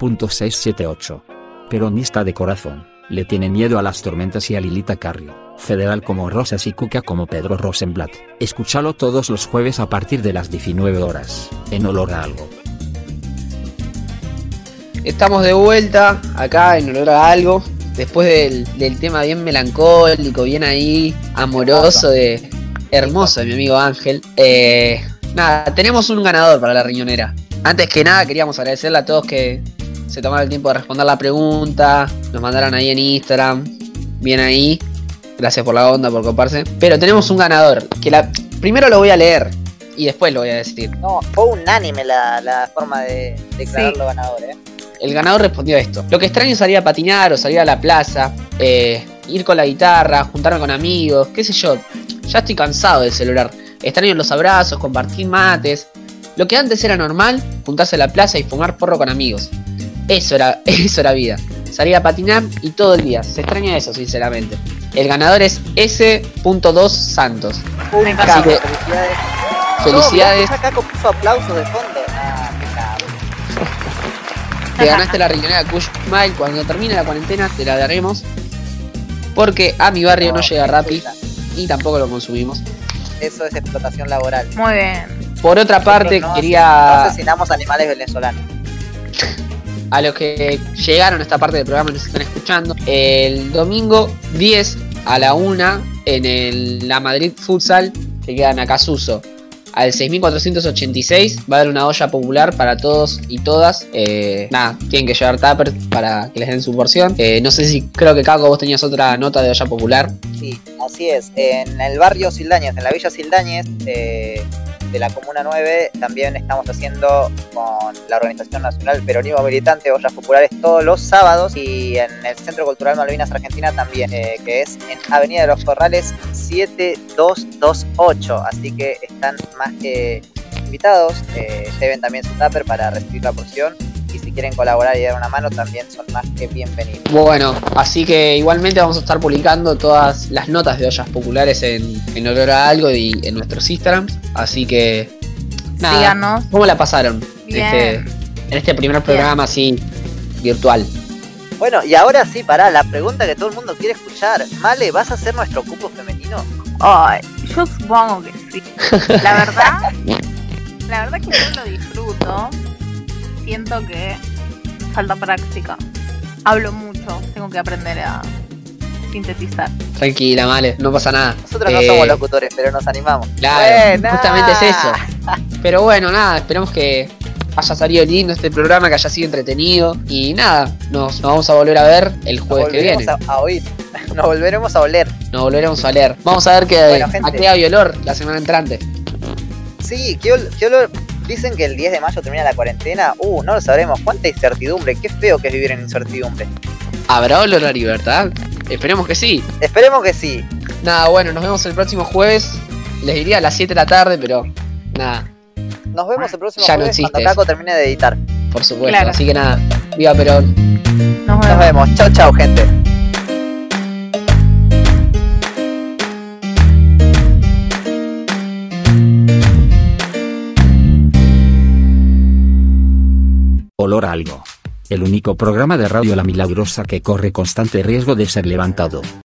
Caco.678. Peronista de corazón, le tiene miedo a las tormentas y a Lilita Carrio, federal como Rosas y Cuca como Pedro Rosenblatt. Escúchalo todos los jueves a partir de las 19 horas, en olor a algo. Estamos de vuelta acá en olor a algo. Después del, del tema bien melancólico, bien ahí, amoroso de hermoso de mi amigo Ángel. Eh, nada, tenemos un ganador para la riñonera. Antes que nada, queríamos agradecerle a todos que se tomaron el tiempo de responder la pregunta, nos mandaron ahí en Instagram, bien ahí. Gracias por la onda, por coparse. Pero tenemos un ganador, que la primero lo voy a leer y después lo voy a decir. No, fue unánime la, la forma de declararlo Sí. ganador, ¿eh? El ganador respondió esto. Lo que extraño es salir a patinar o salir a la plaza, eh, ir con la guitarra, juntarme con amigos, qué sé yo. Ya estoy cansado del celular. Extraño los abrazos, compartir mates. Lo que antes era normal, juntarse a la plaza y fumar porro con amigos. Eso era, eso era vida. Salir a patinar y todo el día. Se extraña eso, sinceramente. El ganador es S.2 Santos. Un capo, Así que- felicidades. Felicidades. No, Caco puso aplausos de fondo. Ah. Te ganaste la riñonera Kush Smile. Cuando termine la cuarentena te la daremos. Porque a mi barrio no, llega Rappi y tampoco lo consumimos. Eso es explotación laboral. Muy bien. Por otra parte, Nosotros no quería No asesinamos animales venezolanos. A los que llegaron a esta parte del programa y nos están escuchando. El domingo 10 a la 1 en el, la Madrid Futsal, que queda en Acasuso. Al 6486 va a haber una olla popular para todos y todas. Eh, nada, tienen que llevar tuppers para que les den su porción. Eh, no sé si creo que Caco vos tenías otra nota de olla popular. Sí, así es. En el barrio Sildañez, en la villa Sildañez eh, de la Comuna 9, también estamos haciendo con la Organización Nacional Peronismo Militante ollas populares todos los sábados y en el Centro Cultural Malvinas Argentina también, eh, que es en Avenida de los Corrales 7228. Así que están más que invitados. Eh, lleven también su tupper para recibir la porción. Y si quieren colaborar y dar una mano, también son más que bienvenidos. Bueno, así que igualmente vamos a estar publicando todas las notas de ollas populares en, en olor a algo y en nuestros Instagrams. Así que nada. Síganos. ¿Cómo la pasaron? Bien. este, en este primer programa así virtual. Bueno, y ahora sí, pará, la pregunta que todo el mundo quiere escuchar. Male, ¿vas a ser nuestro cupo femenino? Ay, yo supongo que sí. La verdad, la verdad que yo lo disfruto. Siento que falta práctica. Hablo mucho, tengo que aprender a sintetizar. Tranquila, Male, no pasa nada. Nosotros no Eh, somos locutores, pero nos animamos. Claro, Buena. justamente es eso. Pero bueno, nada, esperamos que haya salido lindo este programa, que haya sido entretenido. Y nada, nos, nos vamos a volver a ver el Nos jueves que viene. volveremos a, a oír. Nos volveremos a oler. Nos volveremos a leer. Vamos a ver que Bueno, gente. a qué hay olor la semana entrante. Sí, ¿qué, ol- qué olor? Dicen que el 10 de mayo termina la cuarentena. Uh, no lo sabremos. ¿Cuánta incertidumbre? Qué feo que es vivir en incertidumbre. ¿Habrá olor a libertad? Esperemos que sí. Esperemos que sí. Nada, bueno, nos vemos el próximo jueves. Les diría a las 7 de la tarde, pero nada, Nos vemos el próximo Ya jueves cuando Caco termine de editar. por supuesto. Claro. Así que nada, viva Perón. Nos Nos vemos. vemos. Chau, chau, gente. Olor a algo. El único programa de radio La Milagrosa que corre constante riesgo de ser levantado.